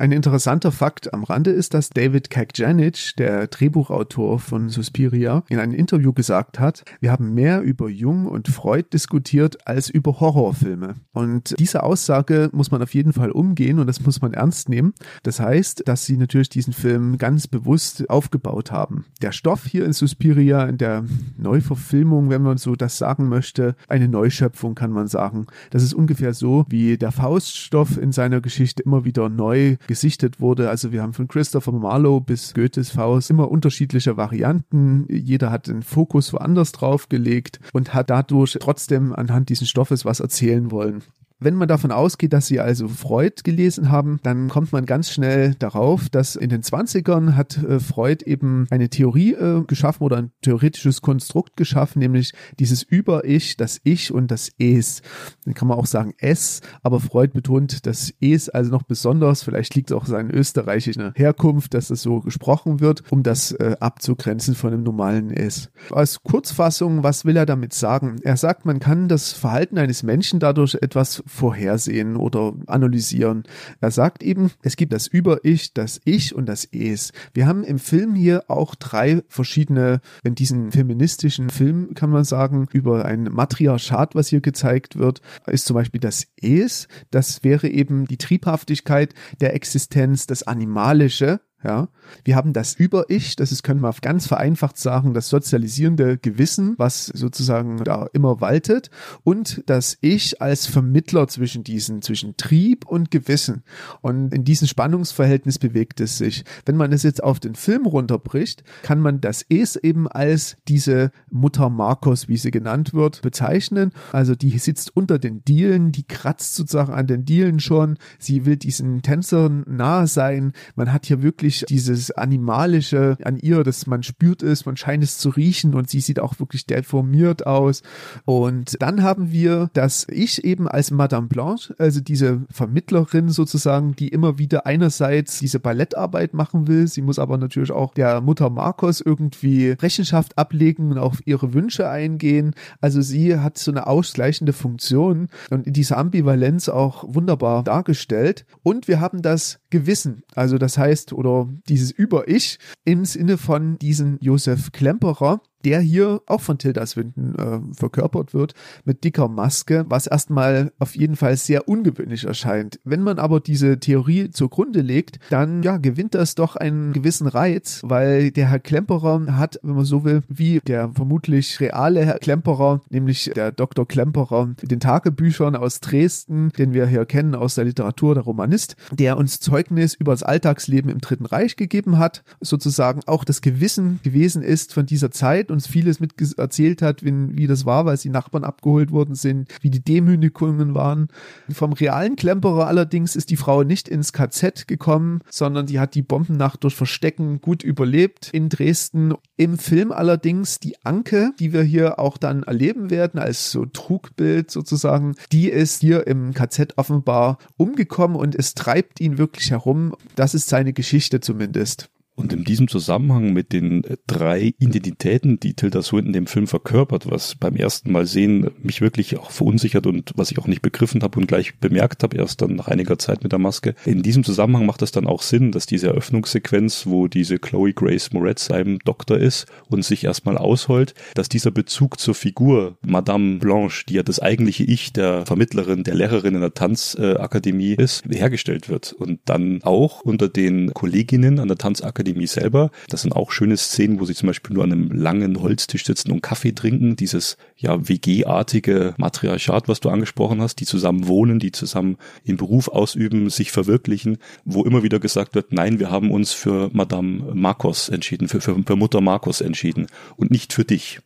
Ein interessanter Fakt am Rande ist, dass David Kajanic, der Drehbuchautor von Suspiria, in einem Interview gesagt hat, wir haben mehr über Jung und Freud diskutiert als über Horrorfilme. Und diese Aussage muss man auf jeden Fall umgehen und das muss man ernst nehmen. Das heißt, dass sie natürlich diesen Film ganz bewusst aufgebaut haben. Der Stoff hier in Suspiria, in der Neuverfilmung, wenn man so das sagen möchte, eine Neuschöpfung kann man sagen. Das ist ungefähr so, wie der Fauststoff in seiner Geschichte immer wieder neu gesichtet wurde. Also wir haben von Christopher Marlowe bis Goethes Faust immer unterschiedliche Varianten. Jeder hat den Fokus woanders drauf gelegt und hat dadurch trotzdem anhand dieses Stoffes was erzählen wollen. Wenn man davon ausgeht, dass sie also Freud gelesen haben, dann kommt man ganz schnell darauf, dass in den 20ern hat äh, Freud eben eine Theorie äh, geschaffen oder ein theoretisches Konstrukt geschaffen, nämlich dieses Über-Ich, das Ich und das Es. Dann kann man auch sagen Es, aber Freud betont das Es also noch besonders. Vielleicht liegt es auch seine österreichische Herkunft, dass das so gesprochen wird, um das äh, abzugrenzen von dem normalen Es. Als Kurzfassung, was will er damit sagen? Er sagt, man kann das Verhalten eines Menschen dadurch etwas vorhersehen oder analysieren. Er sagt eben, es gibt das Über-Ich, das Ich und das Es. Wir haben im Film hier auch drei verschiedene, in diesem feministischen Film kann man sagen, über ein Matriarchat, was hier gezeigt wird, ist zum Beispiel das Es. Das wäre eben die Triebhaftigkeit der Existenz, das Animalische, ja, wir haben das Über-Ich, das ist, können wir ganz vereinfacht sagen, das sozialisierende Gewissen, was sozusagen da immer waltet, und das Ich als Vermittler zwischen diesen, zwischen Trieb und Gewissen. Und in diesem Spannungsverhältnis bewegt es sich. Wenn man es jetzt auf den Film runterbricht, kann man das Es eben als diese Mutter Marcos, wie sie genannt wird, bezeichnen. Also die sitzt unter den Dielen, die kratzt sozusagen an den Dielen schon, sie will diesen Tänzern nahe sein. Man hat hier wirklich wirklich dieses Animalische an ihr, dass man spürt es, man scheint es zu riechen und sie sieht auch wirklich deformiert aus. Und dann haben wir das Ich eben als Madame Blanche, also diese Vermittlerin sozusagen, die immer wieder einerseits diese Ballettarbeit machen will, sie muss aber natürlich auch der Mutter Marcos irgendwie Rechenschaft ablegen und auf ihre Wünsche eingehen. Also sie hat so eine ausgleichende Funktion und in dieser Ambivalenz auch wunderbar dargestellt. Und wir haben das Gewissen, also das heißt, oder dieses Über-Ich im Sinne von diesen Josef Klemperer, der hier auch von Tilda Swinton äh, verkörpert wird, mit dicker Maske, was erstmal auf jeden Fall sehr ungewöhnlich erscheint. Wenn man aber diese Theorie zugrunde legt, dann ja, gewinnt das doch einen gewissen Reiz, weil der Herr Klemperer hat, wenn man so will, wie der vermutlich reale Herr Klemperer, nämlich der Dr. Klemperer den Tagebüchern aus Dresden, den wir hier kennen aus der Literatur, der Romanist, der uns Zeugnis über das Alltagsleben im Dritten Reich gegeben hat, sozusagen auch das Gewissen gewesen ist von dieser Zeit uns vieles mit erzählt hat, wie, wie das war, weil die Nachbarn abgeholt worden sind, wie die Demütigungen waren. Vom realen Klemperer allerdings ist die Frau nicht ins KZ gekommen, sondern die hat die Bombennacht durch Verstecken gut überlebt in Dresden. Im Film allerdings die Anke, die wir hier auch dann erleben werden, als so Trugbild sozusagen, die ist hier im KZ offenbar umgekommen und es treibt ihn wirklich herum. Das ist seine Geschichte zumindest. Und in diesem Zusammenhang mit den äh, drei Identitäten, die Tilda Swinton dem Film verkörpert, was beim ersten Mal sehen mich wirklich auch verunsichert und was ich auch nicht begriffen habe und gleich bemerkt habe, erst dann nach einiger Zeit mit der Maske. In diesem Zusammenhang macht es dann auch Sinn, dass diese Eröffnungssequenz, wo diese Chloe Grace Moretz seinem Doktor ist und sich erstmal ausholt, dass dieser Bezug zur Figur Madame Blanche, die ja das eigentliche Ich der Vermittlerin, der Lehrerin in der Tanzakademie ist, hergestellt wird. Und dann auch unter den Kolleginnen an der Tanzakademie Akademie selber. Das sind auch schöne Szenen, wo sie zum Beispiel nur an einem langen Holztisch sitzen und Kaffee trinken. Dieses ja WG-artige Matriarchat, was du angesprochen hast, die zusammen wohnen, die zusammen im Beruf ausüben, sich verwirklichen, wo immer wieder gesagt wird, nein, wir haben uns für Madame Marcos entschieden, für, für, für Mutter Marcos entschieden und nicht für dich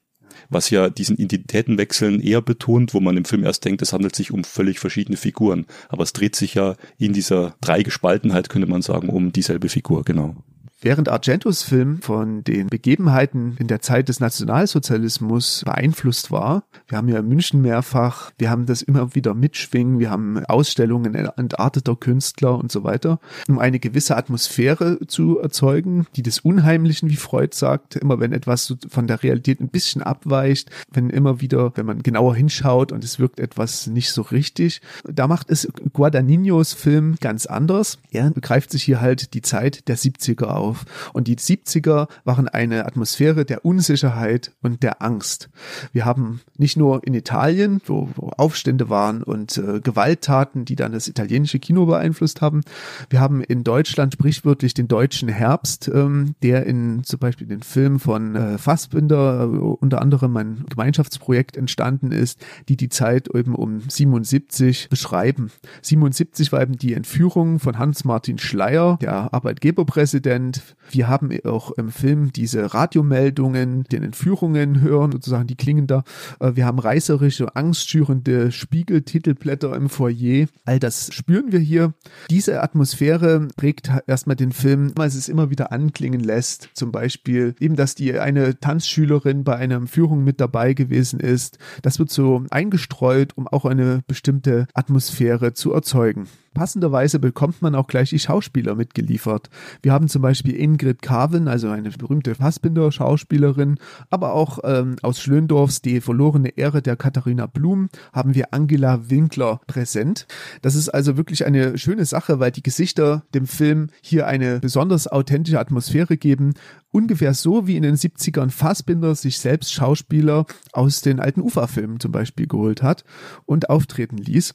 was ja diesen Identitätenwechseln eher betont, wo man im Film erst denkt, es handelt sich um völlig verschiedene Figuren. Aber es dreht sich ja in dieser Dreigespaltenheit, könnte man sagen, um dieselbe Figur, genau. Während Argentos Film von den Begebenheiten in der Zeit des Nationalsozialismus beeinflusst war, wir haben ja in München mehrfach, wir haben das immer wieder mitschwingen, wir haben Ausstellungen entarteter Künstler und so weiter, um eine gewisse Atmosphäre zu erzeugen, die des Unheimlichen, wie Freud sagt, immer wenn etwas von der Realität ein bisschen abweicht, wenn immer wieder, wenn man genauer hinschaut und es wirkt etwas nicht so richtig, da macht es Guadagninos Film ganz anders. Er begreift sich hier halt die Zeit der 70er auf auf. Und die 70er waren eine Atmosphäre der Unsicherheit und der Angst. Wir haben nicht nur in Italien, wo, wo Aufstände waren und äh, Gewalttaten, die dann das italienische Kino beeinflusst haben. Wir haben in Deutschland sprichwörtlich den deutschen Herbst, ähm, der in zum Beispiel den Film von äh, Fassbinder äh, unter anderem ein Gemeinschaftsprojekt entstanden ist, die die Zeit eben um 77 beschreiben. 77 war eben die Entführung von Hans-Martin Schleier, der Arbeitgeberpräsident wir haben auch im Film diese Radiomeldungen, den Entführungen hören, sozusagen, die klingen da. Äh, wir haben reißerische, angstschürende Spiegeltitelblätter im Foyer. All das spüren wir hier. Diese Atmosphäre prägt erstmal den Film, weil es es immer wieder anklingen lässt. Zum Beispiel eben, dass die eine Tanzschülerin bei einer Führung mit dabei gewesen ist. Das wird so eingestreut, um auch eine bestimmte Atmosphäre zu erzeugen passenderweise bekommt man auch gleich die Schauspieler mitgeliefert. Wir haben zum Beispiel Ingrid Carven, also eine berühmte Fassbinder-Schauspielerin, aber auch ähm, aus Schlöndorfs Die verlorene Ehre der Katharina Blum haben wir Angela Winkler präsent. Das ist also wirklich eine schöne Sache, weil die Gesichter dem Film hier eine besonders authentische Atmosphäre geben ungefähr so wie in den 70ern Fassbinder sich selbst Schauspieler aus den alten Ufa-Filmen zum Beispiel geholt hat und auftreten ließ.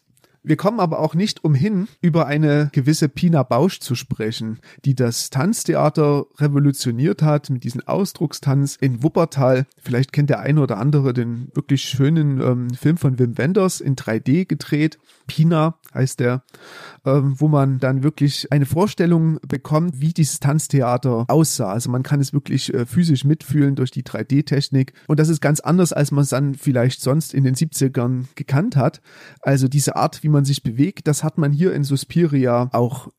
Wir kommen aber auch nicht umhin, über eine gewisse Pina Bausch zu sprechen, die das Tanztheater revolutioniert hat mit diesem Ausdruckstanz in Wuppertal. Vielleicht kennt der eine oder andere den wirklich schönen ähm, Film von Wim Wenders in 3D gedreht. Pina heißt der, ähm, wo man dann wirklich eine Vorstellung bekommt, wie dieses Tanztheater aussah. Also man kann es wirklich äh, physisch mitfühlen durch die 3D-Technik. Und das ist ganz anders, als man es dann vielleicht sonst in den 70ern gekannt hat. Also diese Art, wie wie man sich bewegt, das hat man hier in Suspiria auch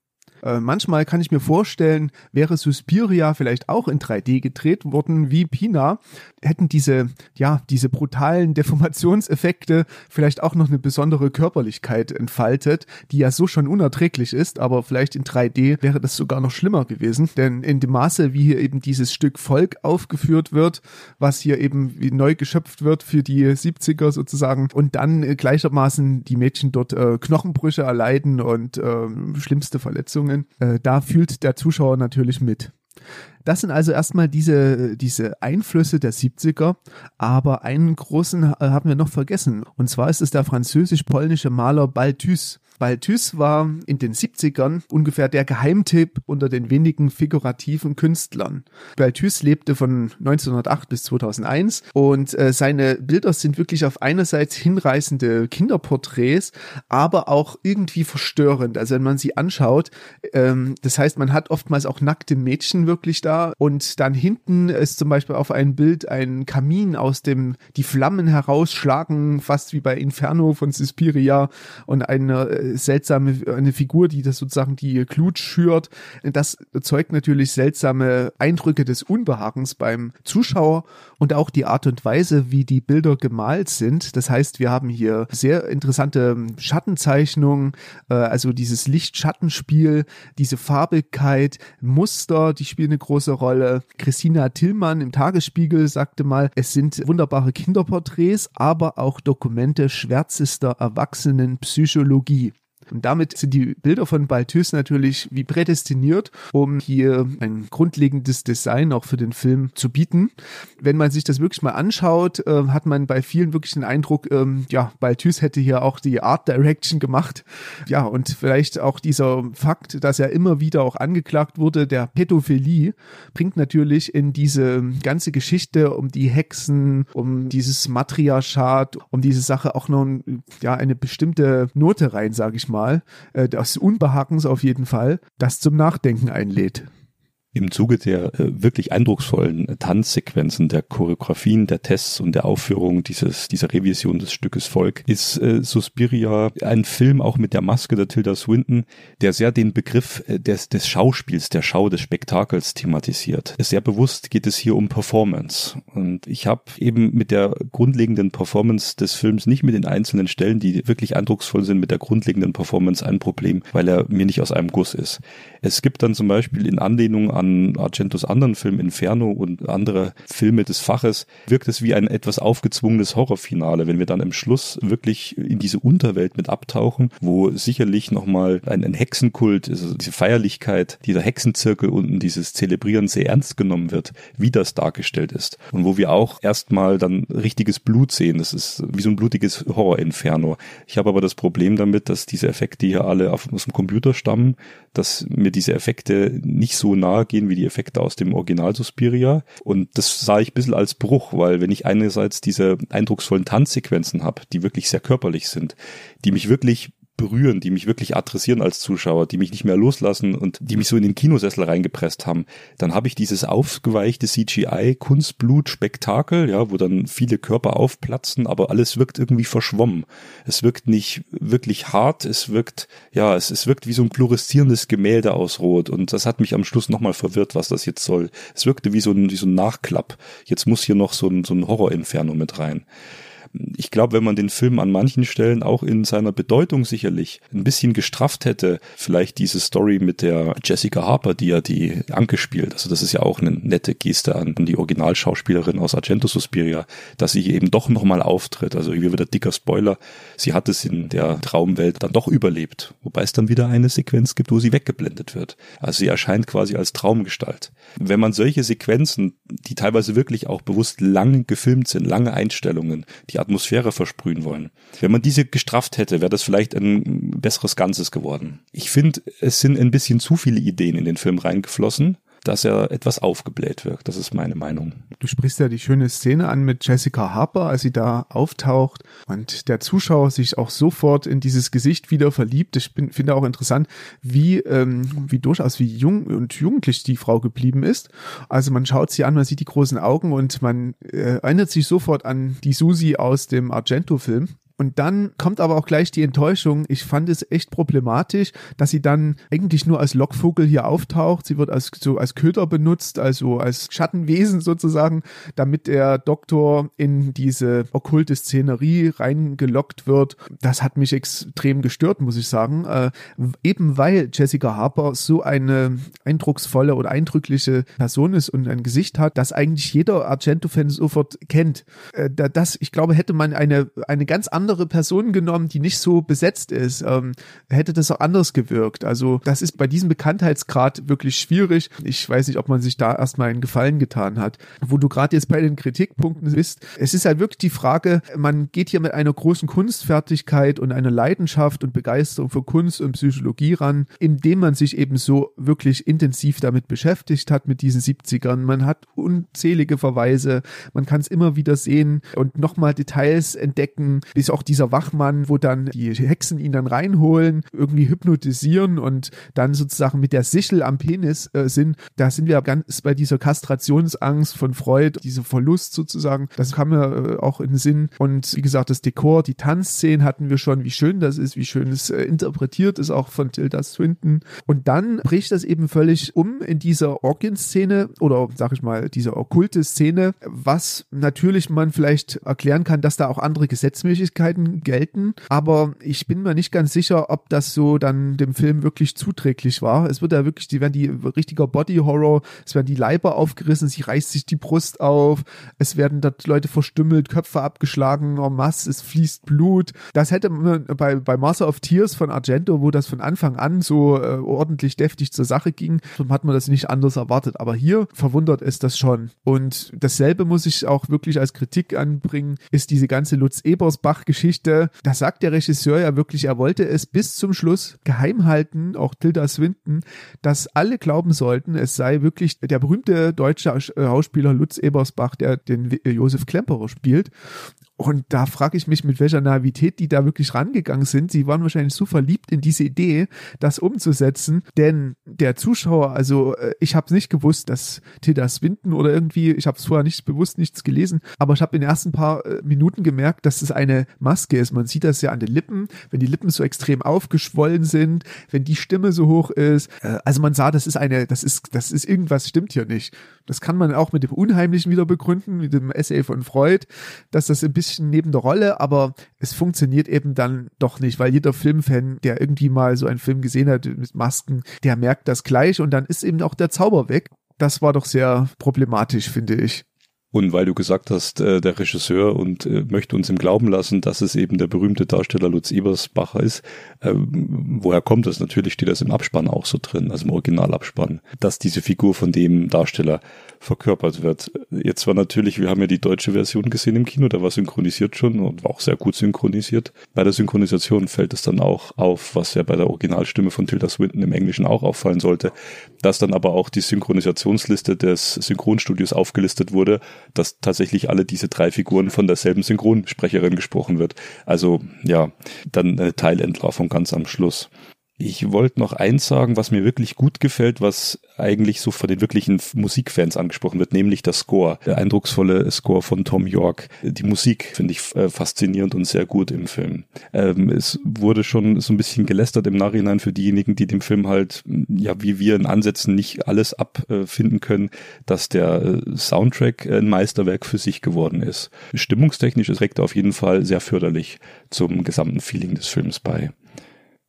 äh, manchmal kann ich mir vorstellen, wäre Suspiria vielleicht auch in 3D gedreht worden wie Pina, hätten diese, ja, diese brutalen Deformationseffekte vielleicht auch noch eine besondere Körperlichkeit entfaltet, die ja so schon unerträglich ist, aber vielleicht in 3D wäre das sogar noch schlimmer gewesen, denn in dem Maße, wie hier eben dieses Stück Volk aufgeführt wird, was hier eben neu geschöpft wird für die 70er sozusagen und dann äh, gleichermaßen die Mädchen dort äh, Knochenbrüche erleiden und äh, schlimmste Verletzungen, äh, da fühlt der Zuschauer natürlich mit. Das sind also erstmal diese, diese Einflüsse der 70er, aber einen großen haben wir noch vergessen. Und zwar ist es der französisch-polnische Maler Balthus. Balthus war in den 70ern ungefähr der Geheimtipp unter den wenigen figurativen Künstlern. Balthus lebte von 1908 bis 2001 und äh, seine Bilder sind wirklich auf einerseits hinreißende Kinderporträts, aber auch irgendwie verstörend. Also wenn man sie anschaut, ähm, das heißt, man hat oftmals auch nackte Mädchen wirklich da und dann hinten ist zum Beispiel auf einem Bild ein Kamin, aus dem die Flammen herausschlagen, fast wie bei Inferno von Suspiria und eine äh, seltsame, eine Figur, die das sozusagen die Glut schürt. Das erzeugt natürlich seltsame Eindrücke des Unbehagens beim Zuschauer und auch die Art und Weise, wie die Bilder gemalt sind. Das heißt, wir haben hier sehr interessante Schattenzeichnungen, äh, also dieses Licht-Schattenspiel, diese Farbigkeit, Muster, die spielen eine große Rolle. Christina Tillmann im Tagesspiegel sagte mal, es sind wunderbare Kinderporträts, aber auch Dokumente schwärzester Erwachsenenpsychologie. Und damit sind die Bilder von Balthus natürlich wie prädestiniert, um hier ein grundlegendes Design auch für den Film zu bieten. Wenn man sich das wirklich mal anschaut, äh, hat man bei vielen wirklich den Eindruck, ähm, ja, Balthus hätte hier auch die Art Direction gemacht. Ja, und vielleicht auch dieser Fakt, dass er immer wieder auch angeklagt wurde, der Pädophilie, bringt natürlich in diese ganze Geschichte um die Hexen, um dieses Matriarchat, um diese Sache auch noch ja, eine bestimmte Note rein, sage ich mal mal, äh, des Unbehagens auf jeden Fall, das zum Nachdenken einlädt. Im Zuge der äh, wirklich eindrucksvollen Tanzsequenzen, der Choreografien, der Tests und der Aufführung dieses, dieser Revision des Stückes Volk ist äh, Suspiria ein Film auch mit der Maske der Tilda Swinton, der sehr den Begriff äh, des, des Schauspiels, der Schau, des Spektakels thematisiert. Sehr bewusst geht es hier um Performance. Und ich habe eben mit der grundlegenden Performance des Films, nicht mit den einzelnen Stellen, die wirklich eindrucksvoll sind, mit der grundlegenden Performance ein Problem, weil er mir nicht aus einem Guss ist. Es gibt dann zum Beispiel in Anlehnung an Argentos anderen Film Inferno und andere Filme des Faches wirkt es wie ein etwas aufgezwungenes Horrorfinale, wenn wir dann im Schluss wirklich in diese Unterwelt mit abtauchen, wo sicherlich nochmal ein, ein Hexenkult, also diese Feierlichkeit, dieser Hexenzirkel unten, dieses Zelebrieren sehr ernst genommen wird, wie das dargestellt ist. Und wo wir auch erstmal dann richtiges Blut sehen. Das ist wie so ein blutiges Horror-Inferno. Ich habe aber das Problem damit, dass diese Effekte hier alle aus dem Computer stammen, dass mir diese Effekte nicht so nahe gehen wie die Effekte aus dem Original Suspiria. Und das sah ich ein bisschen als Bruch, weil wenn ich einerseits diese eindrucksvollen Tanzsequenzen habe, die wirklich sehr körperlich sind, die mich wirklich berühren, die mich wirklich adressieren als Zuschauer, die mich nicht mehr loslassen und die mich so in den Kinosessel reingepresst haben, dann habe ich dieses aufgeweichte CGI Kunstblut Spektakel, ja, wo dann viele Körper aufplatzen, aber alles wirkt irgendwie verschwommen. Es wirkt nicht wirklich hart, es wirkt ja, es, es wirkt wie so ein fluoreszierendes Gemälde aus Rot und das hat mich am Schluss nochmal verwirrt, was das jetzt soll. Es wirkte wie so ein wie so ein Nachklapp. Jetzt muss hier noch so ein so ein Horrorinferno mit rein ich glaube, wenn man den Film an manchen Stellen auch in seiner Bedeutung sicherlich ein bisschen gestrafft hätte, vielleicht diese Story mit der Jessica Harper, die ja die Anke spielt, also das ist ja auch eine nette Geste an die Originalschauspielerin aus Argento Suspiria, dass sie hier eben doch nochmal auftritt. Also hier wieder dicker Spoiler, sie hat es in der Traumwelt dann doch überlebt, wobei es dann wieder eine Sequenz gibt, wo sie weggeblendet wird. Also sie erscheint quasi als Traumgestalt. Wenn man solche Sequenzen, die teilweise wirklich auch bewusst lang gefilmt sind, lange Einstellungen, die Atmosphäre versprühen wollen. Wenn man diese gestrafft hätte, wäre das vielleicht ein besseres Ganzes geworden. Ich finde, es sind ein bisschen zu viele Ideen in den Film reingeflossen dass er etwas aufgebläht wirkt. Das ist meine Meinung. Du sprichst ja die schöne Szene an mit Jessica Harper, als sie da auftaucht und der Zuschauer sich auch sofort in dieses Gesicht wieder verliebt. Ich bin, finde auch interessant, wie, ähm, wie durchaus wie jung und jugendlich die Frau geblieben ist. Also man schaut sie an, man sieht die großen Augen und man äh, erinnert sich sofort an die Susi aus dem Argento-Film. Und dann kommt aber auch gleich die Enttäuschung. Ich fand es echt problematisch, dass sie dann eigentlich nur als Lockvogel hier auftaucht. Sie wird als so als Köder benutzt, also als Schattenwesen sozusagen, damit der Doktor in diese okkulte Szenerie reingelockt wird. Das hat mich extrem gestört, muss ich sagen. Äh, eben weil Jessica Harper so eine eindrucksvolle oder eindrückliche Person ist und ein Gesicht hat, das eigentlich jeder Argento-Fan sofort kennt. Äh, das, ich glaube, hätte man eine, eine ganz andere andere Person genommen, die nicht so besetzt ist, ähm, hätte das auch anders gewirkt. Also das ist bei diesem Bekanntheitsgrad wirklich schwierig. Ich weiß nicht, ob man sich da erstmal einen Gefallen getan hat. Wo du gerade jetzt bei den Kritikpunkten bist, es ist halt wirklich die Frage, man geht hier mit einer großen Kunstfertigkeit und einer Leidenschaft und Begeisterung für Kunst und Psychologie ran, indem man sich eben so wirklich intensiv damit beschäftigt hat mit diesen 70ern. Man hat unzählige Verweise, man kann es immer wieder sehen und nochmal Details entdecken, bis auch dieser Wachmann, wo dann die Hexen ihn dann reinholen, irgendwie hypnotisieren und dann sozusagen mit der Sichel am Penis äh, sind. Da sind wir ganz bei dieser Kastrationsangst von Freud, dieser Verlust sozusagen. Das kam mir äh, auch in den Sinn. Und wie gesagt, das Dekor, die Tanzszenen hatten wir schon, wie schön das ist, wie schön es äh, interpretiert ist, auch von Tilda Swinton. Und dann bricht das eben völlig um in dieser Orgien-Szene oder sag ich mal, diese okkulte Szene, was natürlich man vielleicht erklären kann, dass da auch andere Gesetzmäßigkeiten gelten. Aber ich bin mir nicht ganz sicher, ob das so dann dem Film wirklich zuträglich war. Es wird ja wirklich, die werden die richtiger Body Horror, es werden die Leiber aufgerissen, sie reißt sich die Brust auf, es werden dort Leute verstümmelt, Köpfe abgeschlagen, en masse, es fließt Blut. Das hätte man bei, bei Master of Tears von Argento, wo das von Anfang an so äh, ordentlich deftig zur Sache ging, hat man das nicht anders erwartet. Aber hier verwundert es das schon. Und dasselbe muss ich auch wirklich als Kritik anbringen, ist diese ganze Lutz Ebersbach-Geschichte. Da sagt der Regisseur ja wirklich, er wollte es bis zum Schluss geheim halten, auch Tilda Swinton, dass alle glauben sollten, es sei wirklich der berühmte deutsche äh, Schauspieler Lutz Ebersbach, der den Josef Klemperer spielt. Und da frage ich mich, mit welcher Naivität die da wirklich rangegangen sind. Sie waren wahrscheinlich so verliebt in diese Idee, das umzusetzen. Denn der Zuschauer, also äh, ich habe nicht gewusst, dass Tilda Swinton oder irgendwie, ich habe es vorher nicht bewusst nichts gelesen, aber ich habe in den ersten paar äh, Minuten gemerkt, dass es eine Maske ist. Man sieht das ja an den Lippen, wenn die Lippen so extrem aufgeschwollen sind, wenn die Stimme so hoch ist. Äh, also man sah, das ist eine, das ist, das ist irgendwas stimmt hier nicht. Das kann man auch mit dem Unheimlichen wieder begründen, mit dem Essay von Freud, dass das ein bisschen neben der Rolle, aber es funktioniert eben dann doch nicht, weil jeder Filmfan, der irgendwie mal so einen Film gesehen hat mit Masken, der merkt das gleich und dann ist eben auch der Zauber weg. Das war doch sehr problematisch, finde ich. Und weil du gesagt hast, äh, der Regisseur und äh, möchte uns im Glauben lassen, dass es eben der berühmte Darsteller Lutz Ebersbacher ist, äh, woher kommt das? Natürlich steht das im Abspann auch so drin, also im Originalabspann, dass diese Figur von dem Darsteller verkörpert wird. Jetzt war natürlich, wir haben ja die deutsche Version gesehen im Kino, da war synchronisiert schon und war auch sehr gut synchronisiert. Bei der Synchronisation fällt es dann auch auf, was ja bei der Originalstimme von Tilda Swinton im Englischen auch auffallen sollte, dass dann aber auch die Synchronisationsliste des Synchronstudios aufgelistet wurde dass tatsächlich alle diese drei Figuren von derselben Synchronsprecherin gesprochen wird. Also ja, dann eine Teilentlarvung ganz am Schluss. Ich wollte noch eins sagen, was mir wirklich gut gefällt, was eigentlich so von den wirklichen Musikfans angesprochen wird, nämlich der Score. Der eindrucksvolle Score von Tom York. Die Musik finde ich äh, faszinierend und sehr gut im Film. Ähm, es wurde schon so ein bisschen gelästert im Nachhinein für diejenigen, die dem Film halt, ja, wie wir in Ansätzen nicht alles abfinden können, dass der äh, Soundtrack ein Meisterwerk für sich geworden ist. Stimmungstechnisch ist Rektor auf jeden Fall sehr förderlich zum gesamten Feeling des Films bei.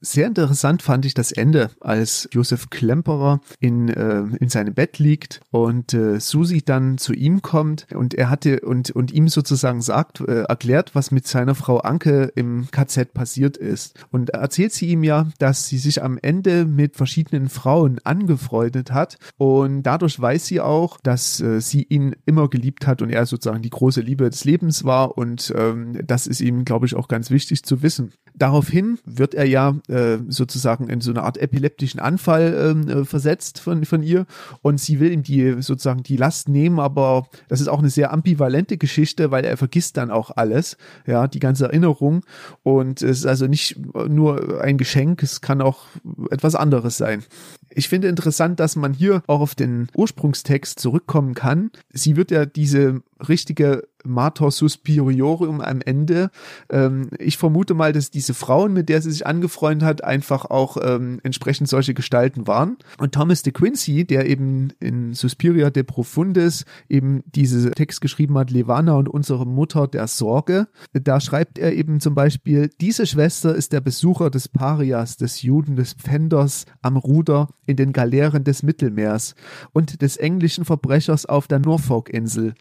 Sehr interessant fand ich das Ende, als Josef Klemperer in, äh, in seinem Bett liegt und äh, Susi dann zu ihm kommt und er hatte und, und ihm sozusagen sagt, äh, erklärt, was mit seiner Frau Anke im KZ passiert ist. Und erzählt sie ihm ja, dass sie sich am Ende mit verschiedenen Frauen angefreundet hat und dadurch weiß sie auch, dass äh, sie ihn immer geliebt hat und er sozusagen die große Liebe des Lebens war und ähm, das ist ihm, glaube ich, auch ganz wichtig zu wissen. Daraufhin wird er ja äh, sozusagen in so eine Art epileptischen Anfall ähm, äh, versetzt von, von ihr und sie will ihm die sozusagen die Last nehmen, aber das ist auch eine sehr ambivalente Geschichte, weil er vergisst dann auch alles, ja, die ganze Erinnerung und es ist also nicht nur ein Geschenk, es kann auch etwas anderes sein. Ich finde interessant, dass man hier auch auf den Ursprungstext zurückkommen kann. Sie wird ja diese richtige Mater Suspiriorum am Ende. Ähm, ich vermute mal, dass diese Frauen, mit der sie sich angefreundet hat, einfach auch ähm, entsprechend solche Gestalten waren. Und Thomas de Quincy, der eben in Suspiria de Profundis eben diese Text geschrieben hat, Levana und unsere Mutter der Sorge, da schreibt er eben zum Beispiel, diese Schwester ist der Besucher des Parias, des Juden, des Pfänders am Ruder in den Galeeren des Mittelmeers und des englischen Verbrechers auf der Norfolk-Insel.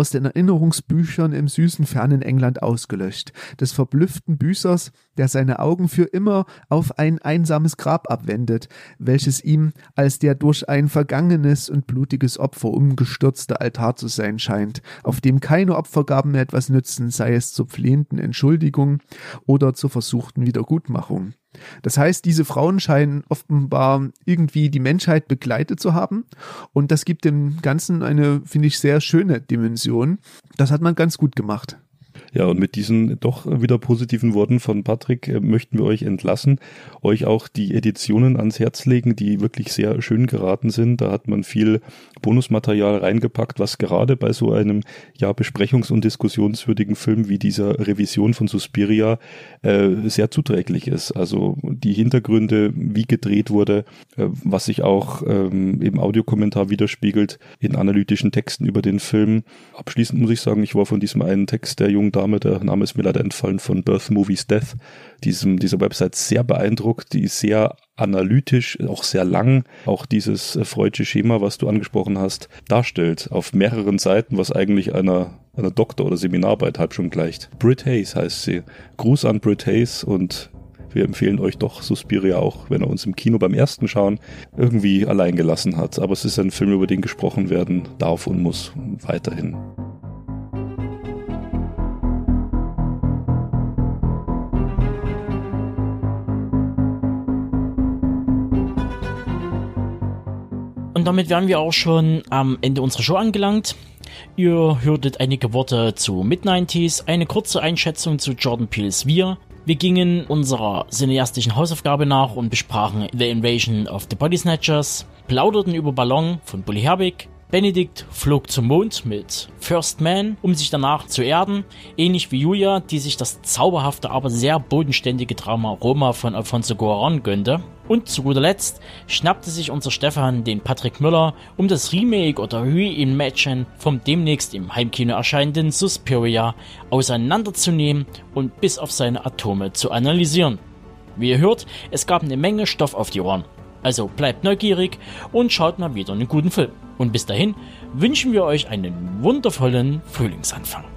aus den Erinnerungsbüchern im süßen fernen England ausgelöscht, des verblüfften Büßers, der seine Augen für immer auf ein einsames Grab abwendet, welches ihm als der durch ein vergangenes und blutiges Opfer umgestürzte Altar zu sein scheint, auf dem keine Opfergaben mehr etwas nützen, sei es zur flehenden Entschuldigung oder zur versuchten Wiedergutmachung. Das heißt, diese Frauen scheinen offenbar irgendwie die Menschheit begleitet zu haben. Und das gibt dem Ganzen eine, finde ich, sehr schöne Dimension. Das hat man ganz gut gemacht. Ja, und mit diesen doch wieder positiven Worten von Patrick äh, möchten wir euch entlassen, euch auch die Editionen ans Herz legen, die wirklich sehr schön geraten sind. Da hat man viel Bonusmaterial reingepackt, was gerade bei so einem ja besprechungs- und diskussionswürdigen Film wie dieser Revision von Suspiria äh, sehr zuträglich ist. Also die Hintergründe, wie gedreht wurde, äh, was sich auch ähm, im Audiokommentar widerspiegelt in analytischen Texten über den Film. Abschließend muss ich sagen, ich war von diesem einen Text der jungen der Name ist mir leider entfallen, von Birth Movies Death, diesem, dieser Website sehr beeindruckt, die sehr analytisch, auch sehr lang, auch dieses äh, freudsche Schema, was du angesprochen hast, darstellt, auf mehreren Seiten, was eigentlich einer, einer Doktor- oder Seminararbeit halb schon gleicht. Brit Hayes heißt sie. Gruß an Brit Hayes und wir empfehlen euch doch Suspiria auch, wenn er uns im Kino beim ersten Schauen irgendwie allein gelassen hat. Aber es ist ein Film, über den gesprochen werden darf und muss weiterhin. Und damit wären wir auch schon am Ende unserer Show angelangt. Ihr hörtet einige Worte zu Mid-90s, eine kurze Einschätzung zu Jordan Peele's Wir. Wir gingen unserer cineastischen Hausaufgabe nach und besprachen The Invasion of the Body Snatchers, plauderten über Ballon von Bully Herbig, Benedikt flog zum Mond mit First Man, um sich danach zu erden, ähnlich wie Julia, die sich das zauberhafte, aber sehr bodenständige Drama Roma von Alfonso Cuarón gönnte. Und zu guter Letzt schnappte sich unser Stefan den Patrick Müller, um das Remake oder Reimagen vom demnächst im Heimkino erscheinenden Suspiria auseinanderzunehmen und bis auf seine Atome zu analysieren. Wie ihr hört, es gab eine Menge Stoff auf die Ohren. Also bleibt neugierig und schaut mal wieder einen guten Film. Und bis dahin wünschen wir euch einen wundervollen Frühlingsanfang.